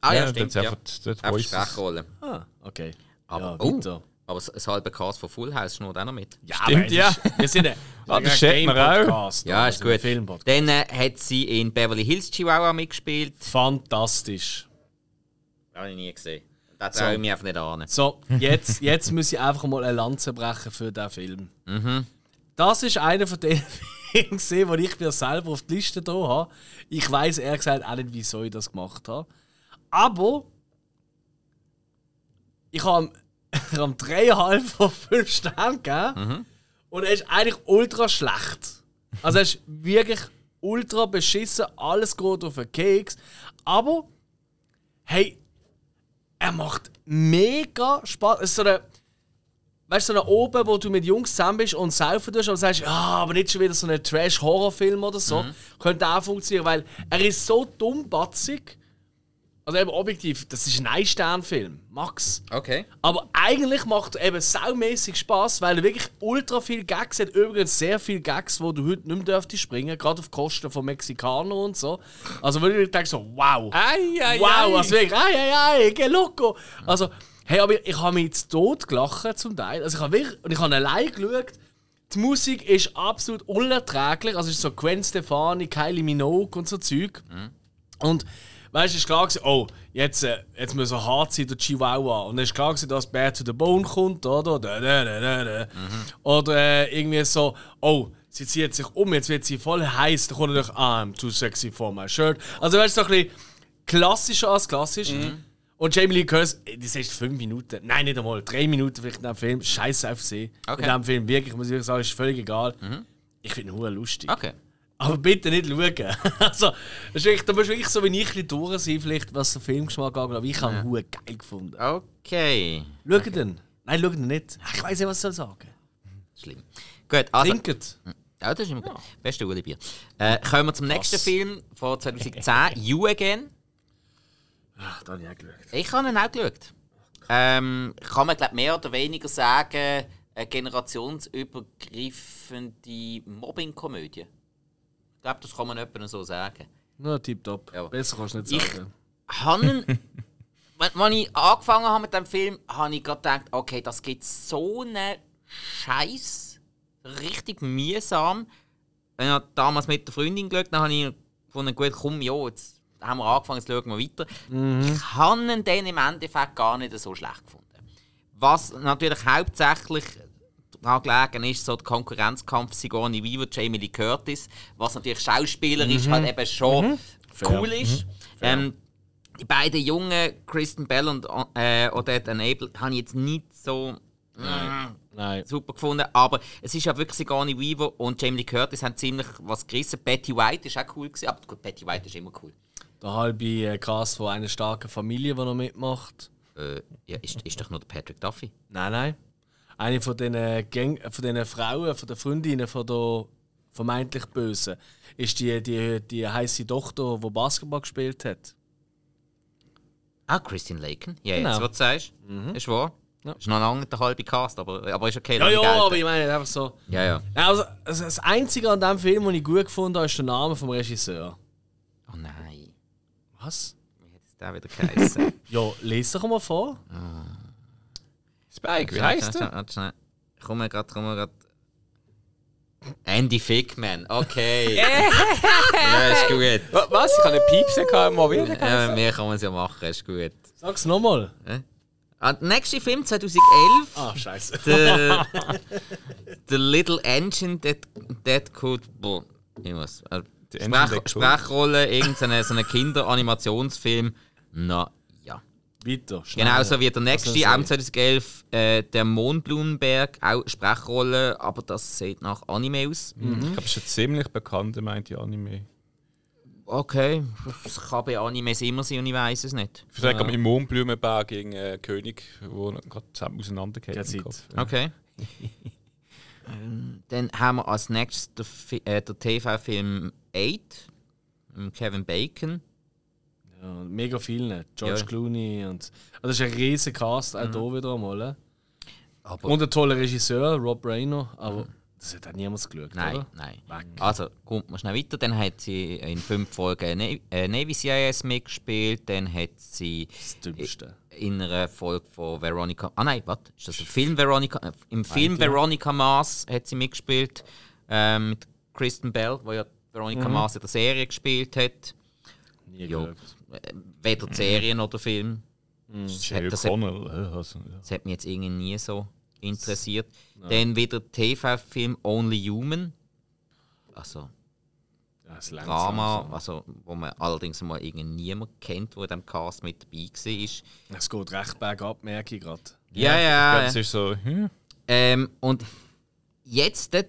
Ah ja, stimmt. Das Ja. ist einfach dort Einfach Voices. Sprechrolle. Ah, okay. Aber, ja, oh, weiter. Aber das, das halbe Cast von Full House schnurrt auch noch mit. Ja, Stimmt, ja. Ist, wir sind ein, Ah, das ein schätzt man auch. Game-Podcast. Ja, also ist ein gut. Dann äh, hat sie in Beverly Hills Chihuahua mitgespielt. Fantastisch. Habe ich nie gesehen. Da traue ich mich einfach nicht an. So, jetzt, jetzt muss ich einfach mal eine Lanze brechen für diesen Film. Mhm. Das ist einer von den *laughs* Filmen, gesehen, wo ich mir selber auf die Liste da habe. Ich weiß ehrlich gesagt auch nicht, wieso ich das gemacht habe. Aber ich habe *laughs* ihm dreieinhalb von fünf Sternen gegeben. Und er ist eigentlich ultra schlecht. Also er ist wirklich ultra beschissen, alles geht auf den Keks. Aber hey, er macht mega Spaß. Es ist so eine, weißt du, so eine oben, wo du mit Jungs zusammen bist und saufen tust und sagst, ja, aber nicht schon wieder so ein Trash-Horrorfilm oder so. Könnte auch funktionieren, weil er ist so dummbatzig. Also eben objektiv, das ist ein Ein-Stern-Film, Max. Okay. Aber eigentlich macht er eben saumäßig Spaß, weil er wirklich ultra viel Gags hat. Übrigens sehr viele Gags, wo du heute nicht mehr dürftest springen, gerade auf Kosten von Mexikanern und so. Also wenn ich denke so, wow. Ei, ei, wow, ei. also wirklich, ei, ei, ei, que loco. Also, hey, aber ich habe mich zu Tod gelacht zum Teil. Also ich habe wirklich, und ich habe allein geschaut, die Musik ist absolut unerträglich. Also es ist so Gwen Stefani, Kylie Minogue und so Zeug. Und weißt du, es klar gewesen, oh, jetzt, äh, jetzt muss er hart sein, der Chihuahua. Und dann ist klar gewesen, dass Bad to the Bone kommt, oder? Da, da, da, da, da. Oder äh, irgendwie so, oh, sie zieht sich um, jetzt wird sie voll heiß, dann kommt natürlich, ah, I'm too sexy for my shirt. Also weißt du, so ein bisschen klassischer als klassisch. Und Jamie Lee Curtis, das ist fünf Minuten, nein, nicht einmal, drei Minuten vielleicht in diesem Film, scheiße auf sie. Okay. In diesem Film, wirklich, muss ich sagen, ist völlig egal. Ich finde ihn lustig. Okay. Aber bitte nicht schauen. *laughs* also, wirklich, da musst du wirklich so wie ich ein durch sein, vielleicht, was den Filmgeschmack angeht. Aber ich habe ihn hure geil gefunden. Okay. Schau den. Nein, schau den nicht. Ich weiß nicht, was ich soll sagen. Schlimm. Gut, also. Trinket. Ja, das ist immer gut. Beste Uli-Bier. Äh, kommen wir zum nächsten Film von 2010, *laughs* You Again. Ach, da habe ich auch geschaut. Ich habe ihn auch geschaut. Ähm, kann man glaub, mehr oder weniger sagen, eine generationsübergreifende Mobbing-Komödie. Ich glaube, das kann man etwa so sagen. Nur tipptopp. Ja. Besser kannst du nicht Ich- sagen. Haben, *laughs* wenn, als ich angefangen habe mit dem Film, habe ich gerade gedacht, okay, das gibt so einen Scheiß, richtig mühsam. Ich habe damals mit der Freundin geschaut, dann habe ich gefunden, gut, komm, ja, jetzt haben wir angefangen, jetzt schauen wir weiter. Ich habe dann im Endeffekt gar nicht so schlecht gefunden. Was natürlich hauptsächlich daran gelegen ist, so der Konkurrenzkampf Sigourney Weaver, Jamie Lee Curtis, was natürlich schauspielerisch halt eben schon cool ist. Ähm, die beiden jungen, Kristen Bell und äh, Odette Enable, habe ich jetzt nicht so mm, Nein. super gefunden. Aber es ist ja wirklich Sigourney Weaver und Jamie Lee Curtis haben ziemlich was gerissen. Betty White ist auch cool gewesen, aber gut, Betty White ist immer cool. Der halbe äh, Cast von einer starken Familie, die noch mitmacht. Äh, ja, ist, ist doch nur der Patrick Duffy. Nein, nein. Eine von den, Gang von den Frauen, von den Freundinnen von der vermeintlich Bösen, ist die, die, die heiße Tochter, die Basketball gespielt hat. Ah, Christine Laken. Ja, Genau. jetzt, was du sagst, ist wahr. Ja. Ist noch lange der halbe Cast, aber, aber ist okay. Ja, ja, gelten. aber ich meine einfach so. Ja, ja. Ja, Also, das Einzige an diesem Film, den ich gut gefunden habe, ist der Name vom Regisseur. Oh nein. Was? Wie hat es der wieder geheißen? *laughs* Ja, lese doch mal vor. Spike, wie heißt Warte, der? warte schnell. Komm mal grad, komm mal grad. Andy Fickman, okay. *laughs* ja, ist gut. Wa- Was? Ich habe einen Piepsen gehabt, mal wieder. Ja, mehr kann man es ja machen, ist gut. Sag's nochmal. Ah, der nächste Film 2011, Ah, scheiße. The, the Little Engine That, that Could. Boah, irgendwas. Äh, The Engine Sprech. Sprechrolle, irgendein so Kinderanimationsfilm. Na ja. Weiter. schnell. Genauso wie der nächste, auch ich 2011, äh, der Mondblumenberg, auch Sprechrolle, aber das sieht nach Anime aus. Ich glaube, das ist ein ziemlich bekannter, meint die Anime. Okay, das kann bei Animes immer sein und ich weiß es nicht. Ich sage ja. im Mondblumenberg gegen einen König, der gerade zusammen auseinandergeht. Kopf. Okay. *laughs* ähm, dann haben wir als nächstes den, äh, den TV-Film 8 mit Kevin Bacon. Ja, mega viele. George Ja. Clooney und. Also, das ist ein riesen Cast, auch hier wieder einmal. äh. Aber Und ein toller Regisseur, Rob Reiner. Aber das hat auch niemand geschaut, nein, oder? nein. Weg. Also, kommt man schnell weiter. Dann hat sie in fünf Folgen Na äh, Navy CIS mitgespielt. Dann hat sie Das Dümmste. in einer Folge von Veronica. Ah nein, was? Ist das ein Film Veronica? äh, Im Film Veronica Mars hat sie mitgespielt. Ähm, mit Kristen Bell, wo ja Veronica Mars in der Serie gespielt hat. Nie Ja. Äh, Weder Serien oder Film. Jill das hat- äh, Also, ja. Das hat mich jetzt irgendwie nie so interessiert. Dann wieder TV-Film Only Human. Also Ja, das Drama, so. also, wo man allerdings mal irgendwie niemand kennt, der in diesem Cast mit dabei war. Es geht recht bergab, merke ich gerade. Ja, ja. es ist so, hm, Ähm, und jetzt, dort,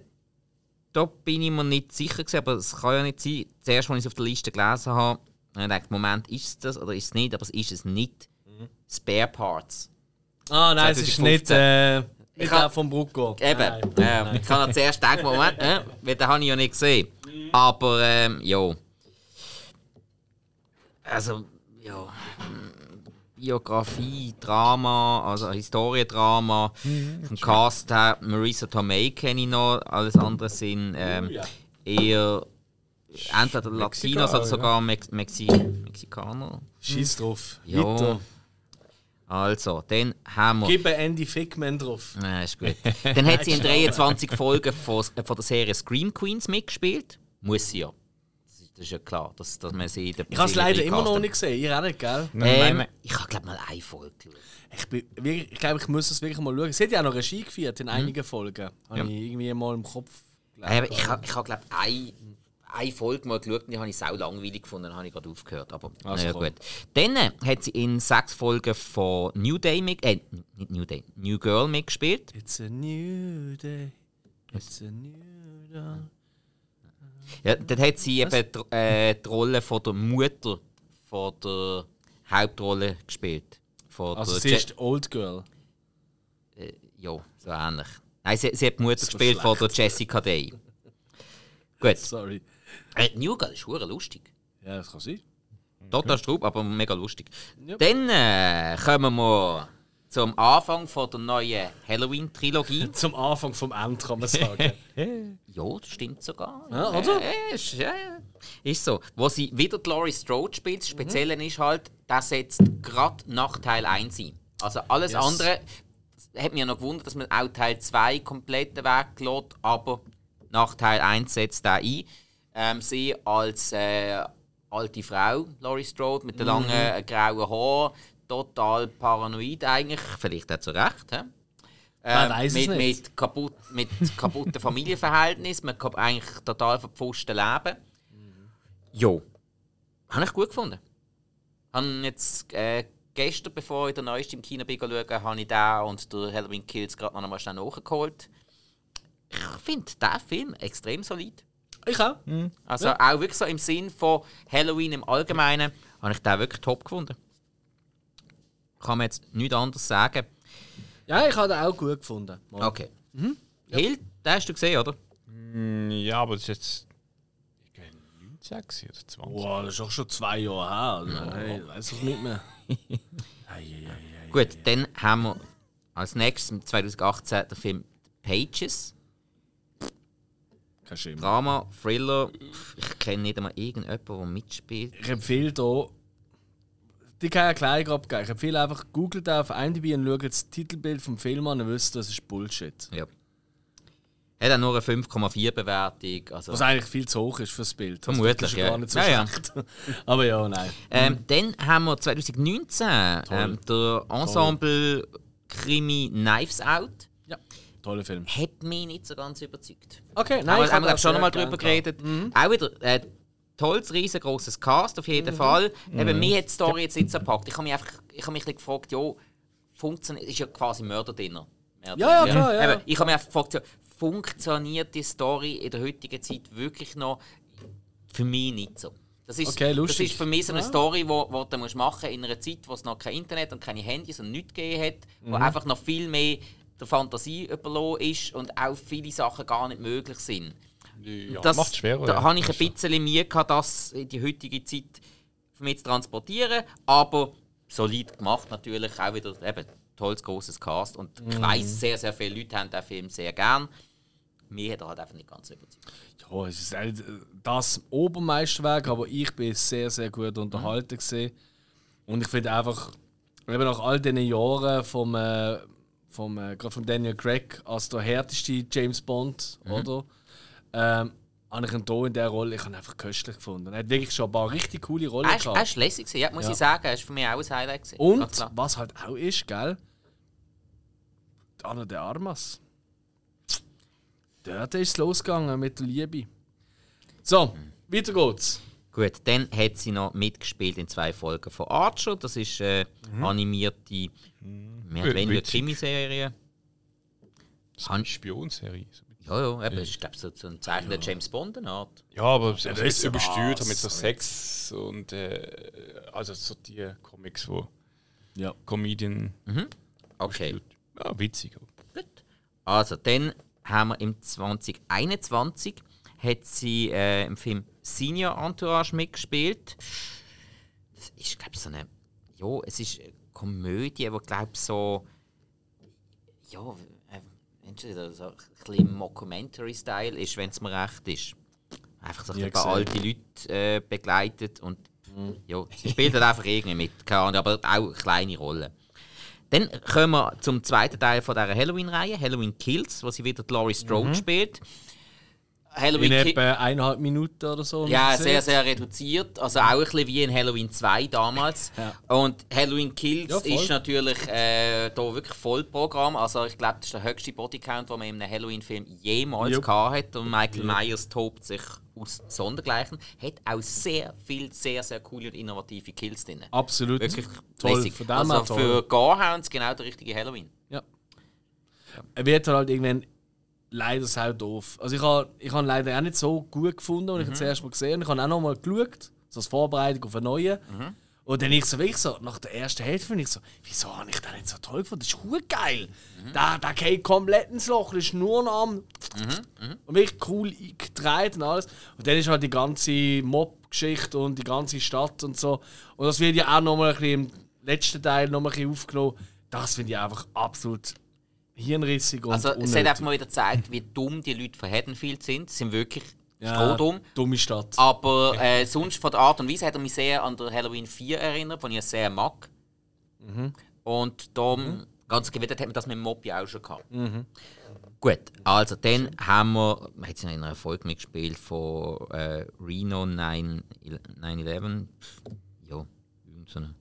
da bin ich mir nicht sicher gewesen, aber es kann ja nicht sein. Zuerst, als ich es auf der Liste gelesen habe, habe ich gedacht, Moment, ist es das oder ist es nicht? Aber es ist es nicht. Spare Parts. Ah, nein, es ist 2015. nicht, äh, Ich hab- der vom Brucko. Eben. Nein. äh, ich kann ja zuerst denken, Moment, *laughs* äh, weil den habe ich ja nicht gesehen. Aber, ähm, ja. Also, ja. Biografie, Drama, also Historiendrama. Vom Cast her, Marisa Tomei kenne ich noch, alles andere sind ähm, eher entweder Latinos oder ja. sogar Mex Mexi Mexikaner. Scheiß drauf. Ja. Weiter. Also, dann haben wir. Gib Andy Fickman drauf. Ja, ist gut. *laughs* Dann hat sie in 23 Folgen von, von der Serie Scream Queens mitgespielt. Muss sie ja. Das ist, ja klar, dass, dass man sie in der Ich habe es leider immer noch nicht gesehen. Ihr auch nicht, gell? Ähm, nein. ich habe glaube mal eine Folge geschaut. Ich, bin, wirklich- ich glaube, ich muss es wirklich mal schauen. Sie hat ja auch noch Regie geführt in einigen Folgen. Habe Ja. ich irgendwie mal im Kopf Äh, ich habe, ich hab, glaube eine, eine Folge mal geschaut und die habe ich sau langweilig gefunden, dann habe ich gerade aufgehört. Aber Also naja, gut. Dann äh, hat sie in sechs Folgen von New Day mit, äh, nicht New Day, New Girl mitgespielt. It's a new day. It's a new dawn. Ja, dort hat sie eben die, äh, die Rolle von der Mutter von der Hauptrolle gespielt. Von Also der sie Je- ist Old Girl. äh, ja, so ähnlich. Nein, sie, sie hat die Mutter gespielt von der Jessica Day. Gut. Sorry. Äh, New Girl ist hure lustig. Ja, das kann sein. Total Strub, aber mega lustig. Ja. Dann äh, kommen wir zum Anfang von der neuen Halloween-Trilogie. *laughs* Zum Anfang vom Ende kann man sagen. *laughs* ja, das stimmt sogar. Ja, oder? Äh, ist, ja, ist so. Wo sie wieder die Laurie Strode spielt, das Spezielle ist halt, das setzt gerade nach Teil 1 ein. Also alles Yes. andere hat mich ja noch gewundert, dass man auch Teil 2 komplett weglässt, aber nach Teil 1 setzt er ein. Ähm, sie als äh, alte Frau, Laurie Strode, mit den Mhm. langen äh, grauen Haaren, total paranoid eigentlich, vielleicht auch zu Recht. weiss es mit, nicht. mit, kaputt, mit kaputten Familienverhältnissen, mit kap- eigentlich total verpfuschten Leben. Jo. Habe ich gut gefunden. Habe jetzt äh, gestern, bevor ich den neuesten im Kino bin schauen, habe ich den und der Halloween Kills gerade noch einmal schnell nachgeholt. Ich finde diesen Film extrem solid. Ich auch. Also auch wirklich so im Sinn von Halloween im Allgemeinen habe ich den wirklich top gefunden. Kann man jetzt nichts anderes sagen. Ja, ich habe den auch gut gefunden. Mal. Okay. Hill, den hast du gesehen, oder? Mm, Ja, aber das ist jetzt. Ich glaube, 19 gewesen oder 20. Wow, das ist auch schon zwei Jahre her. Also, hey, weiss was mit mir? Gut, dann haben wir als nächstes im 2018 den Film Pages. Drama, Thriller. Ich kenne nicht einmal irgendjemanden, der mitspielt. Ich empfehle hier, die kann ich gleich abgeben. Ich empfehle einfach, googelt auf IMDb und schaut das Titelbild vom Film an und wisst, das ist Bullshit. Ja. Hat auch nur eine 5,4 Bewertung. Also, Was eigentlich viel zu hoch ist fürs Bild. Also, Vermutlich, das ist ja. gar nicht so Ja, ja. schlecht. *laughs* Aber ja, nein. ähm, dann haben wir 2019 ähm, der Ensemble Krimi Knives Out. Toller Film. Hat mich nicht so ganz überzeugt. Okay, Nein, ich haben wir hab schon sehr drüber gern geredet. Auch wieder äh, tolles, riesengroßes Cast auf jeden Fall. Eben, mir hat die Story jetzt nicht so gepackt. Ich habe mich einfach ich habe mich gefragt, ja, funktioniert, ist ja quasi Mörderdinner. Ja, ja, klar, ja. Eben, ich habe mich einfach gefragt, ja, funktioniert die Story in der heutigen Zeit wirklich noch? Für mich nicht so. Das ist, Okay, das ist für mich so eine Ja. Story, die wo, wo du musst machen in einer Zeit, wo es noch kein Internet und keine Handys und nichts gegeben hat, wo Mhm. einfach noch viel mehr der Fantasie überlassen ist und auch viele Sachen gar nicht möglich sind. Ja, Das, macht schwerer. Da ja. habe ich ein bisschen Mühe gehabt, das in die heutige Zeit für mich zu transportieren, aber solid gemacht natürlich, auch wieder eben tolles, grosses Cast und Mhm. ich weiss, sehr, sehr viele Leute haben den Film sehr gern. Mir hat er halt einfach nicht ganz überzeugt. Ja, es ist nicht das Obermeisterwerk, aber ich bin sehr, sehr gut unterhalten gesehen. Und ich finde einfach, eben nach all diesen Jahren vom, äh, vom, äh, gerade von Daniel Craig als der härteste James Bond, oder? Ähm, habe ich ihn hier in dieser Rolle, ich habe ihn einfach köstlich gefunden. Er hat wirklich schon ein paar richtig coole Rollen Er ist, er gehabt. ist lässig, gewesen, ja, muss Ja. ich sagen. Er ist für mich auch ein Highlight. Gewesen. Und was halt auch ist, gell? Anna de Armas. Dort ist es losgegangen mit der Liebe. So, weiter geht's. Gut, dann hat sie noch mitgespielt in zwei Folgen von Archer. Das ist eine animierte, mehr oder weniger Witzig. Krimiserie. Das ist eine Spionserie. Ja, ja, eben, ist glaube so, ein Zeichen der James Bond eine Art. Ja, aber es das ist übersteuert was. mit so Sex und äh, also so die Comics, wo Ja. Comedian Okay. spielt. Ja, witzig. Gut. Also, dann haben wir im 2021 hat sie äh, im Film Senior Entourage mitgespielt. Das ist, glaube ich, so eine. Ja, es ist eine Komödie, aber glaube so. Ja, äh, entweder so ein bisschen Mockumentary-Style ist, wenn es mir recht ist. Einfach so ein gesehen. alte Leute äh, begleitet und ja, sie spielt halt einfach irgendwie mit, keine Ahnung, aber auch eine kleine Rolle. Dann kommen wir zum zweiten Teil von dieser Halloween-Reihe, Halloween Kills, wo sie wieder die Laurie Strode spielt. In Halloween Ki- etwa eineinhalb Minuten oder so. Ja, sehr, sehr reduziert. Also auch ein bisschen wie in Halloween 2 damals. Ja. Und Halloween Kills Ja, ist natürlich äh, da wirklich Vollprogramm. Also ich glaube, das ist der höchste Bodycount, den man in einem Halloween-Film jemals Jupp. gehabt hat. Und Michael Myers tobt sich aus Sondergleichen. Hat auch sehr viel, sehr, sehr coole und innovative Kills drin. Absolut. Wirklich toll. Von Also für Gorehounds genau der richtige Halloween. Ja. Er wird halt irgendwann leider sehr doof. Also ich habe ich hab leider auch nicht so gut gefunden, als ich ihn zuerst mal gesehen habe. Ich habe auch noch mal geschaut, so als Vorbereitung auf einen neuen. Und dann ich so wirklich so, nach der ersten Hälfte finde ich so, wieso habe ich den nicht so toll gefunden? Das ist gut geil. Der, der geht komplett ins Loch, der ist nur noch am... Und wirklich cool gedreht und alles. Und dann ist halt die ganze Mob-Geschichte und die ganze Stadt und so. Und das wird ja auch noch mal ein bisschen im letzten Teil noch mal ein bisschen aufgenommen. Das finde ich einfach absolut hirnrissig und Also es unnötig. hat einfach mal wieder gezeigt, wie dumm die Leute von Haddonfield sind. Sie sind wirklich ja, strohdumm. Dumme Stadt. Aber äh, sonst von der Art und Weise hat er mich sehr an der Halloween 4 erinnert, die ich sehr mag. Und darum, ganz gewidmet hat man das mit dem Mob ja auch schon gehabt. Gut, also dann haben wir, wir haben ja in einer Folge mitgespielt von äh, Reno 9 9-11. Pff, Ja, irgend so eine.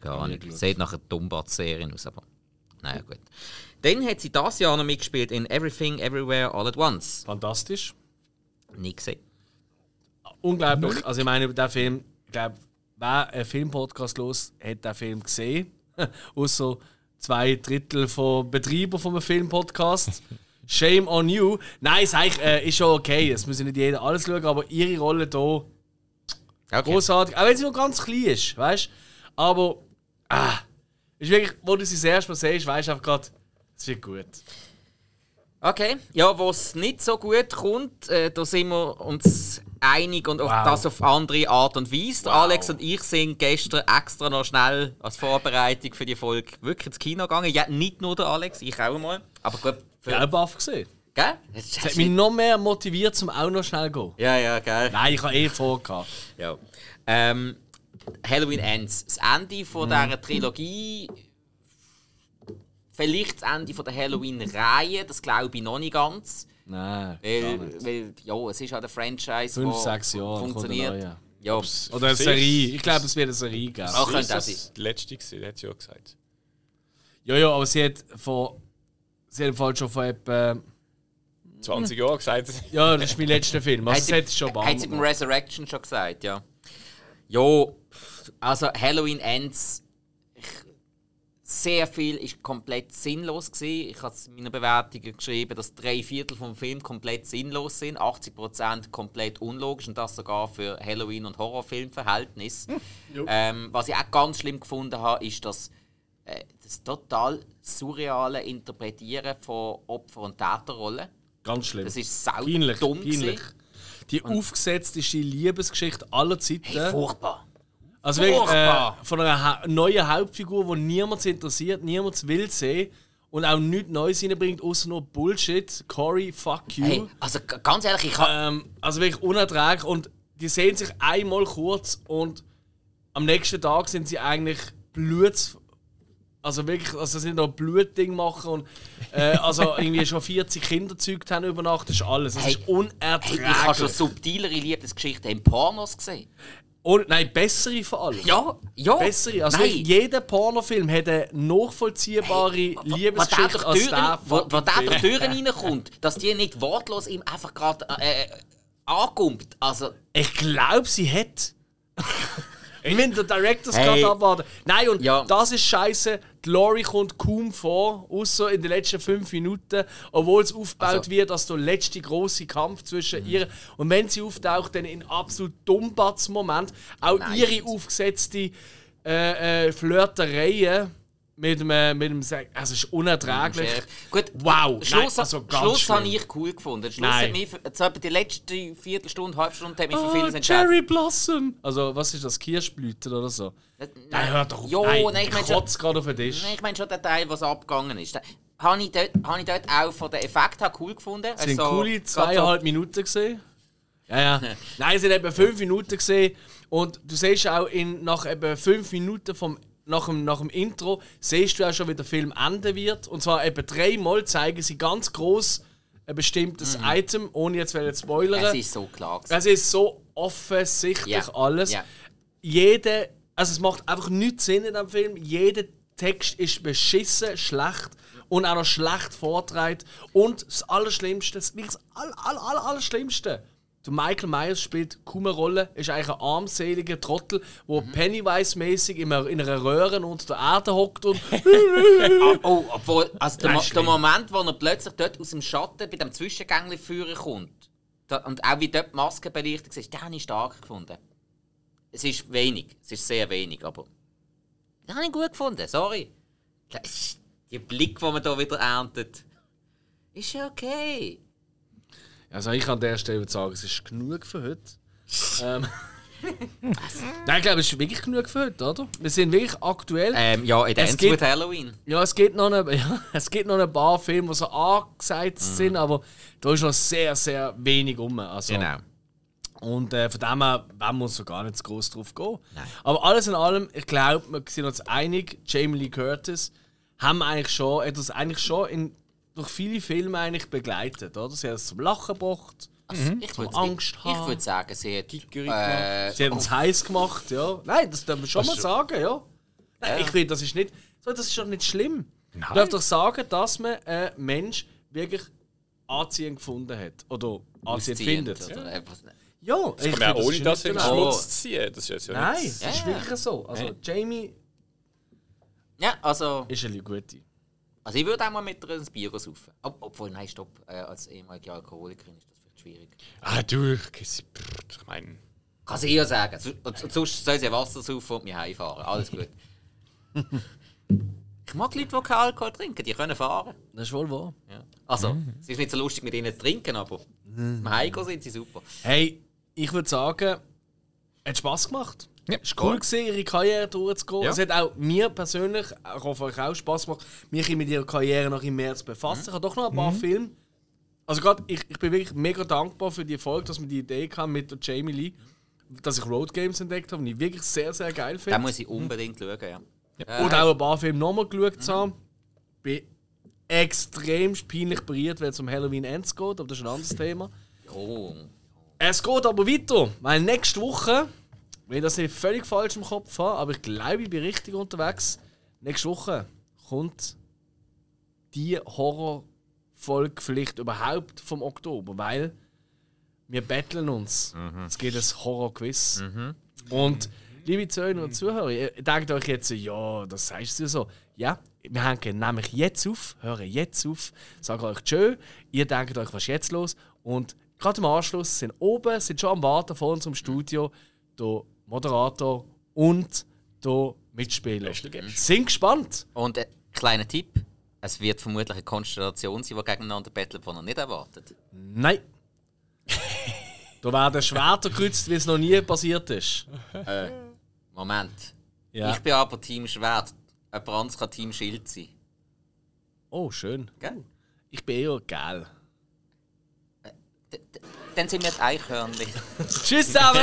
Keine Ahnung. Sieht nach einer Dumbat-Serie aus, aber naja, gut. Dann hat sie das Jahr noch mitgespielt in Everything Everywhere All at Once. Fantastisch. Nie gesehen. Unglaublich. Also ich meine, der Film, ich glaube, wer einen Filmpodcast los, hat den Film gesehen. *laughs* Außer zwei Drittel von Betreibern von einem Filmpodcast. *laughs* Shame on you. Nein, sag ich, äh, ist schon okay. Es muss nicht jeder alles schauen, aber ihre Rolle hier Okay. großartig. Auch wenn sie nur ganz klein ist, weißt du? Aber, ah, ist wirklich, wo du sie das erste Mal siehst, weißt du einfach gerade, es wird gut. Okay, ja, was nicht so gut kommt, äh, da sind wir uns einig und auch Wow. das auf andere Art und Weise. Der Alex und ich sind gestern extra noch schnell als Vorbereitung für die Folge wirklich ins Kino gegangen. Ja, nicht nur der Alex, ich auch mal. Aber gut, für, Ich habe Buff gesehen. gell? Das Das hat mich noch mehr motiviert, zum auch noch schnell zu gehen. ja, ja, gell. Nein, ich habe eh vorgehabt. Ja. Ähm, Halloween Ends. Das Ende von dieser Trilogie. Vielleicht das Ende von der Halloween-Reihe, das glaube ich noch nicht ganz. Nein, Weil, weil ja, es ist halt ein Franchise, Fünf, wo sechs Jahre funktioniert. Ja, Oder eine Serie. Ich glaube, es wird eine Serie geben. Auch könnte das sein. die letzte gewesen, hat sie ja gesagt. Ja, ja, aber sie hat vor. Sie hat im Fall schon vor etwa. 20 Jahre gesagt. Ja, das ist mein letzter Film. Also, sie, schon hat sie beim Resurrection schon gesagt, ja. Ja, also Halloween Ends. Sehr viel ist komplett sinnlos gewesen. Ich habe es in meiner Bewertung geschrieben, dass drei Viertel vom Film komplett sinnlos sind, 80% komplett unlogisch und das sogar für Halloween- und Horrorfilmverhältnis. ähm, was ich auch ganz schlimm gefunden habe, ist, dass äh, das total surreale Interpretieren von Opfer- und Täterrollen. Ganz schlimm. Das ist sau peinlich. dumm peinlich. Die aufgesetzteste Liebesgeschichte aller Zeiten. Hey, furchtbar. Also wirklich, äh, von einer ha neuen Hauptfigur, die niemand interessiert, niemand will sehen und auch nichts Neues reinbringt, außer nur Bullshit. Corey, fuck you. Hey, also ganz ehrlich, ich habe Ähm, also wirklich unerträglich. Und die sehen sich einmal kurz und am nächsten Tag sind sie eigentlich Blut. Also wirklich, also sie sind noch Blutding machen und äh, also *laughs* irgendwie schon 40 Kinder gezeugt haben über Nacht, das ist alles. Das Hey, ist hey, unerträglich. ich habe schon subtilere Liebesgeschichten in Pornos gesehen. Und, nein, bessere vor allem. Ja, ja. Bessere. Also Nein. jeder Pornofilm hat eine nachvollziehbare Wo- wo- Liebesgeschichte wo als der der Türen- Wo, wo der durch. Türen reinkommt, dass die nicht wortlos ihm einfach gerade äh, ankommt. Also, Ich glaube, sie hat. *laughs* ich will den Director's Hey. Cut abwarten. Nein, und Ja. das ist scheiße. Die Lori kommt kaum vor, außer in den letzten fünf Minuten, obwohl es aufgebaut Also- wird als der letzte große Kampf zwischen Mhm. ihr. Und wenn sie auftaucht, dann in absolut Dummbatz-Moment. Auch Nein. ihre aufgesetzte äh, äh, Flirtereien mit dem, äh, mit dem also es ist unerträglich. Gut, Wow, Schluss, nein, also ganz Schluss habe ich cool gefunden. Schluss Nein. hat mich, die letzte Viertelstunde, Halbstunde hat mich für Ah, vieles entscheidet. Cherry Blossom! Also, was ist das? Kirschblüten oder so? Nein, hör doch auf. Jo, nein, nein, ich mein kotze gerade auf den Tisch. Nein, Ich meine schon den Teil, was abgegangen ist. Habe ich, dort, habe ich dort auch von den Effekten cool gefunden. Es sind Also, coole zweieinhalb Minuten gesehen. Ja, ja. *laughs* Nein, es sind etwa fünf Minuten gesehen. Und du siehst auch in, nach etwa fünf Minuten vom, nach, dem, nach dem Intro, siehst du auch schon, wie der Film enden wird. Und zwar etwa dreimal zeigen sie ganz groß ein bestimmtes Item, ohne jetzt zu spoilern. Es ist so klar. gewesen. Es ist so offensichtlich Ja, alles. ja. Jeder, also es macht einfach nichts Sinn in dem Film. Jeder Text ist beschissen, schlecht und auch noch schlecht vortragen. Und das Allerschlimmste, das, das Aller, Aller, Aller, Allerschlimmste, der Michael Myers spielt kaum eine Rolle, ist eigentlich ein armseliger Trottel, der Pennywise-mäßig in einer in einer Röhre unter der Erde hockt und *laughs* Oh, obwohl, also der, Mo der. Moment, wo er plötzlich dort aus dem Schatten bei dem Zwischengängli führen kommt da, und auch wie dort die Maske belichtet ist, den habe ich stark gefunden. Es ist wenig, es ist sehr wenig, aber den habe ich gut gefunden, sorry. Der Blick, den man hier wieder erntet, ist ja okay. Also ich an der Stelle würde sagen, es ist genug für heute. *laughs* ähm. *laughs* Nein, ich glaube, es ist wirklich genug für heute, oder? Wir sind wirklich aktuell. Ähm, ja, Es ends gibt- with Halloween. Ja, es gibt noch eine, *laughs* ja, es gibt noch ein paar Filme, die so angesagt sind, aber da ist noch sehr, sehr wenig um. Also, Genau. Und äh, von dem her wollen wir uns so gar nicht zu groß drauf gehen. Aber alles in allem, ich glaube, wir sind uns einig, Jamie Lee Curtis haben eigentlich schon, hat uns eigentlich schon in, durch viele Filme eigentlich begleitet, oder? Sie hat uns zum Lachen gebracht, Also, ich würde Angst ich, haben. würd sagen, sie hat. Äh, sie hat uns heiß gemacht, ja. Nein, das darf man schon mal sagen, ja. Nein, Ja. ich finde, das ist nicht, so, das ist doch nicht schlimm. Man darf doch sagen, dass man einen Mensch wirklich anziehend gefunden hat. Oder anziehend findet. oder. Ja, Kann ich man auch finde, ohne ist das nicht in den genau- Schmutz ziehen. Das ist jetzt ja Nein, nichts. das ist Ja. wirklich so. Also. Jamie Ja, also. ist eine gute. Also ich würde auch mal mit ihr ein Bier saufen. Ob, obwohl, nein, stopp. Äh, als ehemalige Alkoholikerin ist das vielleicht schwierig. Ah, du, ich meine. Kann sie ja sagen. Sonst soll sie Wasser saufen und mir heimfahren. Alles gut. *laughs* ich mag Leute, die keinen Alkohol trinken. Die können fahren. Das ist wohl wahr. Ja. Also, es ist nicht so lustig, mit ihnen zu trinken, aber zum Heimgehen sind sie super. Hey, ich würde sagen, hat Spass gemacht. Ja, Es war cool, gewesen, ihre Karriere durchzugehen. Ja. Es hat auch mir persönlich, auch auf euch auch Spass gemacht, mich mit ihrer Karriere noch im März zu befassen. Ich habe doch noch ein paar Filme. Also gerade, ich, ich bin wirklich mega dankbar für die Folge, dass wir die Idee hatten mit der Jamie Lee, dass ich Road Games entdeckt habe, die ich wirklich sehr, sehr geil finde. muss ich unbedingt schauen, ja. Äh, Und auch ein paar Filme nochmal geschaut zu haben. Bin extrem peinlich berührt, wenn es um Halloween Ends geht, aber das ist ein anderes Thema. Oh. Es geht aber weiter, weil nächste Woche, wenn ich das nicht völlig falsch im Kopf habe, aber ich glaube, ich bin richtig unterwegs. Nächste Woche kommt die Horrorfolge vielleicht überhaupt vom Oktober, weil wir betteln uns. Es geht ein Horror-Quiz. Und liebe Zuhörer und Zuhörer, ihr denkt euch jetzt, ja, das sagst du so. Ja, wir hängen nämlich jetzt auf, hören jetzt auf, sagen euch tschö, ihr denkt euch, was ist jetzt los? Und gerade im Anschluss sind oben, sind schon am Warten vor unserem Studio, der Moderator und der Mitspieler. Sind gespannt. Und äh, kleiner Tipp: Es wird vermutlich eine Konstellation sein, die gegeneinander bettelt, die er nicht erwartet. Nein. da werden Schwerter gekreuzt, wie es noch nie passiert ist. Moment. Ja. Ich bin aber Team Schwert. Jemand anderes kann Team Schild sein. Oh, schön. Gell? Ich bin eher geil. Dann sind wir die Eichhörnchen. *laughs* Tschüss zusammen!